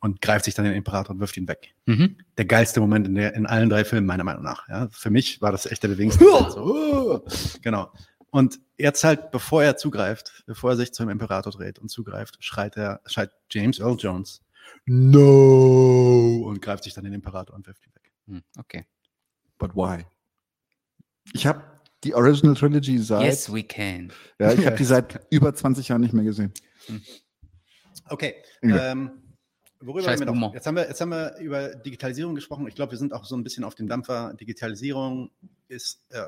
und greift sich dann den Imperator und wirft ihn weg. Mhm. Der geilste Moment in, der, in allen drei Filmen, meiner Meinung nach. Ja, für mich war das echt der bewegendste. So. Genau. Und jetzt halt, bevor er zugreift, bevor er sich zum Imperator dreht und zugreift, schreit er, schreit James Earl Jones, No! Und greift sich dann den Imperator und wirft ihn weg. Hm, Okay. But why? Ich habe die Original Trilogy seit, Yes, we can. ja, ich habe die seit über 20 Jahren nicht mehr gesehen. Okay. Ja. Ähm, worüber haben wir noch? Jetzt haben wir, jetzt haben wir über Digitalisierung gesprochen. Ich glaube, wir sind auch so ein bisschen auf dem Dampfer. Digitalisierung ist äh,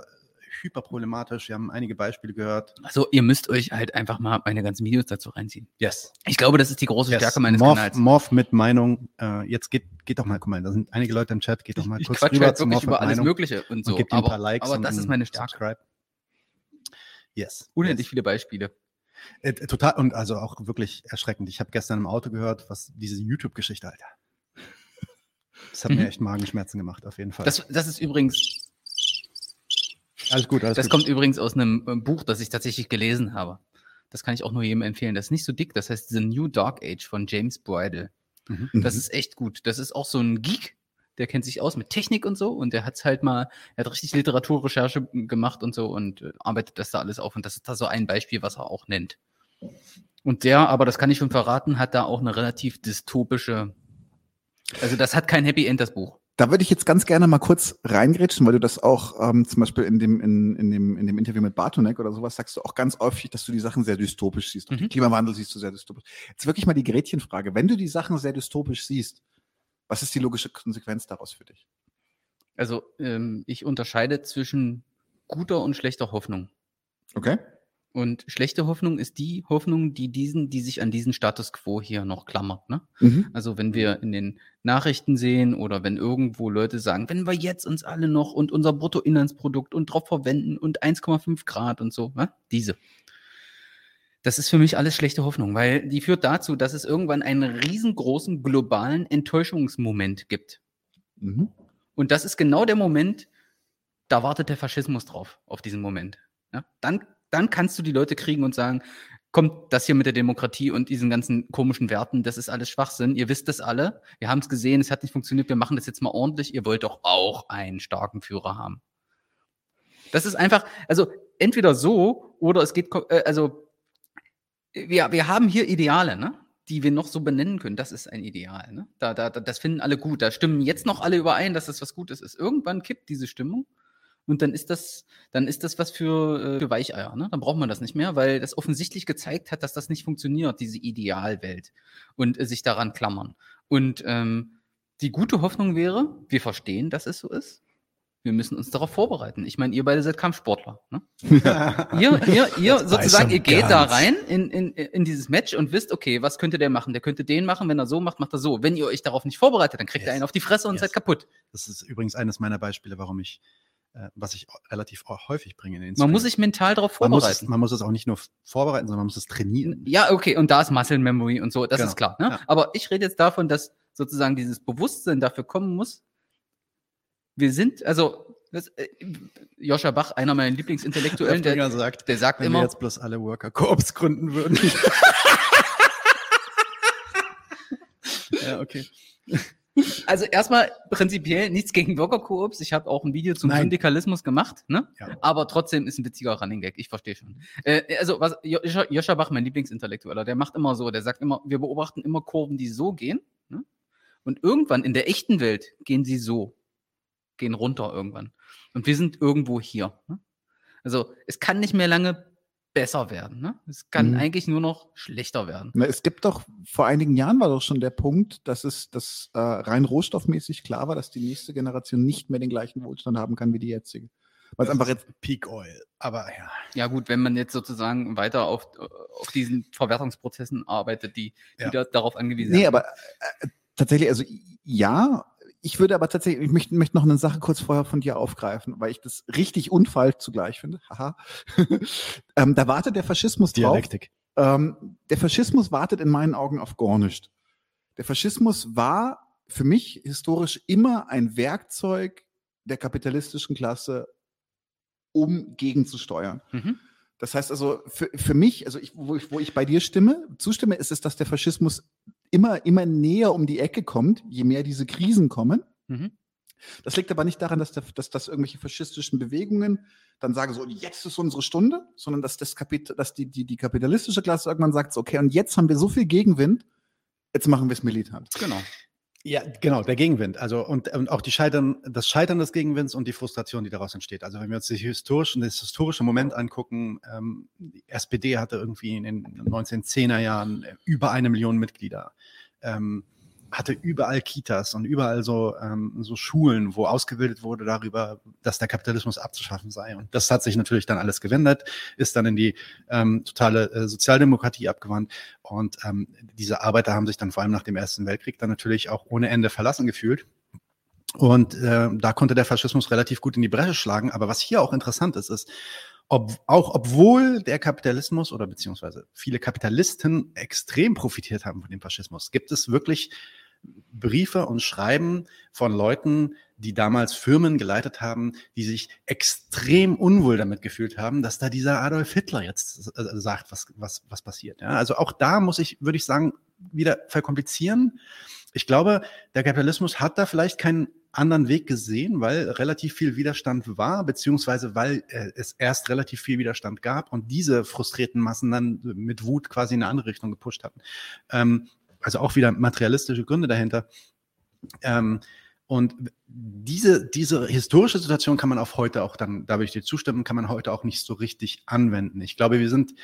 hyperproblematisch. Wir haben einige Beispiele gehört. Also ihr müsst euch halt einfach mal meine ganzen Videos dazu reinziehen. Yes. Ich glaube, das ist die große yes. Stärke meines Morph, Kanals. Morph mit Meinung. Äh, jetzt geht, geht doch mal, guck mal, da sind einige Leute im Chat. Geht doch mal ich kurz quatsche rüber halt zu wirklich über alles Meinung Mögliche und so. und gebt ihm ein aber paar Likes. aber das ist ein meine Stärke. Subscribe. Yes. Unendlich yes. viele Beispiele. Äh, total und also auch wirklich erschreckend. Ich habe gestern im Auto gehört, was diese YouTube-Geschichte, Alter. Das hat Mhm. mir echt Magenschmerzen gemacht, auf jeden Fall. Das, das ist übrigens, alles gut, alles das gut. kommt übrigens aus einem äh, Buch, das ich tatsächlich gelesen habe. Das kann ich auch nur jedem empfehlen. Das ist nicht so dick. Das heißt The New Dark Age von James Bridle. Mhm. Das ist echt gut. Das ist auch so ein Geek, der kennt sich aus mit Technik und so und der hat's halt mal, er hat richtig Literaturrecherche gemacht und so und äh, arbeitet das da alles auf. Und das ist da so ein Beispiel, was er auch nennt. Und der, aber das kann ich schon verraten, hat da auch eine relativ dystopische, also das hat kein Happy End, das Buch. Da würde ich jetzt ganz gerne mal kurz reingrätschen, weil du das auch ähm, zum Beispiel in dem, in, in, dem, in dem Interview mit Bartonek oder sowas sagst du auch ganz häufig, dass du die Sachen sehr dystopisch siehst. Und Mhm. den Klimawandel siehst du sehr dystopisch. Jetzt wirklich mal die Gretchenfrage. Wenn du die Sachen sehr dystopisch siehst, was ist die logische Konsequenz daraus für dich? Also ähm, ich unterscheide zwischen guter und schlechter Hoffnung. Okay? Und schlechte Hoffnung ist die Hoffnung, die diesen, die sich an diesen Status quo hier noch klammert. Ne? Mhm. Also wenn wir in den Nachrichten sehen oder wenn irgendwo Leute sagen, wenn wir jetzt uns alle noch und unser Bruttoinlandsprodukt und drauf verwenden und 1,5 Grad und so, ne? diese. Das ist für mich alles schlechte Hoffnung, weil die führt dazu, dass es irgendwann einen riesengroßen globalen Enttäuschungsmoment gibt. Mhm. Und das ist genau der Moment, da wartet der Faschismus drauf, auf diesen Moment. Ja? Dann, dann kannst du die Leute kriegen und sagen, kommt das hier mit der Demokratie und diesen ganzen komischen Werten, das ist alles Schwachsinn. Ihr wisst das alle. Wir haben es gesehen, es hat nicht funktioniert. Wir machen das jetzt mal ordentlich. Ihr wollt doch auch einen starken Führer haben. Das ist einfach, also entweder so oder es geht, äh, also wir, wir haben hier Ideale, ne? die wir noch so benennen können. Das ist ein Ideal. Ne? Da, da- das finden alle gut. Da stimmen jetzt noch alle überein, dass das was Gutes ist. Irgendwann kippt diese Stimmung und dann ist das, dann ist das was für, äh, für Weicheier. Ne? Dann braucht man das nicht mehr, weil das offensichtlich gezeigt hat, dass das nicht funktioniert, diese Idealwelt und äh, sich daran klammern. Und ähm, die gute Hoffnung wäre, wir verstehen, dass es so ist. Wir müssen uns darauf vorbereiten. Ich meine, ihr beide seid Kampfsportler. Ne? ihr, ihr, ihr Das weiß sozusagen, ihr geht da rein in, in, in dieses Match und wisst, okay, was könnte der machen? Der könnte den machen, wenn er so macht, macht er so. Wenn ihr euch darauf nicht vorbereitet, dann kriegt Yes. ihr einen auf die Fresse und Yes. seid kaputt. Das ist übrigens eines meiner Beispiele, warum ich, äh, was ich relativ häufig bringe in den Man muss sich mental darauf man muss, es, vorbereiten. man muss es auch nicht nur vorbereiten, sondern man muss es trainieren. Ja, okay, und da ist Muscle Memory und so, das Genau, ist klar. Ne? ja. Aber ich rede jetzt davon, dass sozusagen dieses Bewusstsein dafür kommen muss. Wir sind, also, das, äh, Joscha Bach, einer meiner Lieblingsintellektuellen, der, Springer sagt, der sagt wenn wir immer, jetzt bloß alle Worker Corps gründen würden. ja, okay. Also erstmal prinzipiell nichts gegen Bürgerkoops. Ich habe auch ein Video zum Nein. Syndikalismus gemacht, ne? Ja. Aber trotzdem ist ein witziger Running Gag. Ich verstehe schon. Äh, also was Joscha, Joscha Bach, mein Lieblingsintellektueller, der macht immer so. Der sagt immer, wir beobachten immer Kurven, die so gehen. Ne? Und irgendwann in der echten Welt gehen sie so, gehen runter irgendwann. Und wir sind irgendwo hier. Ne? Also es kann nicht mehr lange besser werden. Ne? Es kann Mhm. eigentlich nur noch schlechter werden. Na, es gibt doch, vor einigen Jahren war doch schon der Punkt, dass es dass, äh, rein rohstoffmäßig klar war, dass die nächste Generation nicht mehr den gleichen Wohlstand haben kann wie die jetzige. Weil es einfach jetzt, Peak Oil. Aber ja. Ja gut, wenn man jetzt sozusagen weiter auf, auf diesen Verwertungsprozessen arbeitet, die, die Ja. da, darauf angewiesen nee, sind. aber äh, tatsächlich, also ja, ich würde aber tatsächlich, ich möchte, möchte noch eine Sache kurz vorher von dir aufgreifen, weil ich das richtig und falsch zugleich finde. Haha. ähm, da wartet der Faschismus drauf. Dialektik. Ähm, der Faschismus wartet in meinen Augen auf gar nicht. Der Faschismus war für mich historisch immer ein Werkzeug der kapitalistischen Klasse, um gegenzusteuern. Mhm. Das heißt also, für, für mich, also ich, wo, ich, wo ich bei dir stimme, zustimme, ist es, dass der Faschismus immer, immer näher um die Ecke kommt, je mehr diese Krisen kommen. Mhm. Das liegt aber nicht daran, dass, der, dass, dass irgendwelche faschistischen Bewegungen dann sagen so, jetzt ist unsere Stunde, sondern dass, das Kapit dass die, die, die kapitalistische Klasse irgendwann sagt, so, okay, und jetzt haben wir so viel Gegenwind, jetzt machen wir es militant. Genau. Ja, genau, der Gegenwind. Also und, und auch die Scheitern, das Scheitern des Gegenwinds und die Frustration, die daraus entsteht. Also wenn wir uns die historischen, das historische Moment angucken, ähm, die SPD hatte irgendwie in den 1910er Jahren über eine Million Mitglieder. Ähm, hatte überall Kitas und überall so, ähm, so Schulen, wo ausgebildet wurde darüber, dass der Kapitalismus abzuschaffen sei. Und das hat sich natürlich dann alles gewendet, ist dann in die ähm, totale äh, Sozialdemokratie abgewandt. Und ähm, diese Arbeiter haben sich dann vor allem nach dem Ersten Weltkrieg dann natürlich auch ohne Ende verlassen gefühlt. Und äh, da konnte der Faschismus relativ gut in die Bresche schlagen. Aber was hier auch interessant ist, ist, ob, auch obwohl der Kapitalismus oder beziehungsweise viele Kapitalisten extrem profitiert haben von dem Faschismus, gibt es wirklich Briefe und Schreiben von Leuten, die damals Firmen geleitet haben, die sich extrem unwohl damit gefühlt haben, dass da dieser Adolf Hitler jetzt äh, sagt, was, was, was passiert. Ja, also auch da muss ich, würde ich sagen, wieder verkomplizieren. Ich glaube, der Kapitalismus hat da vielleicht keinen anderen Weg gesehen, weil relativ viel Widerstand war, beziehungsweise weil äh, es erst relativ viel Widerstand gab und diese frustrierten Massen dann mit Wut quasi in eine andere Richtung gepusht hatten. Ähm, also auch wieder materialistische Gründe dahinter. Ähm, und diese, diese historische Situation kann man auf heute auch dann, da würde ich dir zustimmen, kann man heute auch nicht so richtig anwenden. Ich glaube, wir sind,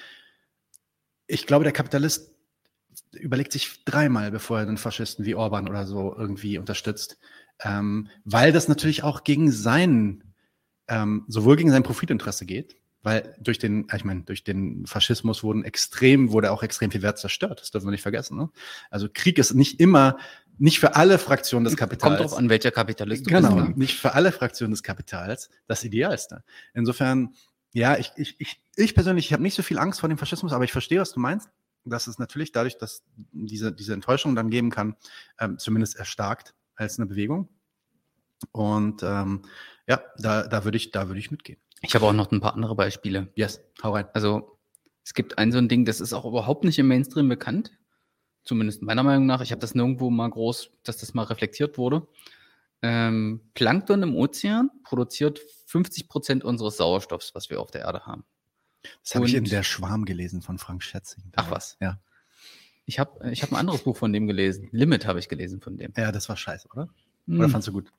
ich glaube, der Kapitalist überlegt sich dreimal, bevor er den Faschisten wie Orban oder so irgendwie unterstützt. Ähm, weil das natürlich auch gegen sein, ähm, sowohl gegen sein Profitinteresse geht, weil durch den, ich meine, durch den Faschismus wurden extrem, wurde auch extrem viel Wert zerstört. Das dürfen wir nicht vergessen. Ne? Also Krieg ist nicht immer, nicht für alle Fraktionen des Kapitals. Kommt drauf an, welcher Kapitalist du genau, bist. ne? nicht für alle Fraktionen des Kapitals das Idealste. Insofern, ja, ich, ich, ich, ich persönlich, ich habe nicht so viel Angst vor dem Faschismus, aber ich verstehe, was du meinst. Dass es natürlich dadurch, dass diese, diese Enttäuschung dann geben kann, ähm, zumindest erstarkt als eine Bewegung. Und ähm, ja, da, da würde ich, da würde ich mitgehen. Ich habe auch noch ein paar andere Beispiele. Yes, hau rein. Also es gibt ein so ein Ding, das ist auch überhaupt nicht im Mainstream bekannt. Zumindest meiner Meinung nach. Ich habe das nirgendwo mal groß, dass das mal reflektiert wurde. Ähm, Plankton im Ozean produziert 50 Prozent unseres Sauerstoffs, was wir auf der Erde haben. Das habe ich in Der Schwarm gelesen von Frank Schätzing. Ach was. Ja. Ich habe ich hab ein anderes Buch von dem gelesen. Limit habe ich gelesen von dem. Ja, das war scheiße, oder? Oder Hm. fandst du gut?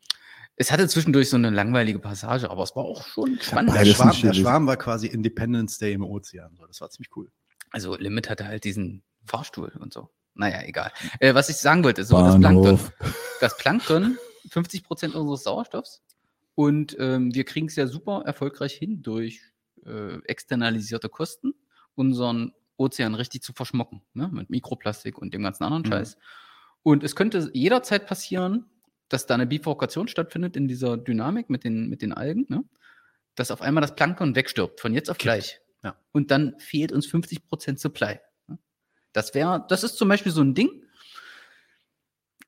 Es hatte zwischendurch so eine langweilige Passage, aber es war auch schon spannend. Ja, Der Schwarm, der Schwarm war quasi Independence Day im Ozean. So, Das war ziemlich cool. Also Limit hatte halt diesen Fahrstuhl und so. Naja, egal. Äh, was ich sagen wollte, so das Plankton. Das Plankton, 50 Prozent unseres Sauerstoffs. Und ähm, wir kriegen es ja super erfolgreich hin, durch äh, externalisierte Kosten unseren Ozean richtig zu verschmocken. Ne? Mit Mikroplastik und dem ganzen anderen Mhm. Scheiß. Und es könnte jederzeit passieren, dass da eine Bifurkation stattfindet in dieser Dynamik mit den, mit den Algen, ne? dass auf einmal das Plankton wegstirbt, von jetzt auf Kippt. gleich. Ja. Und dann fehlt uns 50 Prozent Supply. ne? Das wäre, das ist zum Beispiel so ein Ding.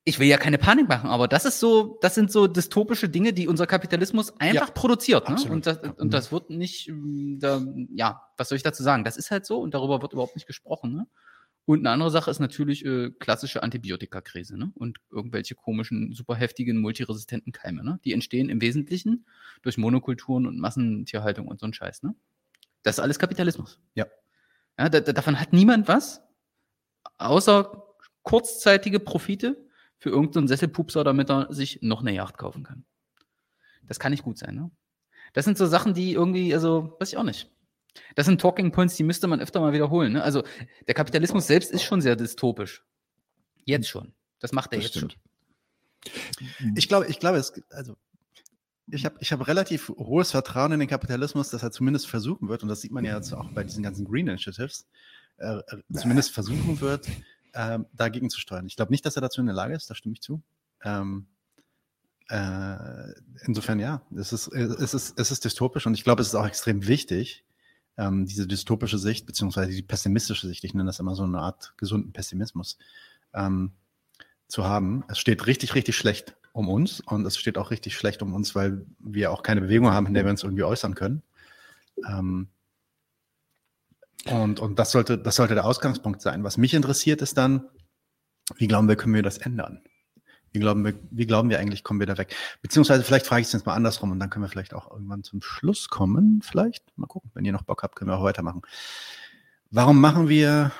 Ich will ja keine Panik machen, aber das ist so, das sind so dystopische Dinge, die unser Kapitalismus einfach Ja, produziert. Ne? Und, das, und das wird nicht, ähm, da, ja, was soll ich dazu sagen? Das ist halt so und darüber wird überhaupt nicht gesprochen. Ne? Und eine andere Sache ist natürlich äh, klassische Antibiotikakrise ne? und irgendwelche komischen, super heftigen, multiresistenten Keime. Ne? Die entstehen im Wesentlichen durch Monokulturen und Massentierhaltung und so ein Scheiß. Ne? Das ist alles Kapitalismus. Ja. ja da, da, davon hat niemand was, außer kurzzeitige Profite für irgendeinen Sesselpupser, damit er sich noch eine Yacht kaufen kann. Das kann nicht gut sein. Ne? Das sind so Sachen, die irgendwie, also, weiß ich auch nicht. Das sind Talking Points, die müsste man öfter mal wiederholen. Ne? Also der Kapitalismus selbst ist schon sehr dystopisch. Jetzt schon. Das macht er Das jetzt stimmt. schon. Ich glaube, ich glaube, es, also ich habe ich hab relativ hohes Vertrauen in den Kapitalismus, dass er zumindest versuchen wird, und das sieht man ja jetzt auch bei diesen ganzen Green Initiatives, äh, äh, zumindest versuchen wird, ähm, dagegen zu steuern. Ich glaube nicht, dass er dazu in der Lage ist, da stimme ich zu. Ähm, äh, insofern ja, es ist, es, ist, es ist dystopisch und ich glaube, es ist auch extrem wichtig, ähm, diese dystopische Sicht, beziehungsweise die pessimistische Sicht, ich nenne das immer so eine Art gesunden Pessimismus, ähm, zu haben. Es steht richtig, richtig schlecht um uns und es steht auch richtig schlecht um uns, weil wir auch keine Bewegung haben, in der wir uns irgendwie äußern können. Ähm, und, und das sollte, das sollte der Ausgangspunkt sein. Was mich interessiert, ist dann, wie glauben wir, können wir das ändern? Wie glauben wir, wie glauben wir eigentlich, kommen wir da weg? Beziehungsweise vielleicht frage ich es jetzt mal andersrum und dann können wir vielleicht auch irgendwann zum Schluss kommen. Vielleicht, mal gucken, wenn ihr noch Bock habt, können wir auch weitermachen. Warum machen wir,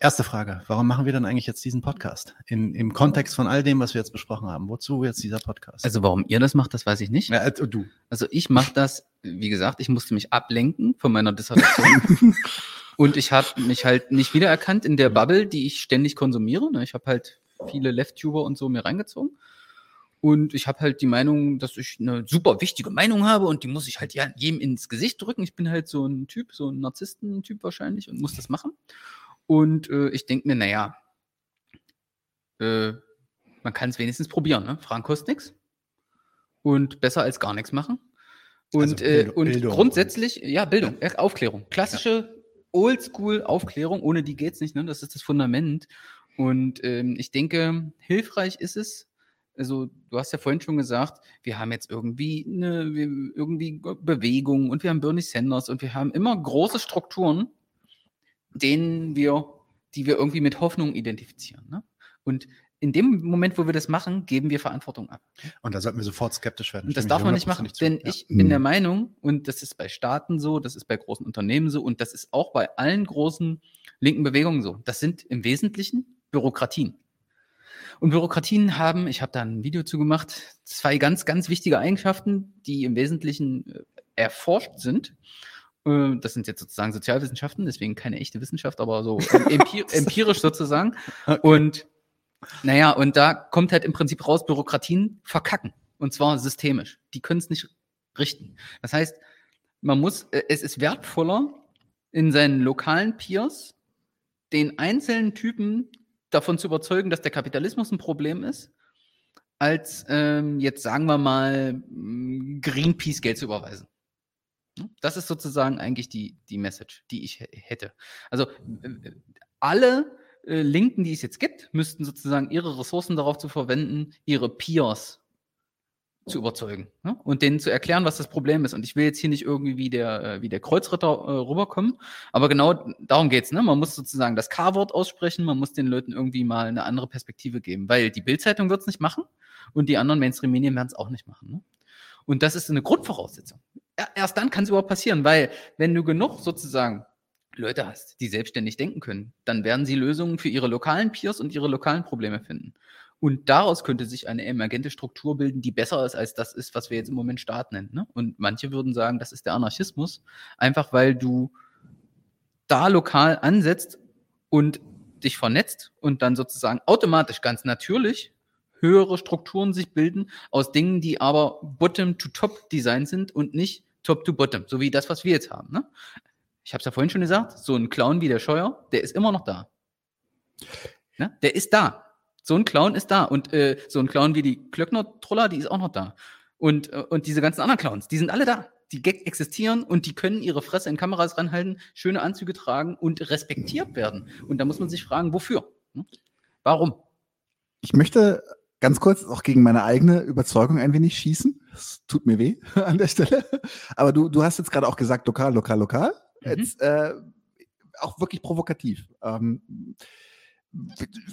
erste Frage, warum machen wir dann eigentlich jetzt diesen Podcast? In, Im Kontext von all dem, was wir jetzt besprochen haben. Wozu jetzt dieser Podcast? Also warum ihr das macht, das weiß ich nicht. ja, äh, du. Also ich mache das, wie gesagt, ich musste mich ablenken von meiner Dissertation. und ich habe mich halt nicht wiedererkannt in der Bubble, die ich ständig konsumiere. ne? Ich habe halt viele Left-Tuber und so mir reingezogen. Und ich habe halt die Meinung, dass ich eine super wichtige Meinung habe und die muss ich halt ja jedem ins Gesicht drücken. Ich bin halt so ein Typ, so ein Narzissten-Typ wahrscheinlich und muss das machen. Und äh, ich denke mir, naja, äh, man kann es wenigstens probieren. Ne? Fragen kostet nichts. Und besser als gar nichts machen. Und, Also äh, Bildung- und Bildung grundsätzlich, ja, Bildung, äh, Aufklärung. Klassische Oldschool-Aufklärung, ohne die geht's nicht, ne? Das ist das Fundament. Und ähm, ich denke, hilfreich ist es, also du hast ja vorhin schon gesagt, wir haben jetzt irgendwie eine irgendwie Bewegung und wir haben Bernie Sanders und wir haben immer große Strukturen, denen wir, die wir irgendwie mit Hoffnung identifizieren. Ne? Und in dem Moment, wo wir das machen, geben wir Verantwortung ab. Und da sollten wir sofort skeptisch werden. Und das darf man nicht machen, hundertprozentig denn zu. ich bin Mhm. der Meinung, und das ist bei Staaten so, das ist bei großen Unternehmen so und das ist auch bei allen großen linken Bewegungen so. Das sind im Wesentlichen Bürokratien. Und Bürokratien haben, ich habe da ein Video zu gemacht, zwei ganz, ganz wichtige Eigenschaften, die im Wesentlichen äh, erforscht sind. Äh, Das sind jetzt sozusagen Sozialwissenschaften, deswegen keine echte Wissenschaft, aber so empir empirisch sozusagen. Und naja, und da kommt halt im Prinzip raus, Bürokratien verkacken. Und zwar systemisch. Die können es nicht richten. Das heißt, man muss, äh, es ist wertvoller, in seinen lokalen Peers den einzelnen Typen davon zu überzeugen, dass der Kapitalismus ein Problem ist, als ähm, jetzt sagen wir mal mh, Greenpeace Geld zu überweisen. Das ist sozusagen eigentlich die, die Message, die ich hätte. Also alle äh, Linken, die es jetzt gibt, müssten sozusagen ihre Ressourcen darauf zu verwenden, ihre Peers zu überzeugen ne? und denen zu erklären, was das Problem ist. Und ich will jetzt hier nicht irgendwie wie der, äh, wie der Kreuzritter äh, rüberkommen, aber genau darum geht's. Ne? Man muss sozusagen das K-Wort aussprechen, man muss den Leuten irgendwie mal eine andere Perspektive geben, weil die Bildzeitung wird's nicht machen und die anderen Mainstream-Medien werden es auch nicht machen. Ne? Und das ist eine Grundvoraussetzung. Erst dann kann es überhaupt passieren, weil wenn du genug sozusagen Leute hast, die selbstständig denken können, dann werden sie Lösungen für ihre lokalen Peers und ihre lokalen Probleme finden. Und daraus könnte sich eine emergente Struktur bilden, die besser ist als das ist, was wir jetzt im Moment Staat nennen. Ne? Und manche würden sagen, das ist der Anarchismus, einfach weil du da lokal ansetzt und dich vernetzt und dann sozusagen automatisch ganz natürlich höhere Strukturen sich bilden aus Dingen, die aber Bottom-to-Top-Design sind und nicht Top-to-Bottom, so wie das, was wir jetzt haben. Ne? Ich habe es ja vorhin schon gesagt, so ein Clown wie der Scheuer, der ist immer noch da. Ne? Der ist da. So ein Clown ist da. Und äh, so ein Clown wie die Klöckner-Troller, die ist auch noch da. Und, äh, und diese ganzen anderen Clowns, die sind alle da. Die existieren und die können ihre Fresse in Kameras ranhalten, schöne Anzüge tragen und respektiert werden. Und da muss man sich fragen, wofür? Hm? Warum? Ich möchte ganz kurz auch gegen meine eigene Überzeugung ein wenig schießen. Das tut mir weh an der Stelle. Aber du, du hast jetzt gerade auch gesagt, lokal, lokal, lokal. Mhm. Jetzt, äh, auch wirklich provokativ. Ähm,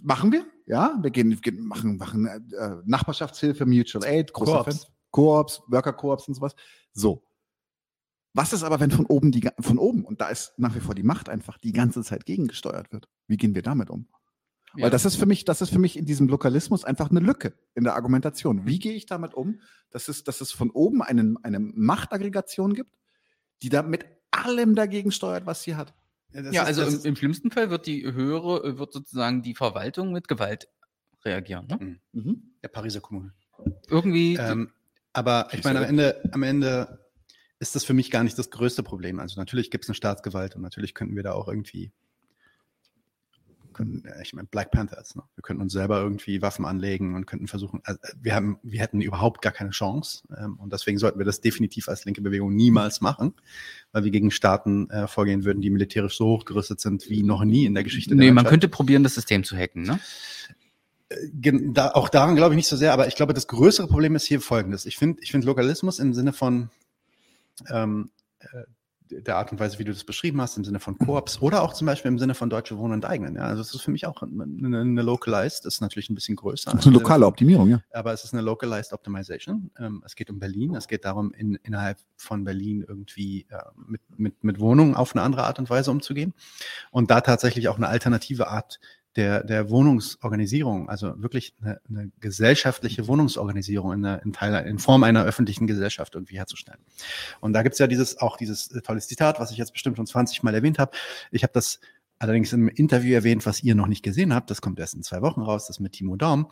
machen wir, ja. Wir gehen, gehen machen, machen äh, Nachbarschaftshilfe, Mutual Aid, großer. Fan. Koops, Worker Koops und sowas. So. Was ist aber, wenn von oben die, von oben, und da ist nach wie vor die Macht einfach die ganze Zeit gegengesteuert wird? Wie gehen wir damit um? Ja. Weil das ist für mich, das ist für mich in diesem Lokalismus einfach eine Lücke in der Argumentation. Wie gehe ich damit um, dass es, dass es von oben einen, eine Machtaggregation gibt, die da mit allem dagegen steuert, was sie hat? das ja, ist- also im, im schlimmsten Fall wird die höhere, äh, wird sozusagen die Verwaltung mit Gewalt reagieren. Ne? Mhm. der Pariser Kommune. Irgendwie. Ähm, aber ich meine, am Ende, am Ende ist das für mich gar nicht das größte Problem. Also natürlich gibt es eine Staatsgewalt und natürlich könnten wir da auch irgendwie, können, ja, ich meine, Black Panthers, ne? wir könnten uns selber irgendwie Waffen anlegen und könnten versuchen, also wir haben, wir hätten überhaupt gar keine Chance ähm, und deswegen sollten wir das definitiv als linke Bewegung niemals machen, weil wir gegen Staaten äh, vorgehen würden, die militärisch so hochgerüstet sind wie noch nie in der Geschichte nee, der man könnte probieren, das System zu hacken. Ne? Da, auch daran glaube ich nicht so sehr, aber ich glaube, das größere Problem ist hier folgendes. Ich finde ich finde Lokalismus im Sinne von ähm, äh, der Art und Weise, wie du das beschrieben hast, im Sinne von Koops oder auch zum Beispiel im Sinne von Deutsche Wohnen und Eignen. Ja, also es ist für mich auch eine, eine Localized, das ist natürlich ein bisschen größer. Das ist eine lokale Optimierung, ja. Aber es ist eine Localized Optimization. Ähm, es geht um Berlin. Es geht darum, in, innerhalb von Berlin irgendwie äh, mit, mit, mit Wohnungen auf eine andere Art und Weise umzugehen. Und da tatsächlich auch eine alternative Art der, der Wohnungsorganisierung, also wirklich eine, eine gesellschaftliche Wohnungsorganisierung in, der, in, Teil, in Form einer öffentlichen Gesellschaft irgendwie herzustellen. Und da gibt's ja dieses auch dieses äh, tolles Zitat, was ich jetzt bestimmt schon 20 Mal erwähnt habe. Ich habe das allerdings im Interview erwähnt, was ihr noch nicht gesehen habt. Das kommt erst in zwei Wochen raus, das mit Timo Daum.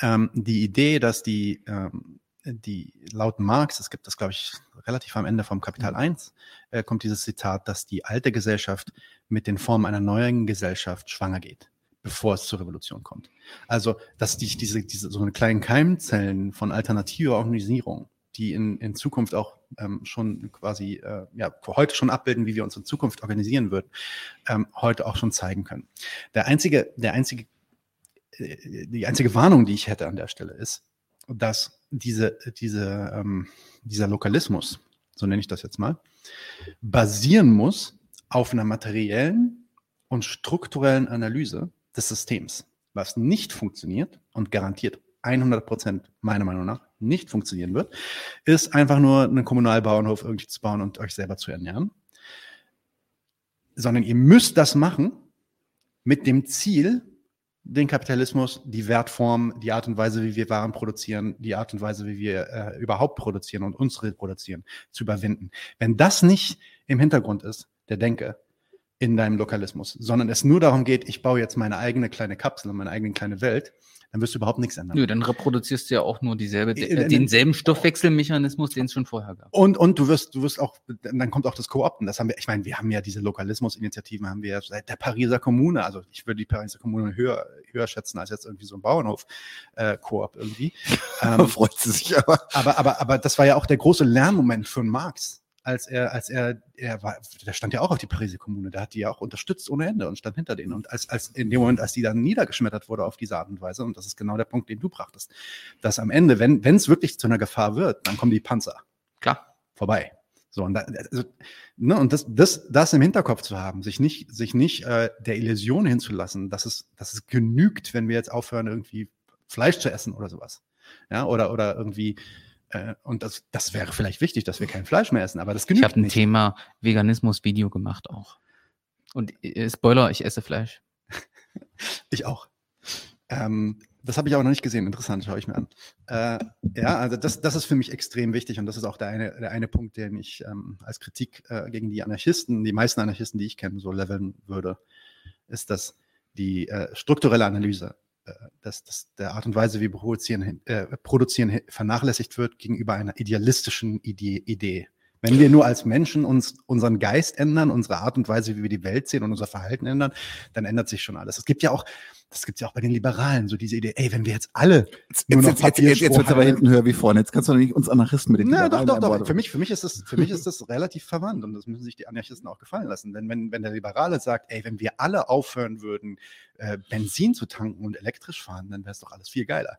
Ähm, die Idee, dass die, ähm, die laut Marx, es gibt das, glaube ich, relativ am Ende vom Kapital 1, äh, kommt dieses Zitat, dass die alte Gesellschaft mit den Formen einer neuen Gesellschaft schwanger geht, bevor es zur Revolution kommt. Also, dass die, diese, diese so eine kleinen Keimzellen von alternativer Organisierung, die in, in Zukunft auch ähm, schon quasi, äh, ja, heute schon abbilden, wie wir uns in Zukunft organisieren würden, ähm, heute auch schon zeigen können. Der einzige, der einzige, äh, die einzige Warnung, die ich hätte an der Stelle ist, dass diese, diese, ähm, dieser Lokalismus, so nenne ich das jetzt mal, basieren muss auf einer materiellen und strukturellen Analyse des Systems. Was nicht funktioniert und garantiert 100 Prozent meiner Meinung nach nicht funktionieren wird, ist einfach nur einen Kommunalbauernhof irgendwie zu bauen und euch selber zu ernähren. Sondern ihr müsst das machen mit dem Ziel, den Kapitalismus, die Wertform, die Art und Weise, wie wir Waren produzieren, die Art und Weise, wie wir äh, überhaupt produzieren und uns reproduzieren, zu überwinden. Wenn das nicht im Hintergrund ist, der Denke, in deinem Lokalismus, sondern es nur darum geht, ich baue jetzt meine eigene kleine Kapsel und meine eigene kleine Welt, dann wirst du überhaupt nichts ändern. Nö, dann reproduzierst du ja auch nur dieselbe, Äh, äh, äh, denselben Stoffwechselmechanismus, den es schon vorher gab. Und, und du wirst, du wirst auch, dann kommt auch das Koopten. Das haben wir, ich meine, wir haben ja diese Lokalismusinitiativen, haben wir ja seit der Pariser Kommune. Also ich würde die Pariser Kommune höher, höher schätzen als jetzt irgendwie so ein Bauernhof äh, Koop irgendwie. Da freut sie sich aber. Aber, aber, aber das war ja auch der große Lernmoment für Marx, als er, als er, er war, der stand ja auch auf die Pariser Kommune, der hat die ja auch unterstützt ohne Ende und stand hinter denen. Und als, als in dem Moment, als die dann niedergeschmettert wurde auf diese Art und Weise, und das ist genau der Punkt, den du brachtest, dass am Ende, wenn es wirklich zu einer Gefahr wird, dann kommen die Panzer Klar. vorbei. So, und, da, also, ne, und das, das, das im Hinterkopf zu haben, sich nicht, sich nicht äh, der Illusion hinzulassen, dass es, dass es genügt, wenn wir jetzt aufhören, irgendwie Fleisch zu essen oder sowas. Ja, oder, oder irgendwie, äh, und das, das wäre vielleicht wichtig, dass wir kein Fleisch mehr essen, aber das Ich genügt habe ein nicht. Thema Veganismus-Video gemacht auch. Und äh, Spoiler, ich esse Fleisch. Ich auch. Ähm, das habe ich aber noch nicht gesehen. Interessant, schaue ich mir an. Äh, ja, also das, das ist für mich extrem wichtig und das ist auch der eine, der eine Punkt, den ich ähm, als Kritik äh, gegen die Anarchisten, die meisten Anarchisten, die ich kenne, so leveln würde, ist, dass die äh, strukturelle Analyse, dass, dass der Art und Weise, wie produzieren, äh, produzieren vernachlässigt wird gegenüber einer idealistischen Idee. Idee. Wenn wir nur als Menschen uns unseren Geist ändern, unsere Art und Weise, wie wir die Welt sehen und unser Verhalten ändern, dann ändert sich schon alles. Es gibt ja auch, das gibt ja auch bei den Liberalen so diese Idee, ey, wenn wir jetzt alle Jetzt, Nur jetzt, noch jetzt, jetzt, jetzt, jetzt wird es aber hinten höher wie vorne. Jetzt kannst du doch nicht uns Anarchisten mit den Na, doch, Liberalen doch, doch. einbauen. Für mich, für mich ist das, für mich ist das relativ verwandt und das müssen sich die Anarchisten auch gefallen lassen. Denn wenn, wenn der Liberale sagt, ey, wenn wir alle aufhören würden, äh, Benzin zu tanken und elektrisch fahren, dann wäre es doch alles viel geiler.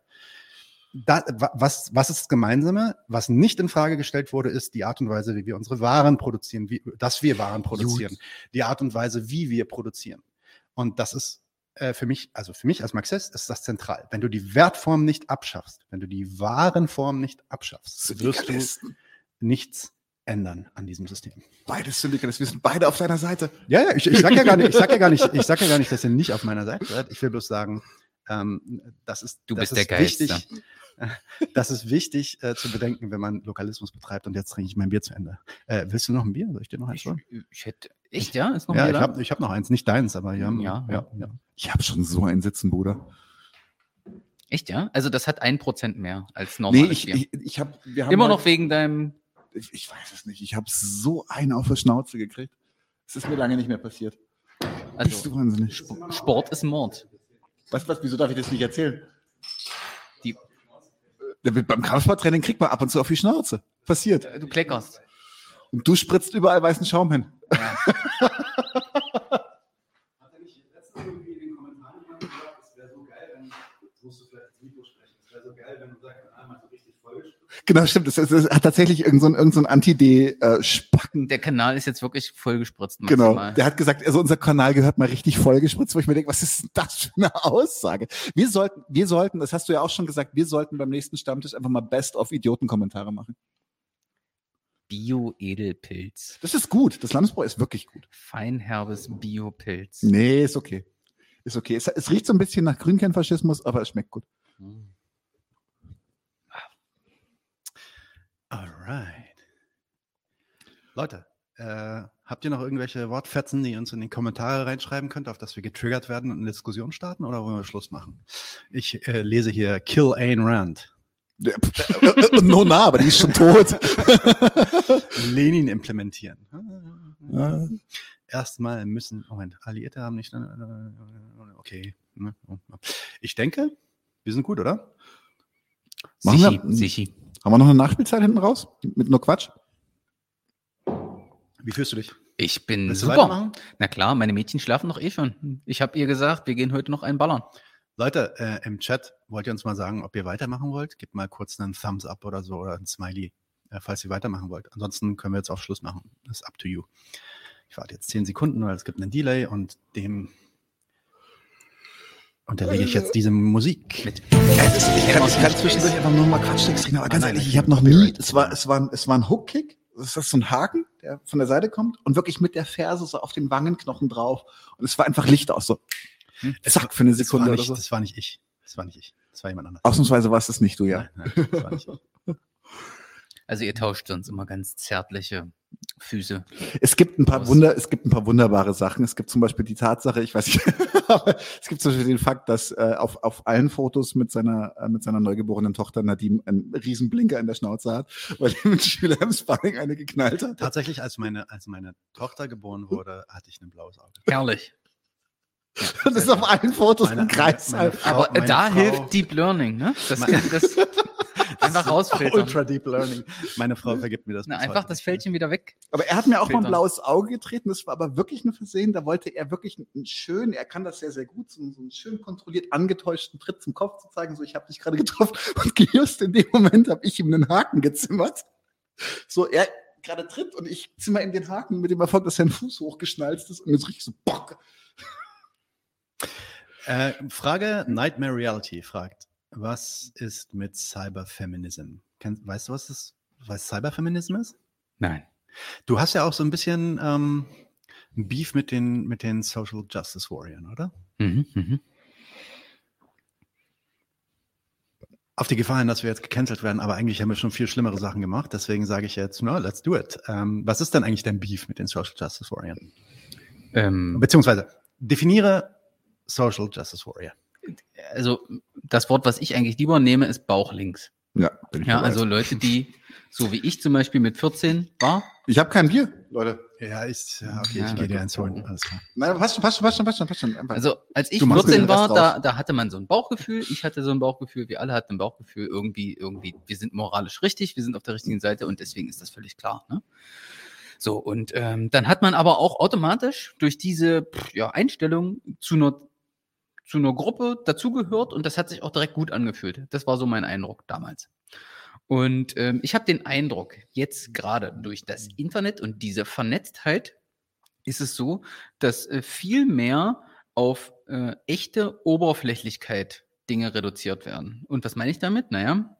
Da, wa- was, was ist das Gemeinsame? Was nicht in Frage gestellt wurde, ist die Art und Weise, wie wir unsere Waren produzieren, wie, dass wir Waren produzieren, die Art und Weise, wie wir produzieren. Und das ist äh, für mich, also für mich als Marxist ist das zentral. Wenn du die Wertform nicht abschaffst, wenn du die Warenform nicht abschaffst, wirst du nichts ändern an diesem System. Beide Syndikalisten, wir sind beide auf deiner Seite. Ja, ja, ich, ich sag ja gar nicht, ich sag ja gar nicht, ich sag ja gar nicht, dass ihr nicht auf meiner Seite seid. Ich will bloß sagen, ähm, das ist, Du das bist der ist Geilste. wichtig. Das ist wichtig äh, zu bedenken, wenn man Lokalismus betreibt. Und jetzt trinke ich mein Bier zu Ende. Äh, willst du noch ein Bier? Soll ich dir noch eins Ich, holen? ich hätte, echt, ja? Ist noch Ja, ich habe ich hab noch eins, nicht deins, aber ja, Ja, ja, ja. Ich habe schon so einen Sitzen, Bruder. Echt, ja? Also das hat ein Prozent mehr als normales Nee, ich, Bier. ich, ich habe, wir haben Immer heute- noch wegen deinem, Ich, ich weiß es nicht. Ich habe so einen auf der Schnauze gekriegt. Es ist mir lange nicht mehr passiert. Bist also du wahnsinnig? Sport ist Mord. Was, was, wieso darf ich das nicht erzählen? Die- Der wird beim Kampfsporttraining kriegt man ab und zu auf die Schnauze. Passiert. Du kleckerst. Und du spritzt überall weißen Schaum hin. Ja. Hat er nicht letztens irgendwie in den Kommentaren jemand gesagt, es wäre so geil, wenn, jetzt musst du vielleicht ins Mikro sprechen, es wäre so geil, wenn du sagst, einmal so richtig voll Genau, stimmt. Es, es, es hat tatsächlich irgendein so irgend so Anti-D-Spacken. Der Kanal ist jetzt wirklich vollgespritzt. Genau. maximal. Der hat gesagt, also unser Kanal gehört mal richtig vollgespritzt, wo ich mir denke, was ist denn das für eine Aussage? Wir sollten, wir sollten, das hast du ja auch schon gesagt, wir sollten beim nächsten Stammtisch einfach mal Best-of-Idioten-Kommentare machen. Bio-Edelpilz. Das ist gut. Das Landesbräu ist wirklich gut. Feinherbes Bio-Pilz. Nee, ist okay. Ist okay. Es, es riecht so ein bisschen nach Grünkernfaschismus, aber es schmeckt gut. Hm. Alright. Leute, äh, habt ihr noch irgendwelche Wortfetzen, die ihr uns in die Kommentare reinschreiben könnt, auf dass wir getriggert werden und eine Diskussion starten oder wollen wir Schluss machen? Ich äh, lese hier Kill Ayn Rand. Äh, äh, no, na, aber die ist schon tot. Lenin implementieren. Ja. Erstmal müssen, Moment, Alliierte haben nicht, okay. ne, Ich denke, wir sind gut, oder? Machen Sichi, wir- Sichi. Haben wir noch eine Nachspielzeit hinten raus? Mit nur Quatsch? Wie fühlst du dich? Ich bin Willst super. Na klar, meine Mädchen schlafen doch eh schon. Ich habe ihr gesagt, wir gehen heute noch einen ballern. Leute, äh, im Chat wollt ihr uns mal sagen, ob ihr weitermachen wollt? Gebt mal kurz einen Thumbs up oder so oder ein Smiley, äh, falls ihr weitermachen wollt. Ansonsten können wir jetzt auf Schluss machen. Das ist up to you. Ich warte jetzt 10 Sekunden, weil es gibt einen Delay und dem unterlege ich jetzt diese Musik. Mit Ich kann, ich kann zwischendurch einfach nur mal Quatschtext kriegen, aber ganz Nein, ehrlich, ich habe noch nie, es war, es war, es war ein Hook-Kick, das ist so ein Haken, der von der Seite kommt und wirklich mit der Ferse so auf den Wangenknochen drauf und es war einfach Licht aus, so Es zack für eine Das war, Sekunde oder nicht, so. das war nicht ich. Das war nicht ich. Das war jemand anderes. Ausnahmsweise war es das nicht du, ja. Nein, nein, das war nicht ich. Also ihr tauscht uns immer ganz zärtliche Füße. Es gibt ein paar Aus. Wunder, es gibt ein paar wunderbare Sachen. Es gibt zum Beispiel die Tatsache, ich weiß nicht, aber es gibt zum Beispiel den Fakt, dass äh, auf, auf allen Fotos mit seiner, äh, mit seiner neugeborenen Tochter Nadine einen riesen Blinker in der Schnauze hat, weil ihm ein Schüler im Sparring eine geknallt hat. Tatsächlich, als meine, als meine Tochter geboren wurde, hatte ich ein blaues Auge. Herrlich. Das ist auf allen Fotos Meine- im Kreis. meine-. Aber Frau- meine da Frau- hilft Deep Learning, ne? Das, Meine- das einfach rausfiltern. Ultra Deep Learning. Meine Frau vergibt mir das. Na, einfach das nicht. Fältchen wieder weg. Aber er hat mir auch mal ein Filtern. blaues Auge getreten. Das war aber wirklich ein Versehen. Da wollte er wirklich einen schönen, er kann das sehr, sehr gut, so, einen- so einen schön kontrolliert angetäuschten Tritt zum Kopf zu zeigen. So, ich habe dich gerade getroffen. Und just in dem Moment habe ich ihm einen Haken gezimmert. So, er gerade tritt und ich zimmer ihm den Haken mit dem Erfolg, dass sein Fuß hochgeschnalzt ist und jetzt richtig so bock. Äh, Frage Nightmare Reality fragt, was ist mit Cyberfeminism? Weißt du, was das, was Cyberfeminism ist? Nein. Du hast ja auch so ein bisschen ähm, ein Beef mit den, mit den Social Justice Warriors, oder? Mhm, mhm. Auf die Gefahr hin, dass wir jetzt gecancelt werden, aber eigentlich haben wir schon viel schlimmere Sachen gemacht. Deswegen sage ich jetzt, no, let's do it. Ähm, was ist denn eigentlich dein Beef mit den Social Justice Warriors? Ähm, Beziehungsweise definiere Social Justice Warrior. Also das Wort, was ich eigentlich lieber nehme, ist Bauchlinks. Ja, bin ich Ja, also Leute, die, so wie ich zum Beispiel mit 14 war, ich habe kein Bier, Leute. Ja, ich, ja, okay, Ja, ich gehe dir eins holen. Alles klar. Nein, passt schon, passt schon, passt schon, passt schon, passt schon. Einfach. Also als ich Du machst 14 den Rest war, da, da hatte man so ein Bauchgefühl, ich hatte so ein Bauchgefühl, wir alle hatten ein Bauchgefühl, irgendwie, irgendwie, wir sind moralisch richtig, wir sind auf der richtigen Seite und deswegen ist das völlig klar. Ne? So, und ähm, dann hat man aber auch automatisch durch diese pff, ja, Einstellung zu einer, zu einer Gruppe dazugehört und das hat sich auch direkt gut angefühlt. Das war so mein Eindruck damals. Und ähm, ich habe den Eindruck, jetzt gerade durch das Internet und diese Vernetztheit ist es so, dass äh, viel mehr auf äh, echte Oberflächlichkeit Dinge reduziert werden. Und was meine ich damit? Naja,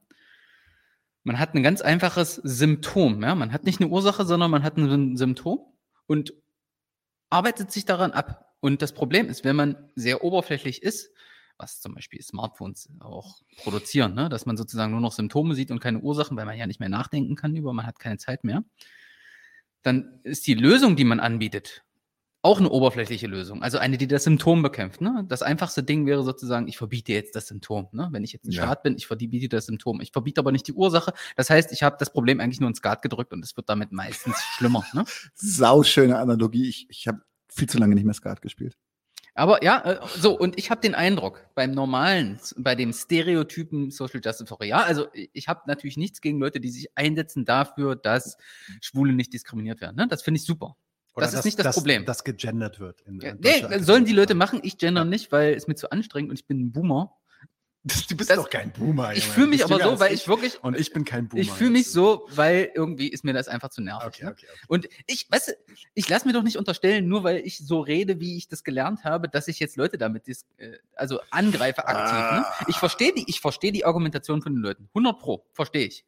man hat ein ganz einfaches Symptom. Ja? Man hat nicht eine Ursache, sondern man hat ein Symptom und arbeitet sich daran ab. Und das Problem ist, wenn man sehr oberflächlich ist, was zum Beispiel Smartphones auch produzieren, ne? dass man sozusagen nur noch Symptome sieht und keine Ursachen, weil man ja nicht mehr nachdenken kann über, man hat keine Zeit mehr, dann ist die Lösung, die man anbietet, auch eine oberflächliche Lösung. Also eine, die das Symptom bekämpft. Ne? Das einfachste Ding wäre sozusagen, ich verbiete jetzt das Symptom. Ne? Wenn ich jetzt ein Ja. Skat bin, ich verbiete das Symptom. Ich verbiete aber nicht die Ursache. Das heißt, ich habe das Problem eigentlich nur ins Skat gedrückt und es wird damit meistens schlimmer. Ne? Sauschöne Analogie. Ich, ich habe viel zu lange nicht mehr Skat gespielt. Aber ja, äh, so, und ich habe den Eindruck, beim normalen, bei dem Stereotypen Social Justice Warrior, ja, also ich habe natürlich nichts gegen Leute, die sich einsetzen dafür, dass Schwule nicht diskriminiert werden. Ne? Das finde ich super. Das ist nicht das Problem. Dass gegendert wird. In, Ja, in nee, deutscher sollen die. Leute machen, ich gender nicht, weil es mir zu anstrengend und ich bin ein Boomer. Du bist Das- doch kein Boomer. Ich fühle mich aber so, weil ich wirklich, Und ich bin kein Boomer. ich fühle mich so, weil irgendwie ist mir das einfach zu nervig. Okay, ne? okay, okay. Und ich, weißt du, ich lasse mir doch nicht unterstellen, nur weil ich so rede, wie ich das gelernt habe, dass ich jetzt Leute damit äh, also angreife aktiv. Ne? Ah. Ich verstehe die, ich verstehe die Argumentation von den Leuten. 100 pro, verstehe ich.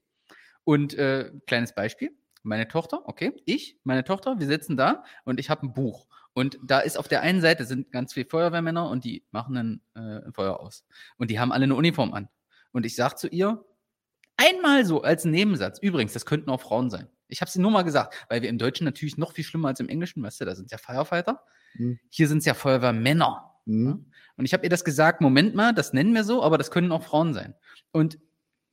Und äh, kleines Beispiel. Meine Tochter, okay, ich, meine Tochter, wir sitzen da und ich habe ein Buch. Und da ist auf der einen Seite sind ganz viele Feuerwehrmänner und die machen ein äh, Feuer aus. Und die haben alle eine Uniform an. Und ich sage zu ihr, einmal so als Nebensatz, übrigens, das könnten auch Frauen sein. Ich habe sie nur mal gesagt, weil wir im Deutschen natürlich noch viel schlimmer als im Englischen, weißt du, da sind ja Firefighter. Hm. Hier sind es ja Feuerwehrmänner. Hm. Und ich habe ihr das gesagt, Moment mal, das nennen wir so, aber das können auch Frauen sein. Und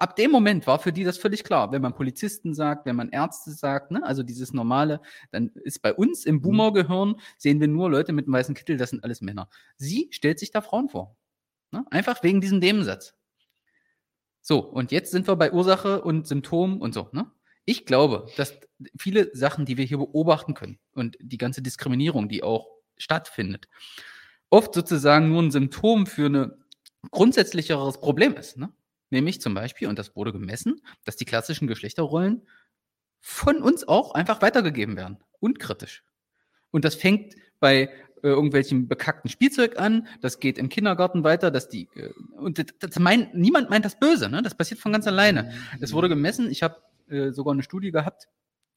ab dem Moment war für die das völlig klar. Wenn man Polizisten sagt, wenn man Ärzte sagt, ne, also dieses normale, dann ist bei uns im Boomer-Gehirn, sehen wir nur Leute mit einem weißen Kittel, das sind alles Männer. Sie stellt sich da Frauen vor. Ne? Einfach wegen diesem Nebensatz. So, und jetzt sind wir bei Ursache und Symptom und so. Ne? Ich glaube, dass viele Sachen, die wir hier beobachten können und die ganze Diskriminierung, die auch stattfindet, oft sozusagen nur ein Symptom für ein grundsätzlicheres Problem ist. Ne? Nämlich zum Beispiel, und das wurde gemessen, dass die klassischen Geschlechterrollen von uns auch einfach weitergegeben werden. Unkritisch. Und das fängt bei äh, irgendwelchen bekackten Spielzeug an, das geht im Kindergarten weiter, dass die äh, und das, das meint, niemand meint das böse, ne? Das passiert von ganz alleine. Es wurde gemessen, ich habe äh, sogar eine Studie gehabt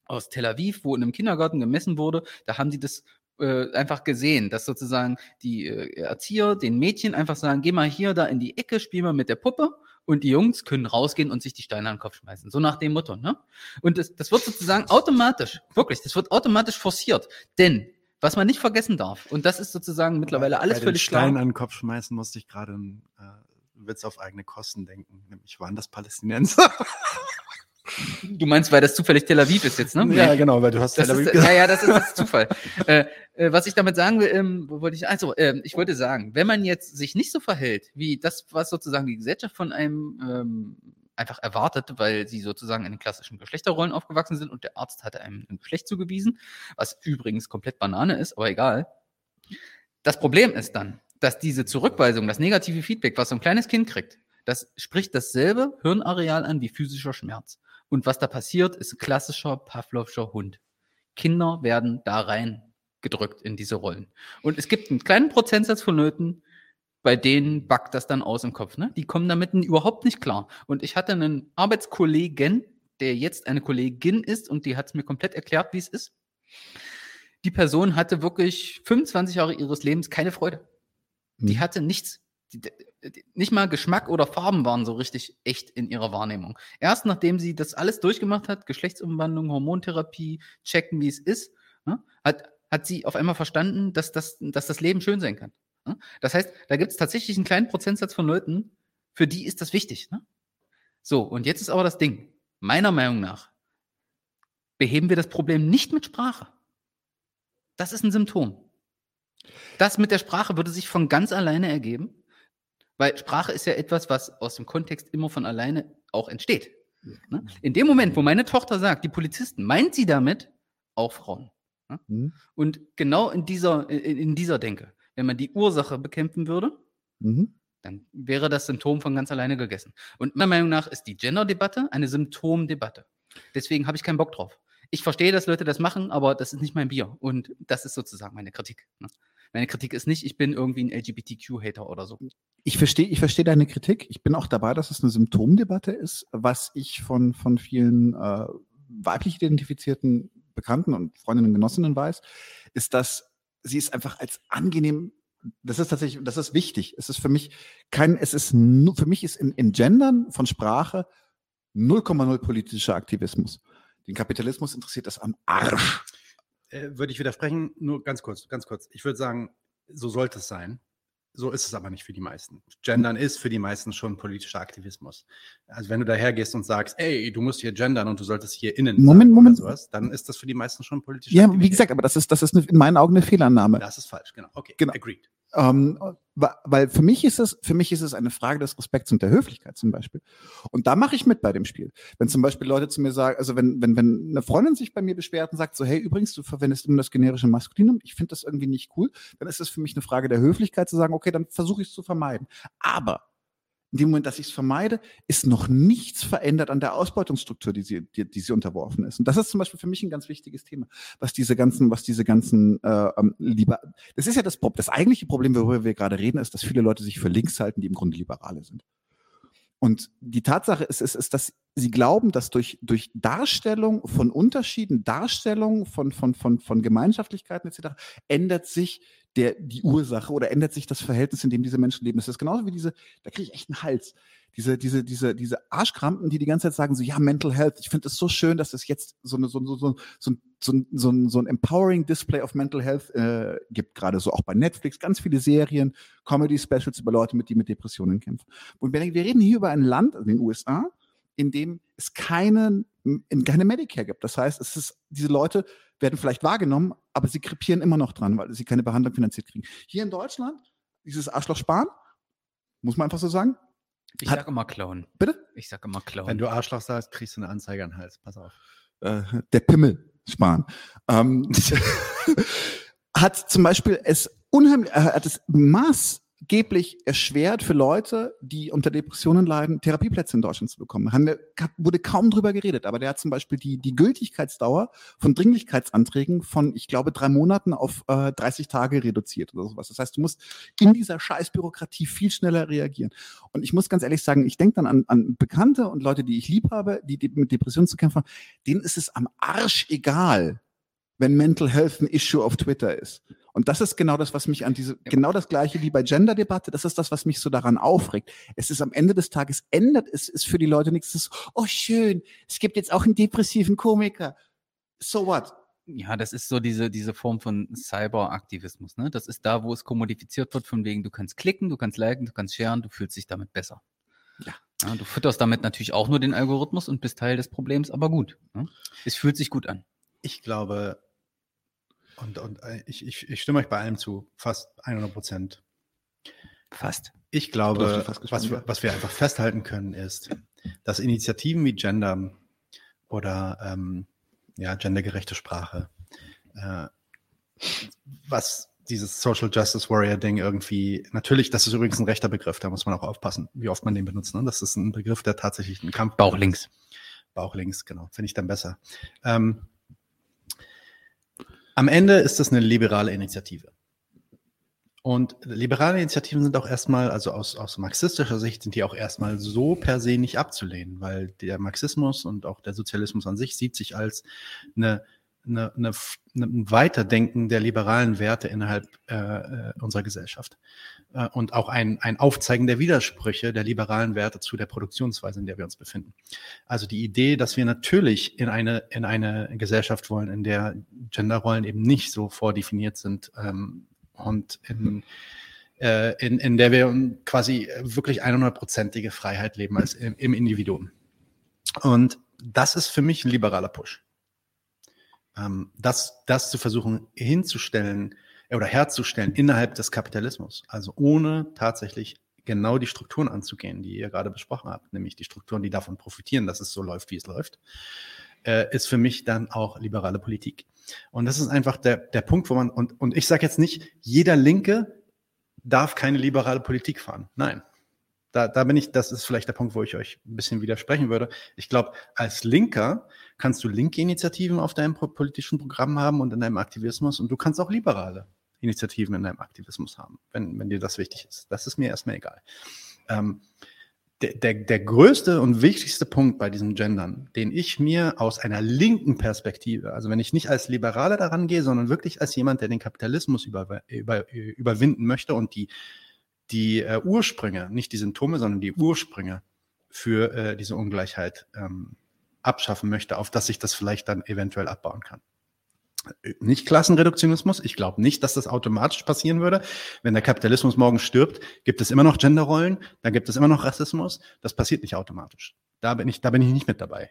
aus Tel Aviv, wo in einem Kindergarten gemessen wurde, da haben die das äh, einfach gesehen, dass sozusagen die äh, Erzieher den Mädchen einfach sagen, geh mal hier da in die Ecke, spiel mal mit der Puppe und die Jungs können rausgehen und sich die Steine an den Kopf schmeißen. So nach dem Motto, ne? Und das, das wird sozusagen automatisch, wirklich, das wird automatisch forciert. Denn was man nicht vergessen darf, und das ist sozusagen mittlerweile alles Bei völlig den Stein klar. an den Kopf schmeißen musste ich gerade einen äh, Witz auf eigene Kosten denken. Nämlich waren das Palästinenser. Du meinst, weil das zufällig Tel Aviv ist jetzt, ne? ja, genau, weil du hast Das Tel Aviv ist, ja, ja, das ist, das Zufall. äh, äh, was ich damit sagen will, ähm, wo wollte ich, also, ähm, ich wollte sagen, wenn man jetzt sich nicht so verhält, wie das, was sozusagen die Gesellschaft von einem ähm, einfach erwartet, weil sie sozusagen in den klassischen Geschlechterrollen aufgewachsen sind und der Arzt hatte einem ein Geschlecht zugewiesen, was übrigens komplett Banane ist, aber egal. Das Problem ist dann, dass diese Zurückweisung, das negative Feedback, was so ein kleines Kind kriegt, das spricht dasselbe Hirnareal an wie physischer Schmerz. Und was da passiert, ist ein klassischer Pavlovscher Hund. Kinder werden da rein gedrückt in diese Rollen. Und es gibt einen kleinen Prozentsatz von Leuten, bei denen backt das dann aus im Kopf. Ne? Die kommen damit überhaupt nicht klar. Und ich hatte einen Arbeitskollegen, der jetzt eine Kollegin ist und die hat es mir komplett erklärt, wie es ist. Die Person hatte wirklich 25 Jahre ihres Lebens keine Freude. Die Mhm. hatte nichts. Die, die, nicht mal Geschmack oder Farben waren so richtig echt in ihrer Wahrnehmung. Erst nachdem sie das alles durchgemacht hat, Geschlechtsumwandlung, Hormontherapie, checken, wie es ist, ne, hat, hat sie auf einmal verstanden, dass das, dass das Leben schön sein kann. Ne? Das heißt, da gibt es tatsächlich einen kleinen Prozentsatz von Leuten, für die ist das wichtig. Ne? So, und jetzt ist aber das Ding. Meiner Meinung nach beheben wir das Problem nicht mit Sprache. Das ist ein Symptom. Das mit der Sprache würde sich von ganz alleine ergeben, weil Sprache ist ja etwas, was aus dem Kontext immer von alleine auch entsteht. Ne? In dem Moment, wo meine Tochter sagt, die Polizisten, meint sie damit auch Frauen. Ne? Mhm. Und genau in dieser, in, in dieser Denke, wenn man die Ursache bekämpfen würde, Mhm. dann wäre das Symptom von ganz alleine gegessen. Und meiner Meinung nach ist die Gender-Debatte eine Symptomdebatte. Deswegen habe ich keinen Bock drauf. Ich verstehe, dass Leute das machen, aber das ist nicht mein Bier. Und das ist sozusagen meine Kritik. ne? Meine Kritik ist nicht, ich bin irgendwie ein LGBTQ-Hater oder so. Ich verstehe, ich verstehe deine Kritik. Ich bin auch dabei, dass es eine Symptomdebatte ist, was ich von, von vielen äh, weiblich identifizierten Bekannten und Freundinnen und Genossinnen weiß, ist, dass sie es einfach als angenehm, das ist tatsächlich, das ist wichtig. Es ist für mich kein, es ist nur, für mich ist in, in Gendern von Sprache 0,0 politischer Aktivismus. Den Kapitalismus interessiert das am Arsch. Äh, würde ich widersprechen, nur ganz kurz, ganz kurz. Ich würde sagen, so sollte es sein. So ist es aber nicht für die meisten. Gendern ist für die meisten schon politischer Aktivismus. Also wenn du dahergehst und sagst, ey, du musst hier gendern und du solltest hier innen Moment, Moment. oder sowas, dann ist das für die meisten schon politischer Ja, wie Aktivität. gesagt, aber das ist, das ist eine, in meinen Augen eine Fehlannahme. Das ist falsch, genau. Okay, Genau. agreed. Ähm, weil für mich ist es, für mich ist es eine Frage des Respekts und der Höflichkeit zum Beispiel. Und da mache ich mit bei dem Spiel. Wenn zum Beispiel Leute zu mir sagen, also wenn, wenn, wenn eine Freundin sich bei mir beschwert und sagt so, hey, übrigens, du verwendest immer das generische Maskulinum, ich finde das irgendwie nicht cool, dann ist es für mich eine Frage der Höflichkeit zu sagen, okay, dann versuche ich es zu vermeiden. Aber in dem Moment, dass ich es vermeide, ist noch nichts verändert an der Ausbeutungsstruktur, die sie, die, die sie unterworfen ist. Und das ist zum Beispiel für mich ein ganz wichtiges Thema, was diese ganzen, was diese ganzen äh, ähm, lieber, das ist ja das Problem. Das eigentliche Problem, worüber wir gerade reden, ist, dass viele Leute sich für links halten, die im Grunde Liberale sind. Und die Tatsache ist, ist, ist dass sie glauben, dass durch, durch Darstellung von Unterschieden, Darstellung von, von, von, von Gemeinschaftlichkeiten etc. ändert sich der, die Ursache oder ändert sich das Verhältnis, in dem diese Menschen leben. Das ist genauso wie diese, da kriege ich echt einen Hals. Diese, diese, diese, diese Arschkrampen, die die ganze Zeit sagen, so, ja, Mental Health, ich finde es so schön, dass es jetzt so, eine, so, so, so, so, ein- so, ein- so, so ein empowering Display of Mental Health äh, gibt, gerade so auch bei Netflix, ganz viele Serien, Comedy-Specials über Leute, mit, die mit Depressionen kämpfen. Und wir, wir reden hier über ein Land, also den USA, in dem es keine, in keine Medicare gibt. Das heißt, es ist, diese Leute werden vielleicht wahrgenommen, aber sie krepieren immer noch dran, weil sie keine Behandlung finanziert kriegen. Hier in Deutschland, dieses Arschloch sparen, muss man einfach so sagen, Ich Hat- sag immer Clown. Bitte? Ich sag immer Clown. Wenn du Arschloch sagst, kriegst du eine Anzeige an den Hals. Pass auf. äh, der Pimmel sparen. Ähm, hat zum Beispiel es unheimlich, äh, hat es maßgeblich erschwert für Leute, die unter Depressionen leiden, Therapieplätze in Deutschland zu bekommen. Haben wurde kaum drüber geredet, aber der hat zum Beispiel die, die Gültigkeitsdauer von Dringlichkeitsanträgen von, ich glaube, drei Monaten auf äh, 30 Tage reduziert oder sowas. Das heißt, du musst in dieser Scheißbürokratie viel schneller reagieren. Und ich muss ganz ehrlich sagen, ich denke dann an, an Bekannte und Leute, die ich lieb habe, die, die mit Depressionen zu kämpfen haben, denen ist es am Arsch egal, wenn Mental Health ein Issue auf Twitter ist. Und das ist genau das, was mich an diese, genau das gleiche wie bei Gender-Debatte, das ist das, was mich so daran aufregt. Es ist am Ende des Tages, ändert es ist für die Leute nichts, ist, oh schön, es gibt jetzt auch einen depressiven Komiker. So what? Ja, das ist so diese, diese Form von Cyberaktivismus. Ne? Das ist da, wo es kommodifiziert wird, von wegen, du kannst klicken, du kannst liken, du kannst sharen, du fühlst dich damit besser. Ja. Ja, du fütterst damit natürlich auch nur den Algorithmus und bist Teil des Problems, aber gut. Ne? Es fühlt sich gut an. Ich glaube, und, und äh, ich, ich, ich stimme euch bei allem zu, fast 100 Prozent. Fast. Ich glaube, was was wir einfach festhalten können, ist, dass Initiativen wie Gender oder ähm, ja, gendergerechte Sprache, äh, was dieses Social Justice Warrior Ding irgendwie, natürlich, das ist übrigens ein rechter Begriff, da muss man auch aufpassen, wie oft man den benutzt. Ne? Das ist ein Begriff, der tatsächlich einen Kampf. Bauch links. Bauch links, genau. Finde ich dann besser. Ähm, am Ende ist das eine liberale Initiative. Und liberale Initiativen sind auch erstmal, also aus, aus marxistischer Sicht, sind die auch erstmal so per se nicht abzulehnen, weil der Marxismus und auch der Sozialismus an sich sieht sich als eine, eine, eine, ein Weiterdenken der liberalen Werte innerhalb äh, äh, unserer Gesellschaft. Äh, und auch ein, ein Aufzeigen der Widersprüche der liberalen Werte zu der Produktionsweise, in der wir uns befinden. Also die Idee, dass wir natürlich in eine, in eine Gesellschaft wollen, in der Genderrollen eben nicht so vordefiniert sind ähm, und in, äh, in, in der wir quasi wirklich 100-prozentige Freiheit leben als im, im Individuum. Und das ist für mich ein liberaler Push. Ähm, das, das zu versuchen hinzustellen oder herzustellen innerhalb des Kapitalismus, also ohne tatsächlich genau die Strukturen anzugehen, die ihr gerade besprochen habt, nämlich die Strukturen, die davon profitieren, dass es so läuft, wie es läuft, äh, ist für mich dann auch liberale Politik. Und das ist einfach der, der Punkt, wo man, und, und ich sage jetzt nicht, jeder Linke darf keine liberale Politik fahren. Nein. Da, da bin ich, das ist vielleicht der Punkt, wo ich euch ein bisschen widersprechen würde. Ich glaube, als Linker kannst du linke Initiativen auf deinem po- politischen Programm haben und in deinem Aktivismus und du kannst auch liberale Initiativen in deinem Aktivismus haben, wenn, wenn dir das wichtig ist. Das ist mir erstmal egal. Ähm, der, der, der größte und wichtigste Punkt bei diesem Gendern, den ich mir aus einer linken Perspektive, also wenn ich nicht als Liberaler daran gehe, sondern wirklich als jemand, der den Kapitalismus über, über, überwinden möchte und die, die äh, Ursprünge, nicht die Symptome, sondern die Ursprünge für äh, diese Ungleichheit ähm, abschaffen möchte, auf dass ich das vielleicht dann eventuell abbauen kann. Nicht Klassenreduktionismus. Ich glaube nicht, dass das automatisch passieren würde. Wenn der Kapitalismus morgen stirbt, gibt es immer noch Genderrollen, dann gibt es immer noch Rassismus. Das passiert nicht automatisch. Da bin ich, da bin ich nicht mit dabei.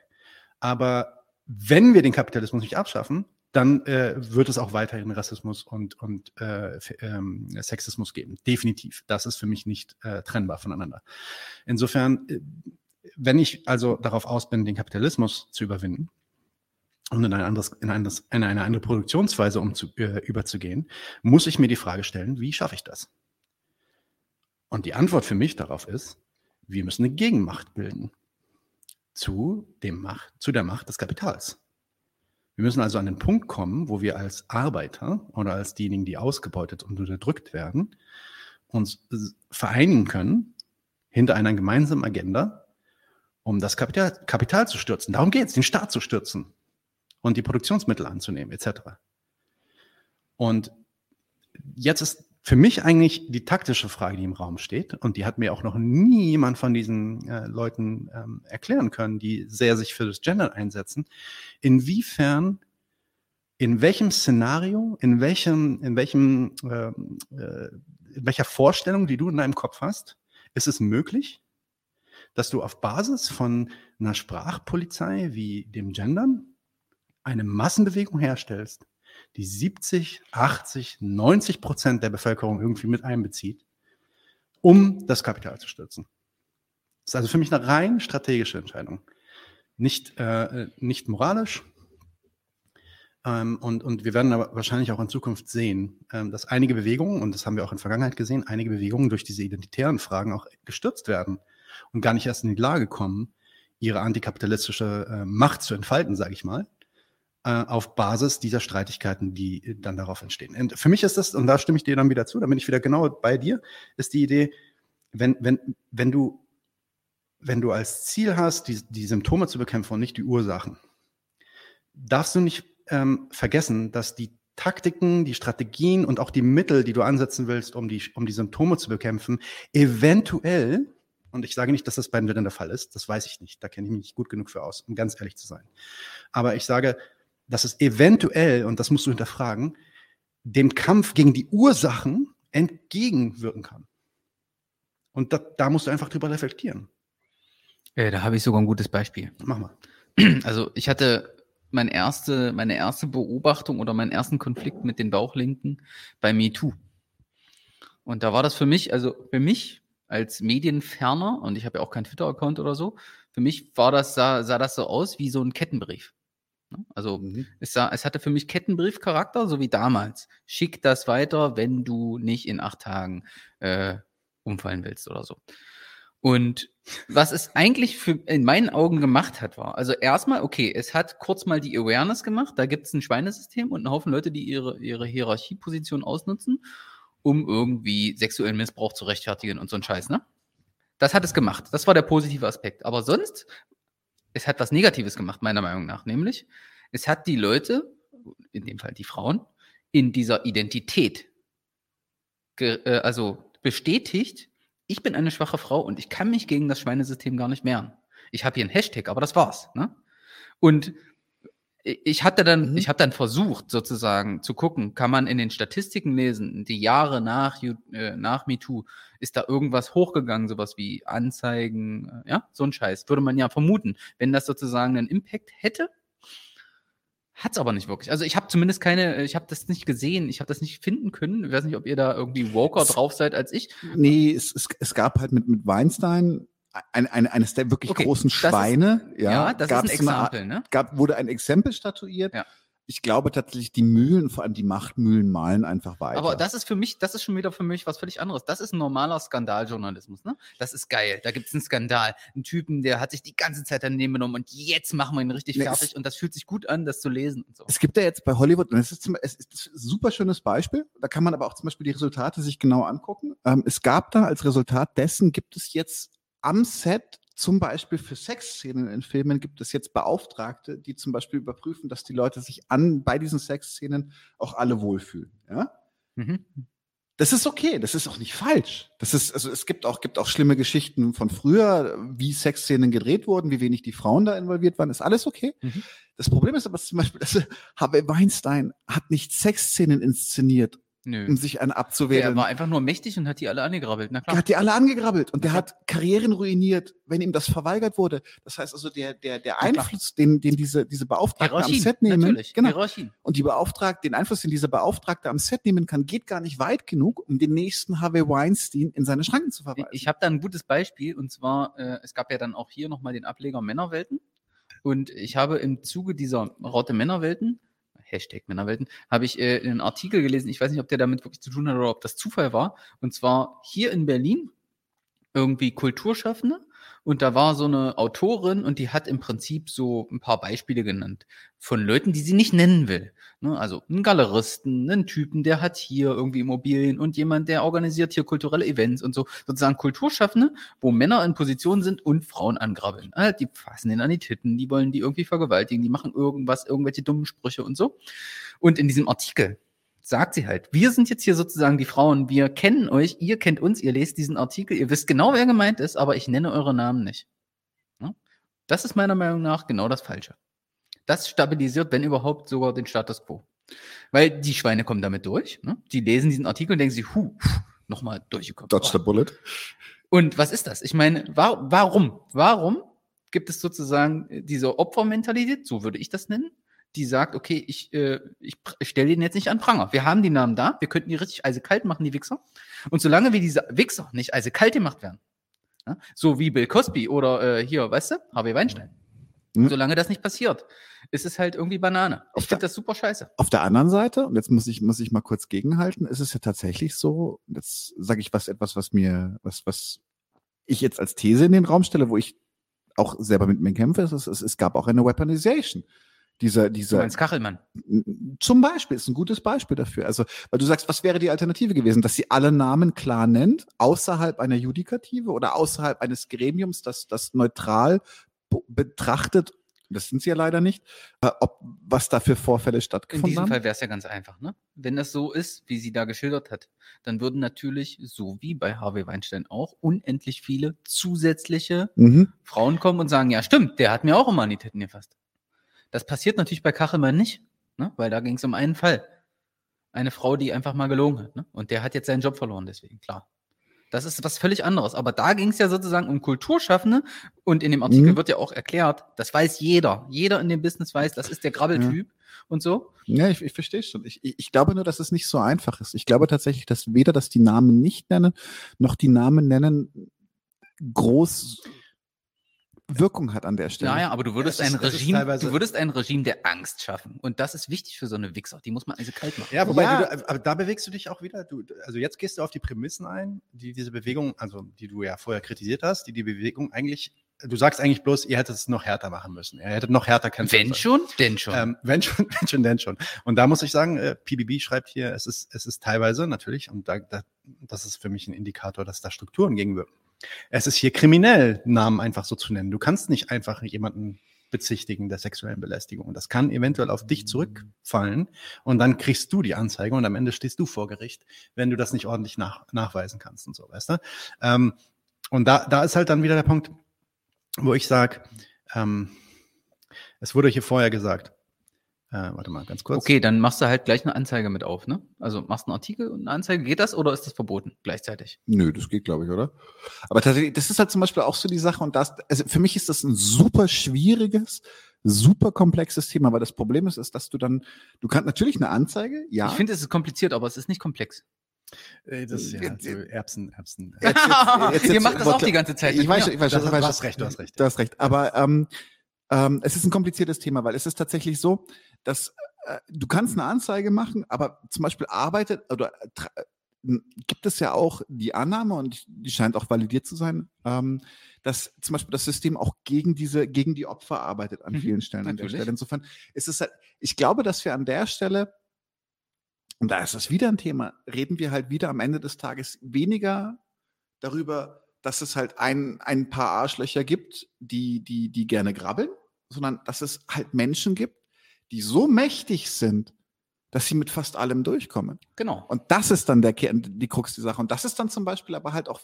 Aber wenn wir den Kapitalismus nicht abschaffen, dann äh, wird es auch weiterhin Rassismus und, und äh, ähm, Sexismus geben. Definitiv. Das ist für mich nicht äh, trennbar voneinander. Insofern, äh, wenn ich also darauf aus bin, den Kapitalismus zu überwinden, und in, ein anderes, in, ein in eine andere Produktionsweise umzu, äh, überzugehen, muss ich mir die Frage stellen, wie schaffe ich das? Und die Antwort für mich darauf ist, wir müssen eine Gegenmacht bilden zu, dem Macht, zu der Macht des Kapitals. Wir müssen also an den Punkt kommen, wo wir als Arbeiter oder als diejenigen, die ausgebeutet und unterdrückt werden, uns vereinigen können hinter einer gemeinsamen Agenda, um das Kapital, Kapital zu stürzen. Darum geht es, den Staat zu stürzen und die Produktionsmittel anzunehmen, etc. Und jetzt ist für mich eigentlich die taktische Frage, die im Raum steht, und die hat mir auch noch nie jemand von diesen äh, Leuten ähm, erklären können, die sehr sich für das Gender einsetzen, inwiefern, in welchem Szenario, in welchem, in welchem, ähm, äh, in welcher Vorstellung, die du in deinem Kopf hast, ist es möglich, dass du auf Basis von einer Sprachpolizei wie dem Gendern eine Massenbewegung herstellst, die 70, 80, 90 Prozent der Bevölkerung irgendwie mit einbezieht, um das Kapital zu stürzen. Das ist also für mich eine rein strategische Entscheidung. Nicht, äh, nicht moralisch. Ähm, und, und wir werden aber wahrscheinlich auch in Zukunft sehen, ähm, dass einige Bewegungen, und das haben wir auch in der Vergangenheit gesehen, einige Bewegungen durch diese identitären Fragen auch gestürzt werden und gar nicht erst in die Lage kommen, ihre antikapitalistische äh, Macht zu entfalten, sage ich mal, auf Basis dieser Streitigkeiten, die äh, dann darauf entstehen. Und für mich ist das, und da stimme ich dir dann wieder zu, da bin ich wieder genau bei dir, ist die Idee, wenn, wenn, wenn du wenn du als Ziel hast, die, die Symptome zu bekämpfen und nicht die Ursachen, darfst du nicht ähm, vergessen, dass die Taktiken, die Strategien und auch die Mittel, die du ansetzen willst, um die, um die Symptome zu bekämpfen, eventuell, und ich sage nicht, dass das bei den Männern der Fall ist, das weiß ich nicht, da kenne ich mich nicht gut genug für aus, um ganz ehrlich zu sein. Aber ich sage, dass es eventuell, und das musst du hinterfragen, dem Kampf gegen die Ursachen entgegenwirken kann. Und da, da musst du einfach drüber reflektieren. Ja, da habe ich sogar ein gutes Beispiel. Mach mal. Also ich hatte meine erste, meine erste Beobachtung oder meinen ersten Konflikt mit den Bauchlinken bei MeToo. Und da war das für mich, also für mich als Medienferner, und ich habe ja auch keinen Twitter-Account oder so, für mich war das, sah, sah das so aus wie so ein Kettenbrief. Ne? Also Mhm. es, sah, es hatte für mich Kettenbriefcharakter, so wie damals. Schick das weiter, wenn du nicht in acht Tagen äh, umfallen willst oder so. Und was es eigentlich für, in meinen Augen gemacht hat, war, also erstmal, okay, es hat kurz mal die Awareness gemacht, da gibt es ein Schweinesystem und einen Haufen Leute, die ihre, ihre Hierarchieposition ausnutzen, um irgendwie sexuellen Missbrauch zu rechtfertigen und so ein Scheiß, ne? Das hat es gemacht. Das war der positive Aspekt. Aber sonst, es hat was Negatives gemacht, meiner Meinung nach. Nämlich, es hat die Leute, in dem Fall die Frauen, in dieser Identität, äh, also bestätigt, ich bin eine schwache Frau und ich kann mich gegen das Schweinesystem gar nicht mehren. Ich habe hier einen Hashtag, aber das war's. Ne? Und ich hatte dann, Mhm. ich habe dann versucht, sozusagen zu gucken, kann man in den Statistiken lesen, die Jahre nach, äh, nach MeToo, ist da irgendwas hochgegangen, sowas wie Anzeigen, äh, ja, so ein Scheiß. Würde man ja vermuten, wenn das sozusagen einen Impact hätte. Hat's aber nicht wirklich. Also ich habe zumindest keine, ich habe das nicht gesehen, ich habe das nicht finden können. Ich weiß nicht, ob ihr da irgendwie woker drauf seid als ich. Nee, es, es, es gab halt mit, mit Weinstein ein, ein, eines der wirklich Okay, großen das ist- Schweine. Ja, ja, das gab's ist ein so eine Exempel, ne? gab, wurde ein Exempel statuiert. Ja. Ich glaube tatsächlich, die Mühlen, vor allem die Machtmühlen, malen einfach weiter. Aber das ist für mich, das ist schon wieder für mich was völlig anderes. Das ist ein normaler Skandaljournalismus, ne? Das ist geil. Da gibt es einen Skandal. Einen Typen, der hat sich die ganze Zeit daneben genommen und jetzt machen wir ihn richtig Nee, fertig und das fühlt sich gut an, das zu lesen und so. Es gibt ja jetzt bei Hollywood, und es ist, es ist ein super schönes Beispiel, da kann man aber auch zum Beispiel die Resultate sich genau angucken. Ähm, es gab da als Resultat dessen, gibt es jetzt am Set zum Beispiel für Sexszenen in Filmen gibt es jetzt Beauftragte, die zum Beispiel überprüfen, dass die Leute sich an bei diesen Sexszenen auch alle wohlfühlen. Ja? Mhm. Das ist okay, das ist auch nicht falsch. Das ist, also es gibt auch, gibt auch schlimme Geschichten von früher, wie Sexszenen gedreht wurden, wie wenig die Frauen da involviert waren, ist alles okay. Mhm. Das Problem ist aber zum Beispiel, dass Harvey Weinstein hat nicht Sexszenen inszeniert, um Nö. sich einen Der abzuwehren. war einfach nur mächtig und hat die alle angegrabbelt. Na klar. hat die alle angegrabbelt und der Na hat Karrieren ruiniert, wenn ihm das verweigert wurde. Das heißt also, der, der, der klar. Einfluss, den, den diese, diese Beauftragten am Set nehmen, natürlich. genau, Hierarchien. und die Beauftragte, den Einfluss, den dieser Beauftragte am Set nehmen kann, geht gar nicht weit genug, um den nächsten Harvey Weinstein in seine Schranken zu verweisen. Ich habe da ein gutes Beispiel und zwar, äh, es gab ja dann auch hier nochmal den Ableger Männerwelten und ich habe im Zuge dieser Raute Männerwelten, Hashtag Männerwelten, habe ich äh, einen Artikel gelesen, ich weiß nicht, ob der damit wirklich zu tun hat oder ob das Zufall war, und zwar hier in Berlin, irgendwie Kulturschaffende und da war so eine Autorin und die hat im Prinzip so ein paar Beispiele genannt von Leuten, die sie nicht nennen will. Ne? Also einen Galeristen, einen Typen, der hat hier irgendwie Immobilien und jemand, der organisiert hier kulturelle Events und so. Sozusagen Kulturschaffende, wo Männer in Position sind und Frauen angrabbeln. Halt, die fassen den an die Titten, die wollen die irgendwie vergewaltigen, die machen irgendwas, irgendwelche dummen Sprüche und so. Und in diesem Artikel sagt sie halt, wir sind jetzt hier sozusagen die Frauen, wir kennen euch, ihr kennt uns, ihr lest diesen Artikel, ihr wisst genau, wer gemeint ist, aber ich nenne eure Namen nicht. Das ist meiner Meinung nach genau das Falsche. Das stabilisiert, wenn überhaupt, sogar den Status quo. Weil die Schweine kommen damit durch, ne? die lesen diesen Artikel und denken sich, huh, nochmal durchgekommen. Dodge the bullet. Und was ist das? Ich meine, wa warum? Warum gibt es sozusagen diese Opfermentalität, so würde ich das nennen, die sagt, okay, ich, äh, ich, stelle den jetzt nicht an Pranger. Wir haben die Namen da, wir könnten die richtig eisekalt machen, die Wichser. Und solange wir diese Wichser nicht eisekalt gemacht werden, Ja? So wie Bill Cosby oder äh, hier, weißt du, Harvey Weinstein. Mhm. Solange das nicht passiert, ist es halt irgendwie Banane. Ich finde das super scheiße. Auf der anderen Seite, und jetzt muss ich, muss ich mal kurz gegenhalten, ist es ja tatsächlich so, jetzt sage ich was, etwas, was mir, was, was ich jetzt als These in den Raum stelle, wo ich auch selber mit mir kämpfe, ist, es, es, es gab auch eine Weaponization. Dieser, Du dieser, meinst Kachelmann. zum Beispiel, ist ein gutes Beispiel dafür. Also, weil du sagst, was wäre die Alternative gewesen? Dass sie alle Namen klar nennt, außerhalb einer Judikative oder außerhalb eines Gremiums, das, das neutral betrachtet, das sind sie ja leider nicht, äh, ob, was da für Vorfälle In stattgefunden diesem haben. Fall wäre es ja ganz einfach, ne? Wenn das so ist, wie sie da geschildert hat, dann würden natürlich, so wie bei Harvey Weinstein auch, unendlich viele zusätzliche Mhm. Frauen kommen und sagen, ja stimmt, der hat mir auch immer an die Titten gefasst. Das passiert natürlich bei Kachelmann nicht, ne? weil da ging es um einen Fall. Eine Frau, die einfach mal gelogen hat. Ne? Und der hat jetzt seinen Job verloren, deswegen, klar. Das ist was völlig anderes. Aber da ging es ja sozusagen um Kulturschaffende. Und in dem Artikel Mhm. wird ja auch erklärt, das weiß jeder. Jeder in dem Business weiß, das ist der Grabbeltyp und so. Ja, ich, ich verstehe schon. Ich, ich, ich glaube nur, dass es nicht so einfach ist. Ich glaube tatsächlich, dass weder das die Namen nicht nennen, noch die Namen nennen groß Wirkung hat an der Stelle. Ja, ja, aber du würdest es ist- ein ist Regime, du würdest ein Regime der Angst schaffen. Und das ist wichtig für so eine Wichser. Die muss man also kalt machen. Ja, wobei, Ja. Du, aber da bewegst du dich auch wieder. Du, also jetzt gehst du auf die Prämissen ein, die diese Bewegung, also die du ja vorher kritisiert hast, die die Bewegung eigentlich, du sagst eigentlich bloß, ihr hättet es noch härter machen müssen. Ihr hättet noch härter kämpfen Wenn sollen. schon, denn schon. Ähm, wenn schon, wenn schon, denn schon. Und da muss ich sagen, äh, PBB schreibt hier, es ist, es ist teilweise natürlich, und da, da, das ist für mich ein Indikator, dass da Strukturen gegenwirken. Es ist hier kriminell, Namen einfach so zu nennen. Du kannst nicht einfach jemanden bezichtigen der sexuellen Belästigung. Das kann eventuell auf dich zurückfallen und dann kriegst du die Anzeige und am Ende stehst du vor Gericht, wenn du das nicht ordentlich nach, nachweisen kannst und so, weißt du? Ähm, und da, da ist halt dann wieder der Punkt, wo ich sage, ähm, es wurde hier vorher gesagt, äh, warte mal, ganz kurz. Okay, dann machst du halt gleich eine Anzeige mit auf, ne? Also machst einen Artikel und eine Anzeige. Geht das oder ist das verboten gleichzeitig? Nö, das geht, glaube ich, oder? Aber tatsächlich, das ist halt zum Beispiel auch so die Sache und das, also für mich ist das ein super schwieriges, super komplexes Thema, weil das Problem ist, ist, dass du dann, du kannst natürlich eine Anzeige, ja. Ich finde, es ist kompliziert, aber es ist nicht komplex. Äh, Das ist ja Jetzt- so Erbsen, Erbsen. Jetzt- jetzt- jetzt- Ihr macht das auch die ganze Zeit. ich weiß, ich weiß, Das ich hast- weiß, du hast recht, du hast recht. Du hast recht. Aber ähm, ähm, es ist ein kompliziertes Thema, weil es ist tatsächlich so, dass äh, du kannst eine Anzeige machen, aber zum Beispiel arbeitet oder äh, äh, gibt es ja auch die Annahme und die scheint auch validiert zu sein, ähm, dass zum Beispiel das System auch gegen diese, gegen die Opfer arbeitet an Mhm, vielen Stellen. An der. Stelle. Insofern ist es halt, ich glaube, dass wir an der Stelle und da ist das wieder ein Thema, reden wir halt wieder am Ende des Tages weniger darüber, dass es halt ein, ein paar Arschlöcher gibt, die, die, die gerne grabbeln, sondern dass es halt Menschen gibt, die so mächtig sind, dass sie mit fast allem durchkommen. Genau. Und das ist dann der Kern, die Krux der Sache. Und das ist dann zum Beispiel aber halt auch,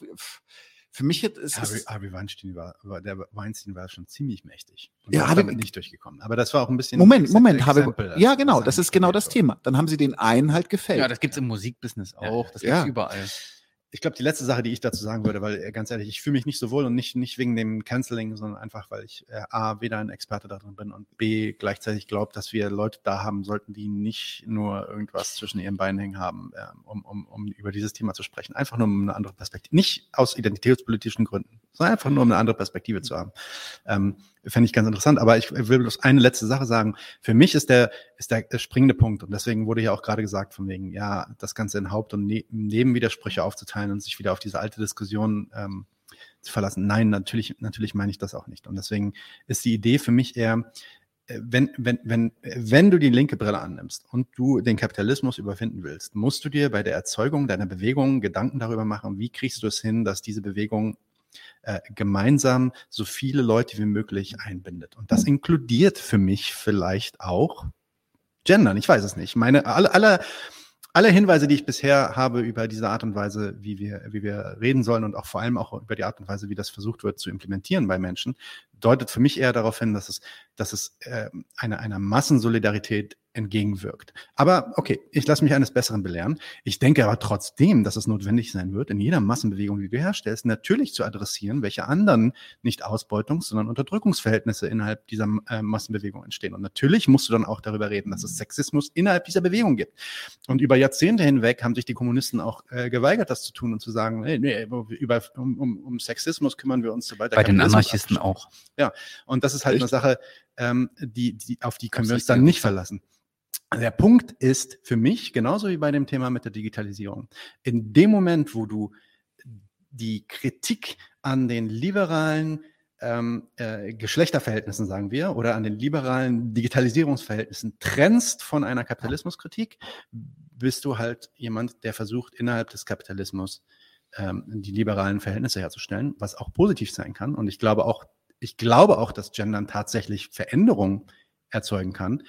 für mich ist es. Harvey, Harvey Weinstein war, war, der Weinstein war schon ziemlich mächtig. Und Ja, ja, ist Harvey- damit nicht durchgekommen. Aber das war auch ein bisschen. Moment, Moment, Exempel, ja genau, das ist genau das. Thema. Dann haben sie den einen halt gefällt. Ja, das gibt's im Musikbusiness Ja, auch. Das ja. gibt's überall. Ich glaube, die letzte Sache, die ich dazu sagen würde, weil äh, ganz ehrlich, ich fühle mich nicht so wohl und nicht, nicht wegen dem Canceling, sondern einfach, weil ich äh, A, weder ein Experte darin bin und B, gleichzeitig glaube, dass wir Leute da haben sollten, die nicht nur irgendwas zwischen ihren Beinen hängen haben, äh, um, um, um über dieses Thema zu sprechen. Einfach nur um eine andere Perspektive. Nicht aus identitätspolitischen Gründen, sondern einfach nur um eine andere Perspektive zu haben. Ähm, Fände ich ganz interessant. Aber ich will bloß eine letzte Sache sagen. Für mich ist der, ist der springende Punkt, und deswegen wurde ja auch gerade gesagt, von wegen, ja, das Ganze in Haupt- und ne Nebenwidersprüche aufzuteilen und sich wieder auf diese alte Diskussion ähm, zu verlassen. Nein, natürlich, natürlich meine ich das auch nicht. Und deswegen ist die Idee für mich eher, äh, wenn, wenn, wenn, wenn du die linke Brille annimmst und du den Kapitalismus überwinden willst, musst du dir bei der Erzeugung deiner Bewegung Gedanken darüber machen, wie kriegst du es hin, dass diese Bewegung äh, gemeinsam so viele Leute wie möglich einbindet. Und das inkludiert für mich vielleicht auch Gendern. Ich weiß es nicht. Meine, alle, alle, alle Hinweise, die ich bisher habe über diese Art und Weise, wie wir, wie wir reden sollen und auch vor allem auch über die Art und Weise, wie das versucht wird zu implementieren bei Menschen, deutet für mich eher darauf hin, dass es, dass es äh, eine, einer Massensolidarität entgegenwirkt. Aber okay, ich lasse mich eines Besseren belehren. Ich denke aber trotzdem, dass es notwendig sein wird, in jeder Massenbewegung, die du herstellst, natürlich zu adressieren, welche anderen nicht Ausbeutungs-, sondern Unterdrückungsverhältnisse innerhalb dieser äh, Massenbewegung entstehen. Und natürlich musst du dann auch darüber reden, dass es Sexismus innerhalb dieser Bewegung gibt. Und über Jahrzehnte hinweg haben sich die Kommunisten auch äh, geweigert, das zu tun und zu sagen, nee, nee, über, um, um, um Sexismus kümmern wir uns, sobald Bei den Anarchisten auch. Und das ist halt Echt? eine Sache, ähm, die, die, auf die können wir uns dann nicht verlassen. Der Punkt ist für mich, genauso wie bei dem Thema mit der Digitalisierung, in dem Moment, wo du die Kritik an den liberalen ähm, äh, Geschlechterverhältnissen, sagen wir, oder an den liberalen Digitalisierungsverhältnissen trennst von einer Kapitalismuskritik, bist du halt jemand, der versucht, innerhalb des Kapitalismus ähm, die liberalen Verhältnisse herzustellen, was auch positiv sein kann. Und ich glaube auch, ich glaube auch, dass Gendern tatsächlich Veränderungen erzeugen kann.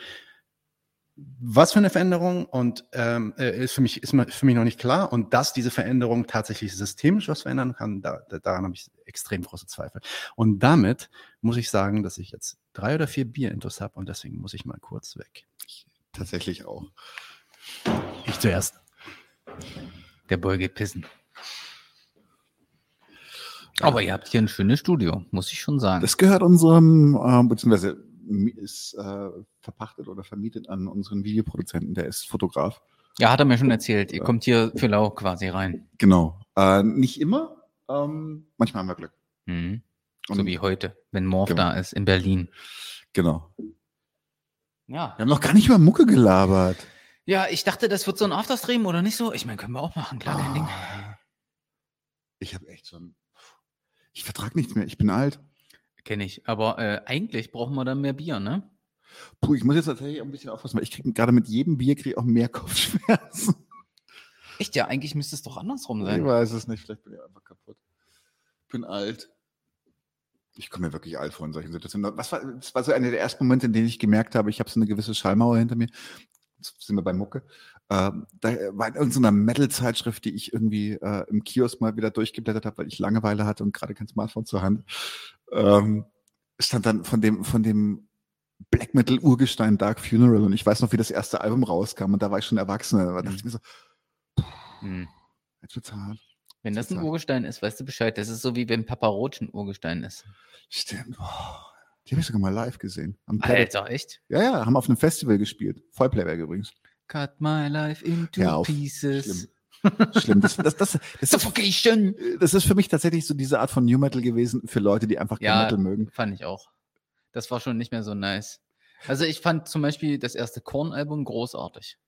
Was für eine Veränderung und ähm, äh, ist für mich ist für mich noch nicht klar und dass diese Veränderung tatsächlich systemisch was verändern kann, da, da, daran habe ich extrem große Zweifel. Und damit muss ich sagen, dass ich jetzt drei oder vier Bier intus habe und deswegen muss ich mal kurz weg. Tatsächlich auch. Ich zuerst. Der Boy geht pissen. Aber ihr habt hier ein schönes Studio, muss ich schon sagen. Das gehört unserem, äh, beziehungsweise ist äh, verpachtet oder vermietet an unseren Videoproduzenten, der ist Fotograf. ja, hat er mir schon erzählt. Ihr kommt hier für lau quasi rein. Genau. Äh, nicht immer, ähm, manchmal haben wir Glück. Mhm. So wie heute, wenn Morph Genau. da ist in Berlin. Genau. Ja. Wir haben noch gar nicht über Mucke gelabert. Ja, ich dachte, das wird so ein Afterstream oder nicht so. Ich meine, können wir auch machen, klar. Ah. Ich habe echt schon. Ich vertrag nichts mehr. Ich bin alt. Kenne ich. Aber äh, eigentlich brauchen wir dann mehr Bier, ne? Puh, ich muss jetzt tatsächlich auch ein bisschen aufpassen, weil ich kriege gerade mit jedem Bier krieg ich auch mehr Kopfschmerzen. Echt ja, eigentlich müsste es doch andersrum Ich sein. weiß es nicht. Vielleicht bin ich einfach kaputt. Bin alt. Ich komme mir wirklich alt vor in solchen Situationen. Was war, das war so einer der ersten Momente, in denen ich gemerkt habe, ich habe so eine gewisse Schallmauer hinter mir. Jetzt sind wir bei Mucke. Ähm, da war in irgendeiner Metal-Zeitschrift, die ich irgendwie äh, im Kiosk mal wieder durchgeblättert habe, weil ich Langeweile hatte und gerade kein Smartphone zur Hand. Ähm, stand dann von dem, von dem Black Metal Urgestein Dark Funeral und ich weiß noch, wie das erste Album rauskam und da war ich schon Erwachsener. Da dachte ich mir so, Hm. jetzt wird's hart. Wenn das ein. Urgestein ist, weißt du Bescheid. Das ist so wie wenn Papa Roach ein Urgestein ist. Stimmt. Oh, die habe ich sogar mal live gesehen. Am Playback. Alter, echt? Ja, ja, haben auf einem Festival gespielt. Vollplayback übrigens. Cut my life into auf. pieces. Schlimm. Schlimm. Das, das, das, das, ist, Suffocation! das ist für mich tatsächlich so diese Art von New Metal gewesen, für Leute, die einfach Ja. Metal mögen. Fand ich auch. Das war schon nicht mehr so nice. Also ich fand zum Beispiel das erste Korn-Album großartig.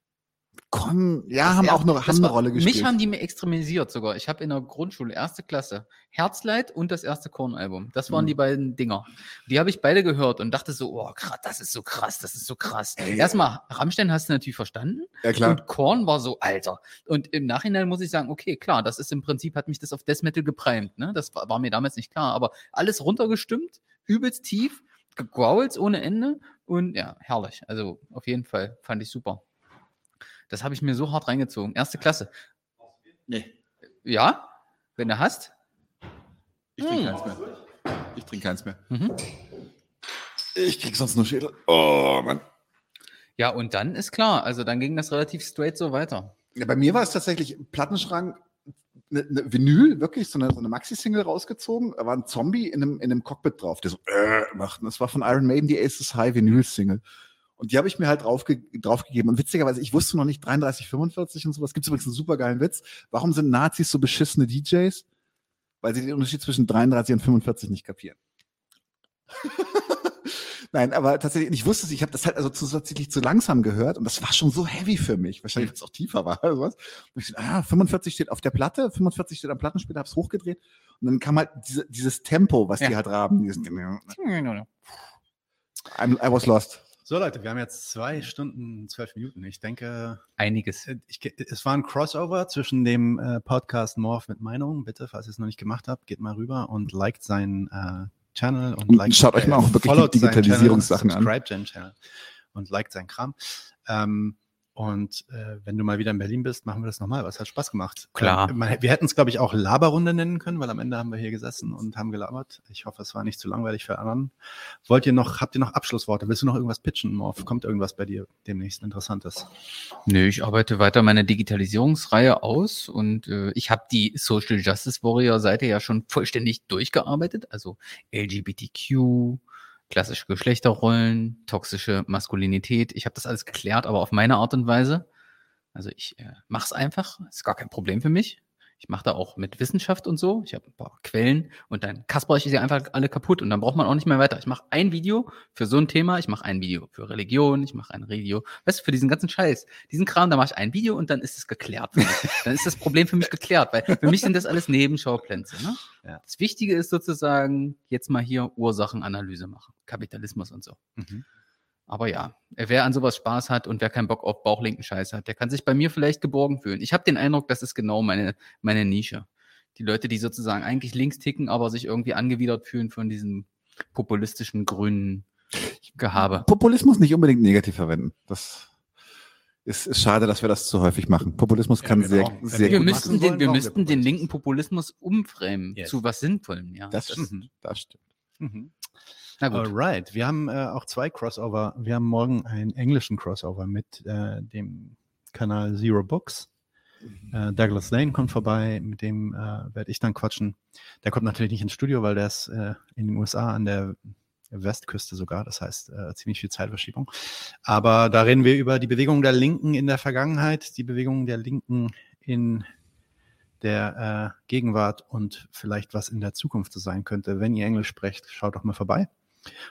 Con, ja, Das haben auch eine, haben eine war- Rolle gespielt. Mich haben die mir extremisiert sogar. Ich habe in der Grundschule, erste Klasse, Herzleid und das erste Korn-Album. Das waren Mhm. die beiden Dinger. Die habe ich beide gehört und dachte so, oh krass, das ist so krass, das ist so krass. Ey. Erstmal, Rammstein hast du natürlich verstanden ja, klar. und Korn war so, Alter. Und im Nachhinein muss ich sagen, okay, klar, das ist im Prinzip, hat mich das auf Death Metal geprimed. Ne? Das war, war mir damals nicht klar, aber alles runtergestimmt, übelst tief, gegrowls ohne Ende und ja, herrlich. Also auf jeden Fall fand ich super. Das habe ich mir so hart reingezogen. Erste Klasse. Nee, Ja, wenn du hast. ich trinke Hm. keins mehr. Ich trinke keins mehr. Mhm. Ich krieg sonst nur Schädel. Oh, Mann. Ja, und dann ist klar, also dann ging das relativ straight so weiter. Ja, bei mir war es tatsächlich im Plattenschrank, eine, eine Vinyl, wirklich, so eine, so eine Maxi-Single rausgezogen. Da war ein Zombie in einem, in einem Cockpit drauf, der so äh, macht. Und das war von Iron Maiden die Aces High Vinyl-Single. Und die habe ich mir halt draufge draufgegeben. Und witzigerweise, ich wusste noch nicht 33, 45 und sowas. Gibt es übrigens einen super geilen Witz. Warum sind Nazis so beschissene DJs? Weil sie den Unterschied zwischen 33 und 45 nicht kapieren. Nein, aber tatsächlich, ich wusste es, ich habe das halt also zusätzlich zu langsam gehört und das war schon so heavy für mich. Wahrscheinlich, weil es auch tiefer war oder sowas. Und ich so, ah, 45 steht auf der Platte, 45 steht am Plattenspieler, hab's hochgedreht und dann kam halt diese, dieses Tempo, was die Ja. halt haben. Dieses, I'm, I was lost. So Leute, wir haben jetzt zwei Stunden, zwölf Minuten. Ich denke, Einiges. äh, ich, es war ein Crossover zwischen dem äh, Podcast Morph mit Meinung. Bitte, falls ihr es noch nicht gemacht habt, geht mal rüber und liked seinen äh, Channel und, Und liked, schaut euch mal auch wirklich die Digitalisierungssachen an. Subscribe seinen Channel und liked seinen Kram. Ähm, Und äh, wenn du mal wieder in Berlin bist, machen wir das nochmal. Was hat Spaß gemacht. Klar. Ähm, man, wir hätten es, glaube ich, auch Laberrunde nennen können, weil am Ende haben wir hier gesessen und haben gelabert. Ich hoffe, es war nicht zu langweilig für anderen. Wollt ihr noch, habt ihr noch Abschlussworte? Willst du noch irgendwas pitchen, Morph? Kommt irgendwas bei dir demnächst Interessantes? Nö, ich arbeite weiter meine Digitalisierungsreihe aus und äh, ich habe die Social Justice Warrior Seite ja schon vollständig durchgearbeitet. Also LGBTQ, klassische Geschlechterrollen, toxische Maskulinität. Ich habe das alles geklärt, aber auf meine Art und Weise. Also ich äh, mache es einfach, ist gar kein Problem für mich. Ich mache da auch mit Wissenschaft und so. Ich habe ein paar Quellen und dann kasper ich sie einfach alle kaputt und dann braucht man auch nicht mehr weiter. Ich mache ein Video für so ein Thema, ich mache ein Video für Religion, ich mache ein Video, weißt du, für diesen ganzen Scheiß, diesen Kram, da mache ich ein Video und dann ist es geklärt. Dann ist das Problem für mich geklärt, weil für mich sind das alles Nebenschauplätze. Ne? Ja. Das Wichtige ist sozusagen jetzt mal hier Ursachenanalyse machen, Kapitalismus und so. Mhm. Aber ja, wer an sowas Spaß hat und wer keinen Bock auf bauchlinken Scheiß hat, der kann sich bei mir vielleicht geborgen fühlen. Ich habe den Eindruck, das ist genau meine, meine Nische. Die Leute, die sozusagen eigentlich links ticken, aber sich irgendwie angewidert fühlen von diesem populistischen grünen Gehabe. Populismus nicht unbedingt negativ verwenden. Das ist, ist schade, dass wir das zu häufig machen. Populismus Ja, kann genau. sehr, sehr Wir gut müssten, machen den, wollen, wir müssten den linken Populismus umframen Yes. zu was Sinnvollem. Ja, Das, das, stimmt. das stimmt. Mhm. Na gut. Alright, wir haben äh, auch zwei Crossover. Wir haben morgen einen englischen Crossover mit äh, dem Kanal Zero Books. Äh, Douglas Lane kommt vorbei, mit dem äh, werde ich dann quatschen. Der kommt natürlich nicht ins Studio, weil der ist äh, in den USA an der Westküste sogar, das heißt äh, ziemlich viel Zeitverschiebung. Aber da reden wir über die Bewegung der Linken in der Vergangenheit, die Bewegung der Linken in der äh, Gegenwart und vielleicht was in der Zukunft so sein könnte. Wenn ihr Englisch sprecht, schaut doch mal vorbei.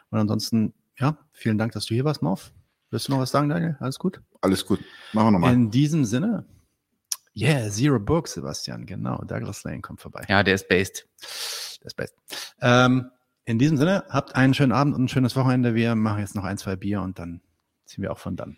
Und ansonsten, ja, vielen Dank, dass du hier warst, Morph. Willst du noch was sagen, Daniel? Alles gut? Alles gut. Machen wir nochmal. In diesem Sinne, yeah, Zero Book, Sebastian, genau. Douglas Lane kommt vorbei. Ja, der ist based. Das Beste. Ähm, in diesem Sinne, habt einen schönen Abend und ein schönes Wochenende. Wir machen jetzt noch ein, zwei Bier und dann ziehen wir auch von dann.